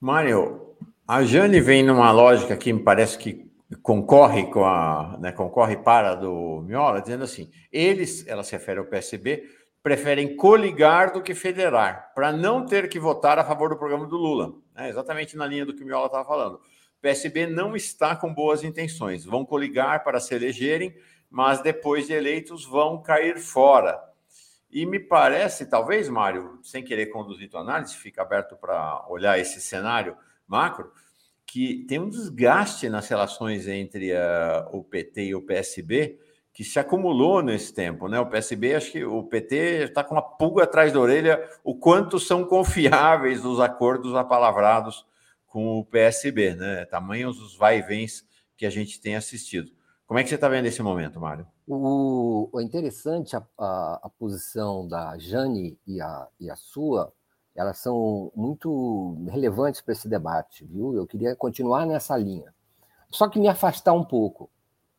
Mário, a Jane vem numa lógica que me parece que concorre com a, né, concorre para do Miola, dizendo assim: eles, ela se refere ao PSB, preferem coligar do que federar, para não ter que votar a favor do programa do Lula. É exatamente na linha do que o Miola estava falando. PSB não está com boas intenções. Vão coligar para se elegerem, mas depois de eleitos vão cair fora. E me parece, talvez, Mário, sem querer conduzir tua análise, fica aberto para olhar esse cenário macro, que tem um desgaste nas relações entre uh, o PT e o PSB que se acumulou nesse tempo, né? O PSB, acho que o PT está com uma pulga atrás da orelha, o quanto são confiáveis os acordos apalavrados com o PSB, né? Tamanhos os vai e vens que a gente tem assistido. Como é que você está vendo esse momento, Mário? O, o interessante, a, a, a, posição da Jane e a, e a sua, elas são muito relevantes para esse debate, viu? Eu queria continuar nessa linha. Só que me afastar um pouco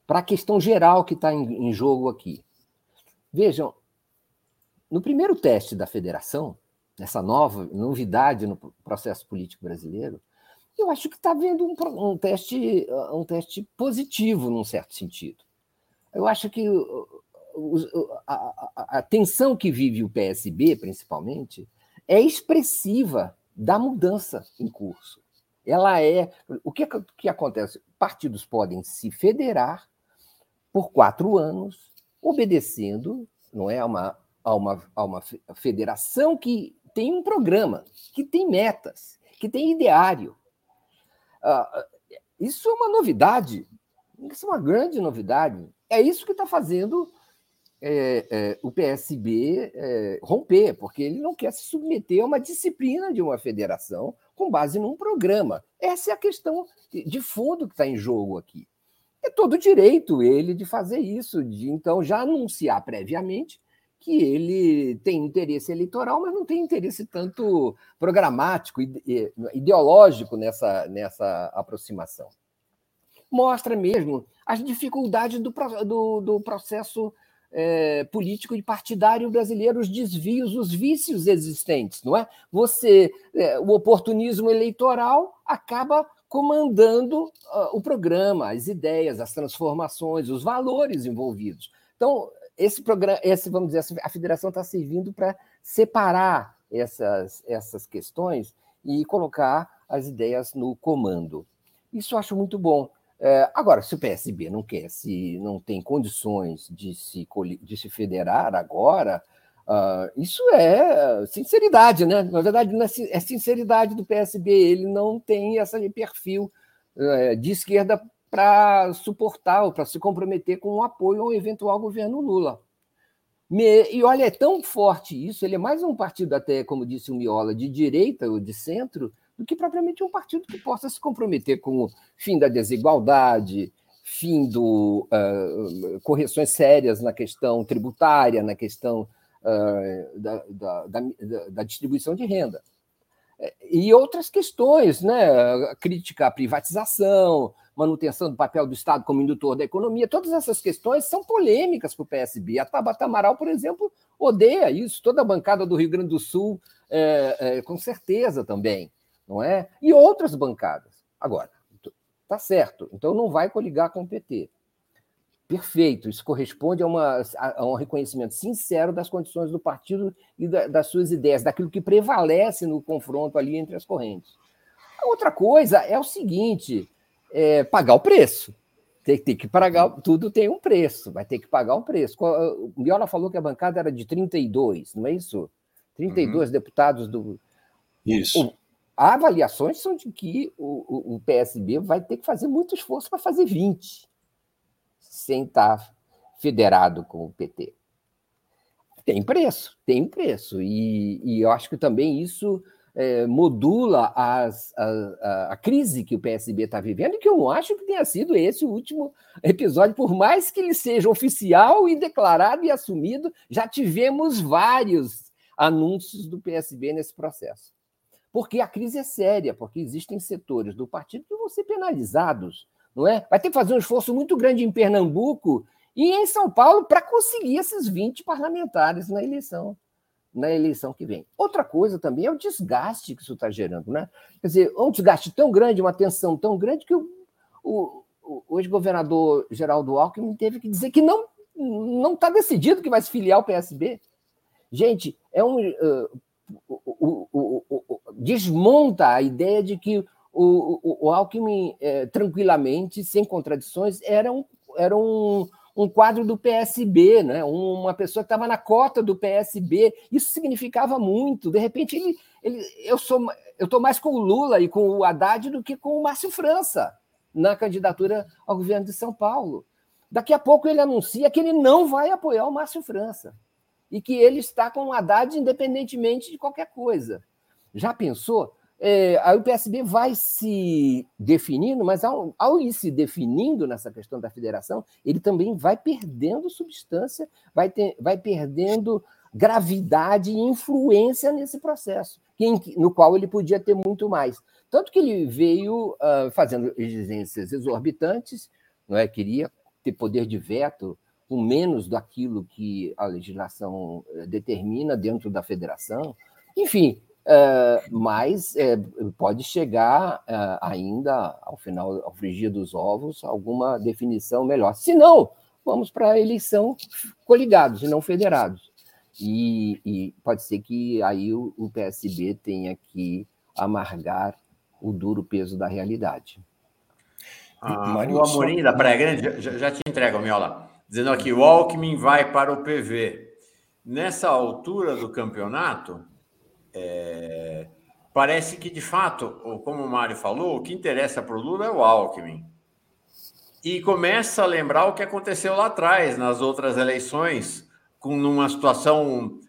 para a questão geral que está em, em jogo aqui. Vejam, no primeiro teste da federação, nessa nova novidade no processo político brasileiro, eu acho que está havendo um, um, teste, um teste positivo, num certo sentido. Eu acho que a, a, a tensão que vive o PSB, principalmente, é expressiva da mudança em curso. Ela é. O que, que acontece? Partidos podem se federar por quatro anos, obedecendo não é, a, uma, a, uma, a uma federação que tem um programa, que tem metas, que tem ideário, Uh, isso é uma novidade, isso é uma grande novidade. É isso que está fazendo é, é, o PSB é, romper, porque ele não quer se submeter a uma disciplina de uma federação com base num programa. Essa é a questão de fundo que está em jogo aqui. É todo direito ele de fazer isso, de então já anunciar previamente que ele tem interesse eleitoral, mas não tem interesse tanto programático, ideológico nessa, nessa aproximação. Mostra mesmo as dificuldades do, do, do processo é, político e partidário brasileiro, os desvios, os vícios existentes, não é? Você, é, o oportunismo eleitoral acaba comandando uh, o programa, as ideias, as transformações, os valores envolvidos. Então, esse programa, esse, vamos dizer, a federação está servindo para separar essas, essas questões e colocar as ideias no comando. Isso eu acho muito bom. É, agora, se o PSB não quer, se não tem condições de se, de se federar agora, uh, isso é sinceridade, né? Na verdade, é, é sinceridade do PSB, ele não tem esse perfil uh, de esquerda para suportar ou para se comprometer com o apoio ao eventual governo Lula. E olha, é tão forte isso, ele é mais um partido, até, como disse o Miola, de direita ou de centro, do que propriamente um partido que possa se comprometer com o fim da desigualdade, fim do uh, correções sérias na questão tributária, na questão uh, da, da, da, da, distribuição de renda. E outras questões, né? crítica à privatização, manutenção do papel do Estado como indutor da economia, todas essas questões são polêmicas para o PSB. A Tabata Amaral, por exemplo, odeia isso, toda a bancada do Rio Grande do Sul, é, é, com certeza também, não é? E outras bancadas. Agora, tá certo, então não vai coligar com o PT. Perfeito, isso corresponde a, uma, a, um reconhecimento sincero das condições do partido e da, das suas ideias, daquilo que prevalece no confronto ali entre as correntes. A outra coisa é o seguinte: é pagar o preço. Tem, tem que pagar, tudo tem um preço, vai ter que pagar um preço. O Miola falou que a bancada era de 32, não é isso? 32 uhum. deputados do. Isso. O, avaliações são de que o, o, PSB vai ter que fazer muito esforço para fazer 20, sem estar federado com o PT. Tem preço, tem preço. E, e eu acho que também isso é, modula as, a, a, a, crise que o PSB está vivendo, e que eu não acho que tenha sido esse o último episódio, por mais que ele seja oficial e declarado e assumido, já tivemos vários anúncios do PSB nesse processo. Porque a crise é séria, porque existem setores do partido que vão ser penalizados, não é? Vai ter que fazer um esforço muito grande em Pernambuco e em São Paulo para conseguir esses 20 parlamentares na eleição na eleição que vem. Outra coisa também é o desgaste que isso está gerando, né? Quer dizer, um desgaste tão grande, uma tensão tão grande que o, o, o ex-governador Geraldo Alckmin teve que dizer que não não está decidido que vai se filiar ao PSB. Gente, é um uh, o, o, o, desmonta a ideia de que o, Alckmin, eh, tranquilamente, sem contradições, era um, era um, um quadro do PSB, né? uma pessoa que estava na cota do PSB. Isso significava muito. De repente, ele, ele, eu sou eu estou mais com o Lula e com o Haddad do que com o Márcio França na candidatura ao governo de São Paulo. Daqui a pouco ele anuncia que ele não vai apoiar o Márcio França e que ele está com o Haddad independentemente de qualquer coisa. Já pensou? É, aí o PSB vai se definindo, mas ao, ao, ir se definindo nessa questão da federação, ele também vai perdendo substância, vai, ter, vai perdendo gravidade e influência nesse processo, no qual ele podia ter muito mais. Tanto que ele veio uh, fazendo exigências exorbitantes, não é? queria ter poder de veto com menos daquilo que a legislação eh, determina dentro da federação. Enfim, Uh, mas uh, pode chegar uh, ainda ao final, ao frigir dos ovos, alguma definição melhor. Se não, vamos para a eleição coligados e não federados. E, e, pode ser que aí o, o, PSB tenha que amargar o duro peso da realidade. Ah, o Amorim da Praia Grande, já, já te entrego, Miola, dizendo aqui, o Alckmin vai para o PV. Nessa altura do campeonato, é, parece que, de fato, como o Mário falou, o que interessa para o Lula é o Alckmin. E começa a lembrar o que aconteceu lá atrás, nas outras eleições, com numa situação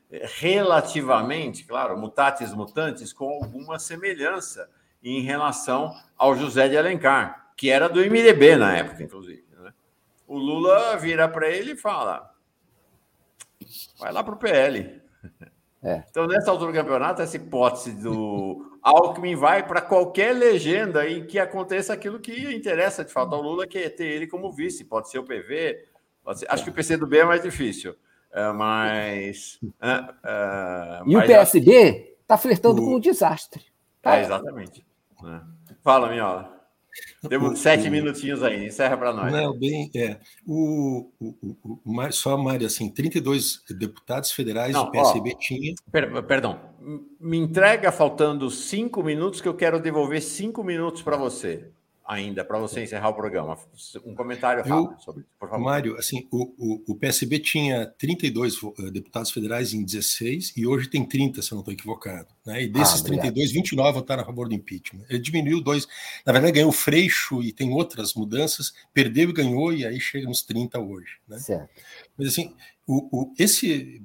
relativamente, claro, mutatis mutantes, com alguma semelhança em relação ao José de Alencar, que era do MDB na época, inclusive. O Lula vira para ele e fala: vai lá para o PL. É. Então, nessa altura do campeonato, essa hipótese do Alckmin vai para qualquer legenda em que aconteça aquilo que interessa de fato ao Lula, que é ter ele como vice. Pode ser o PV, ser... acho que o PCdoB é mais difícil. É, mas. É, é, e mas o PSB está flertando o... com o desastre. Tá? É, exatamente. É. Fala, Minhola. Temos sete o, minutinhos aí, encerra para nós. Não, bem, é. O, o, o, o, só, Mário, assim, 32 deputados federais não, do PSB ó, tinha. Per, perdão, me entrega faltando cinco minutos que eu quero devolver cinco minutos para você ainda para você encerrar o programa. Um comentário rápido eu, sobre isso, por favor. Mário, assim, o, o, o, PSB tinha 32 eh, deputados federais em 16 e hoje tem 30, se eu não estou equivocado. Né? E desses ah, 32, 29 votaram a favor do impeachment. Ele diminuiu dois, na verdade ganhou o Freixo e tem outras mudanças, perdeu e ganhou e aí chega nos 30 hoje. Né? Certo. Mas assim, o, o, esse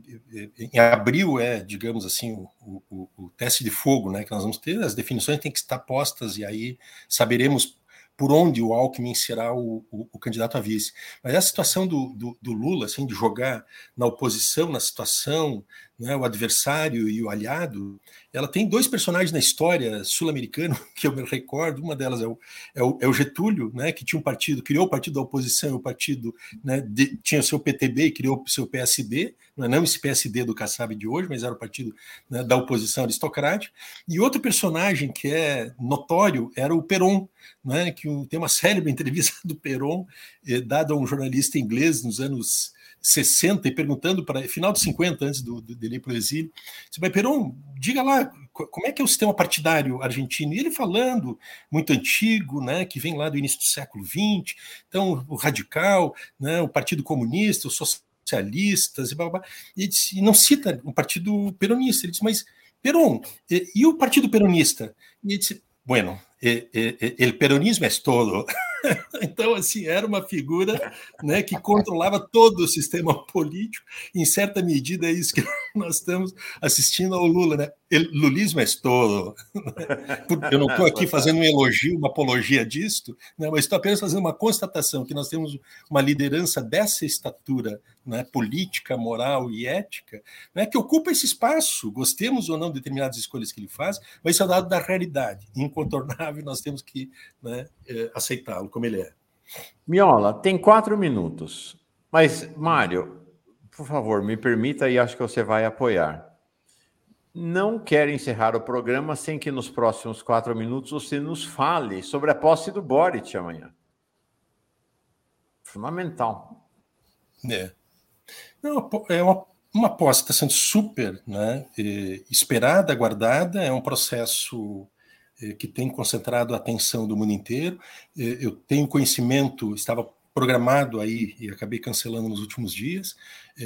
em abril é, digamos assim, o, o, o, teste de fogo, né? Que nós vamos ter, as definições têm que estar postas e aí saberemos por onde o Alckmin será o, o, o candidato a vice. Mas a situação do, do, do, Lula, assim, de jogar na oposição, na situação, né, o adversário e o aliado, ela tem dois personagens na história sul-americana que eu me recordo. Uma delas é o, é o, é o, Getúlio, né, que tinha um partido, criou o partido da oposição, o partido né, de, tinha o seu PTB e criou o seu PSB, não é não esse PSD do Kassab de hoje, mas era o partido né, da oposição aristocrática. E outro personagem que é notório era o Peron, né, que tem uma célebre entrevista do Peron, eh, dada a um jornalista inglês nos anos 60 e perguntando para final de 50, antes do, do, dele ir para o exílio, disse, mas Peron, diga lá, como é que é o sistema partidário argentino? E ele falando, muito antigo, né, que vem lá do início do século XX, então o radical, né, o Partido Comunista, os socialistas, e, blá, blá, e, disse, e não cita o Partido Peronista. Ele disse, mas Peron, e, e o Partido Peronista? E ele disse, bueno, o peronismo é todo. então, assim, era uma figura né, que controlava todo o sistema político. Em certa medida, é isso que nós estamos assistindo ao Lula. Né? O lulismo é todo. Eu não estou aqui fazendo um elogio, uma apologia disto, né, mas estou apenas fazendo uma constatação que nós temos uma liderança dessa estatura né, política, moral e ética, né, que ocupa esse espaço, gostemos ou não de determinadas escolhas que ele faz, mas isso é dado da realidade, incontornável, nós temos que né, é, aceitá-lo como ele é. Miola, tem quatro minutos, mas, Mário, por favor, me permita e acho que você vai apoiar. Não quero encerrar o programa sem que nos próximos quatro minutos você nos fale sobre a posse do Boric amanhã. Fundamental. É. Não, é uma, uma aposta está sendo super né, esperada, aguardada, é um processo que tem concentrado a atenção do mundo inteiro. Eu tenho conhecimento, estava programado aí e acabei cancelando nos últimos dias.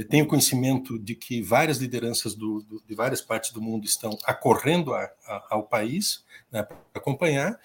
Tenho conhecimento de que várias lideranças do, do, de várias partes do mundo estão acorrendo a, a, ao país né, para acompanhar.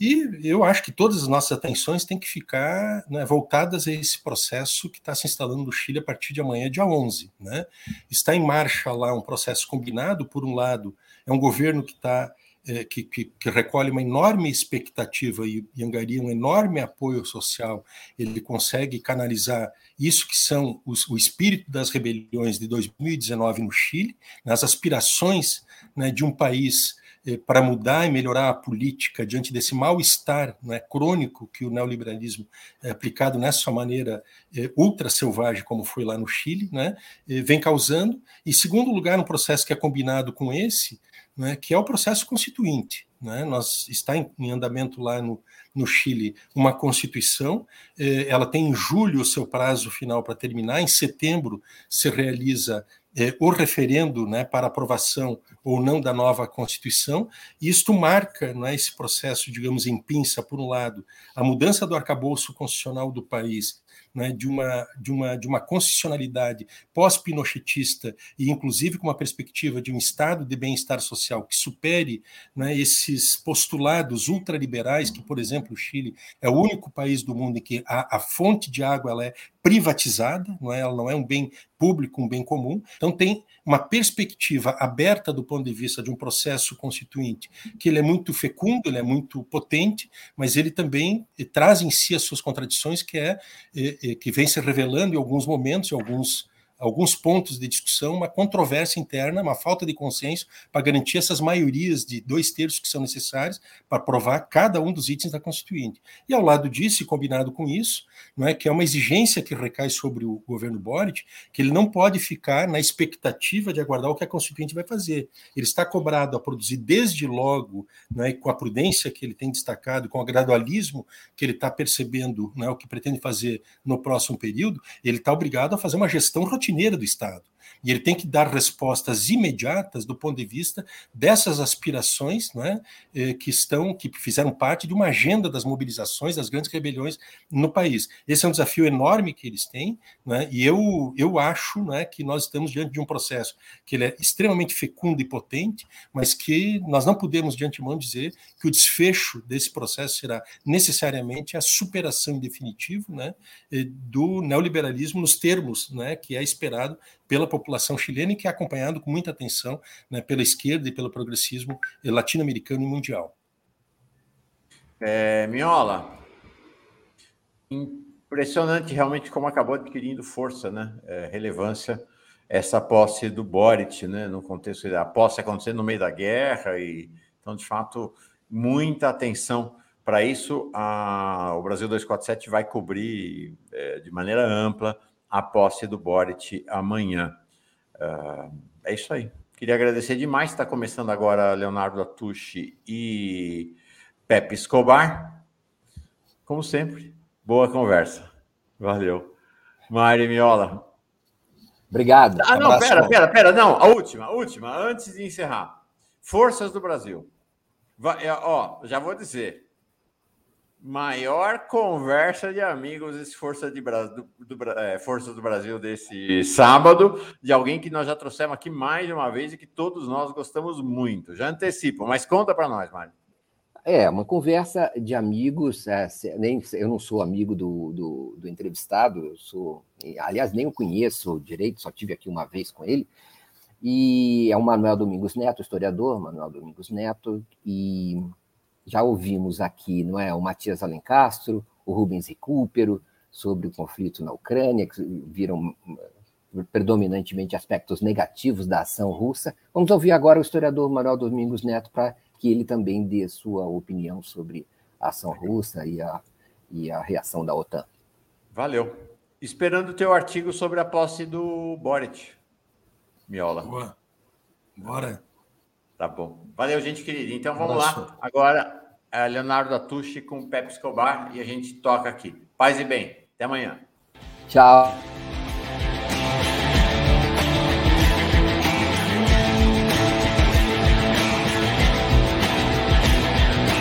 E eu acho que todas as nossas atenções têm que ficar né, voltadas a esse processo que está se instalando no Chile a partir de amanhã, dia 11. Né? Está em marcha lá um processo combinado, por um lado, é um governo que está é, que, que, que, recolhe uma enorme expectativa e, e angaria um enorme apoio social, ele consegue canalizar isso que são os, o espírito das rebeliões de 2019 no Chile, nas aspirações né, de um país eh, para mudar e melhorar a política diante desse mal-estar né, crônico que o neoliberalismo é aplicado nessa maneira é, ultra selvagem, como foi lá no Chile, né, é, vem causando. E, segundo lugar, um processo que é combinado com esse, né, que é o processo constituinte. Né? Nós está em, em andamento lá no, no Chile uma constituição, ela tem em julho o seu prazo final para terminar, em setembro se realiza é, o referendo né, para aprovação ou não da nova Constituição, e isto marca né, esse processo, digamos, em pinça, por um lado, a mudança do arcabouço constitucional do país né, de, uma, de, uma, de uma constitucionalidade pós-pinochetista e, inclusive, com uma perspectiva de um estado de bem-estar social que supere né, esses postulados ultraliberais, que, por exemplo, o Chile é o único país do mundo em que a, a fonte de água ela é privatizada, não é? ela não é um bem público, um bem comum. Então, tem uma perspectiva aberta do ponto de vista de um processo constituinte, que ele é muito fecundo, ele é muito potente, mas ele também traz em si as suas contradições, que é, que vem se revelando em alguns momentos, em alguns alguns pontos de discussão, uma controvérsia interna, uma falta de consenso para garantir essas maiorias de dois terços que são necessárias para aprovar cada um dos itens da Constituinte. E ao lado disso, e combinado com isso, não é que é uma exigência que recai sobre o governo Boric, que ele não pode ficar na expectativa de aguardar o que a Constituinte vai fazer. Ele está cobrado a produzir desde logo, não é, com a prudência que ele tem destacado, com o gradualismo que ele está percebendo, não é, o que pretende fazer no próximo período, ele está obrigado a fazer uma gestão rotineira rotineira do Estado. E ele tem que dar respostas imediatas do ponto de vista dessas aspirações né, eh, que estão, que fizeram parte de uma agenda das mobilizações, das grandes rebeliões no país. Esse é um desafio enorme que eles têm, né, e eu, eu acho né, que nós estamos diante de um processo que ele é extremamente fecundo e potente, mas que nós não podemos de antemão dizer que o desfecho desse processo será necessariamente a superação em definitivo né, eh, do neoliberalismo nos termos né, que é esperado pela população chilena e que é acompanhado com muita atenção né, pela esquerda e pelo progressismo latino-americano e mundial. É, Miola, impressionante realmente como acabou adquirindo força, né, é, relevância essa posse do Boric, né, no contexto da posse acontecendo no meio da guerra e então de fato muita atenção para isso. A, o Brasil 247 vai cobrir é, de maneira ampla a posse do Boric amanhã. Uh, é isso aí. Queria agradecer demais. Está começando agora Leonardo Atucci e Pepe Escobar. Como sempre, boa conversa. Valeu. Mari Miola. Obrigado. Ah, não, Abraço, pera, pera, pera, não, a última, a última, antes de encerrar. Forças do Brasil. Vai, ó, já vou dizer. Maior conversa de amigos esse Força, de do, do, é, Força do Brasil desse sábado, de alguém que nós já trouxemos aqui mais de uma vez e que todos nós gostamos muito. Já antecipo, mas conta para nós, Mário. É, uma conversa de amigos, é, nem, eu não sou amigo do, do, do, entrevistado, eu sou, aliás, nem o conheço direito, só tive aqui uma vez com ele, e é o Manuel Domingos Neto, historiador, Manuel Domingos Neto, e já ouvimos aqui, não é, o Matias Alencastro, o Rubens Recupero, sobre o conflito na Ucrânia, que viram eh, predominantemente aspectos negativos da ação russa. Vamos ouvir agora o historiador Manuel Domingos Neto para que ele também dê sua opinião sobre a ação russa e a, e a reação da OTAN. Valeu. Esperando o teu artigo sobre a posse do Boric, Miola. Boa. Bora. Tá bom. Valeu, gente querida. Então vamos lá. Agora, é Leonardo Atushi com Pepe Escobar e a gente toca aqui. Paz e bem. Até amanhã. Tchau.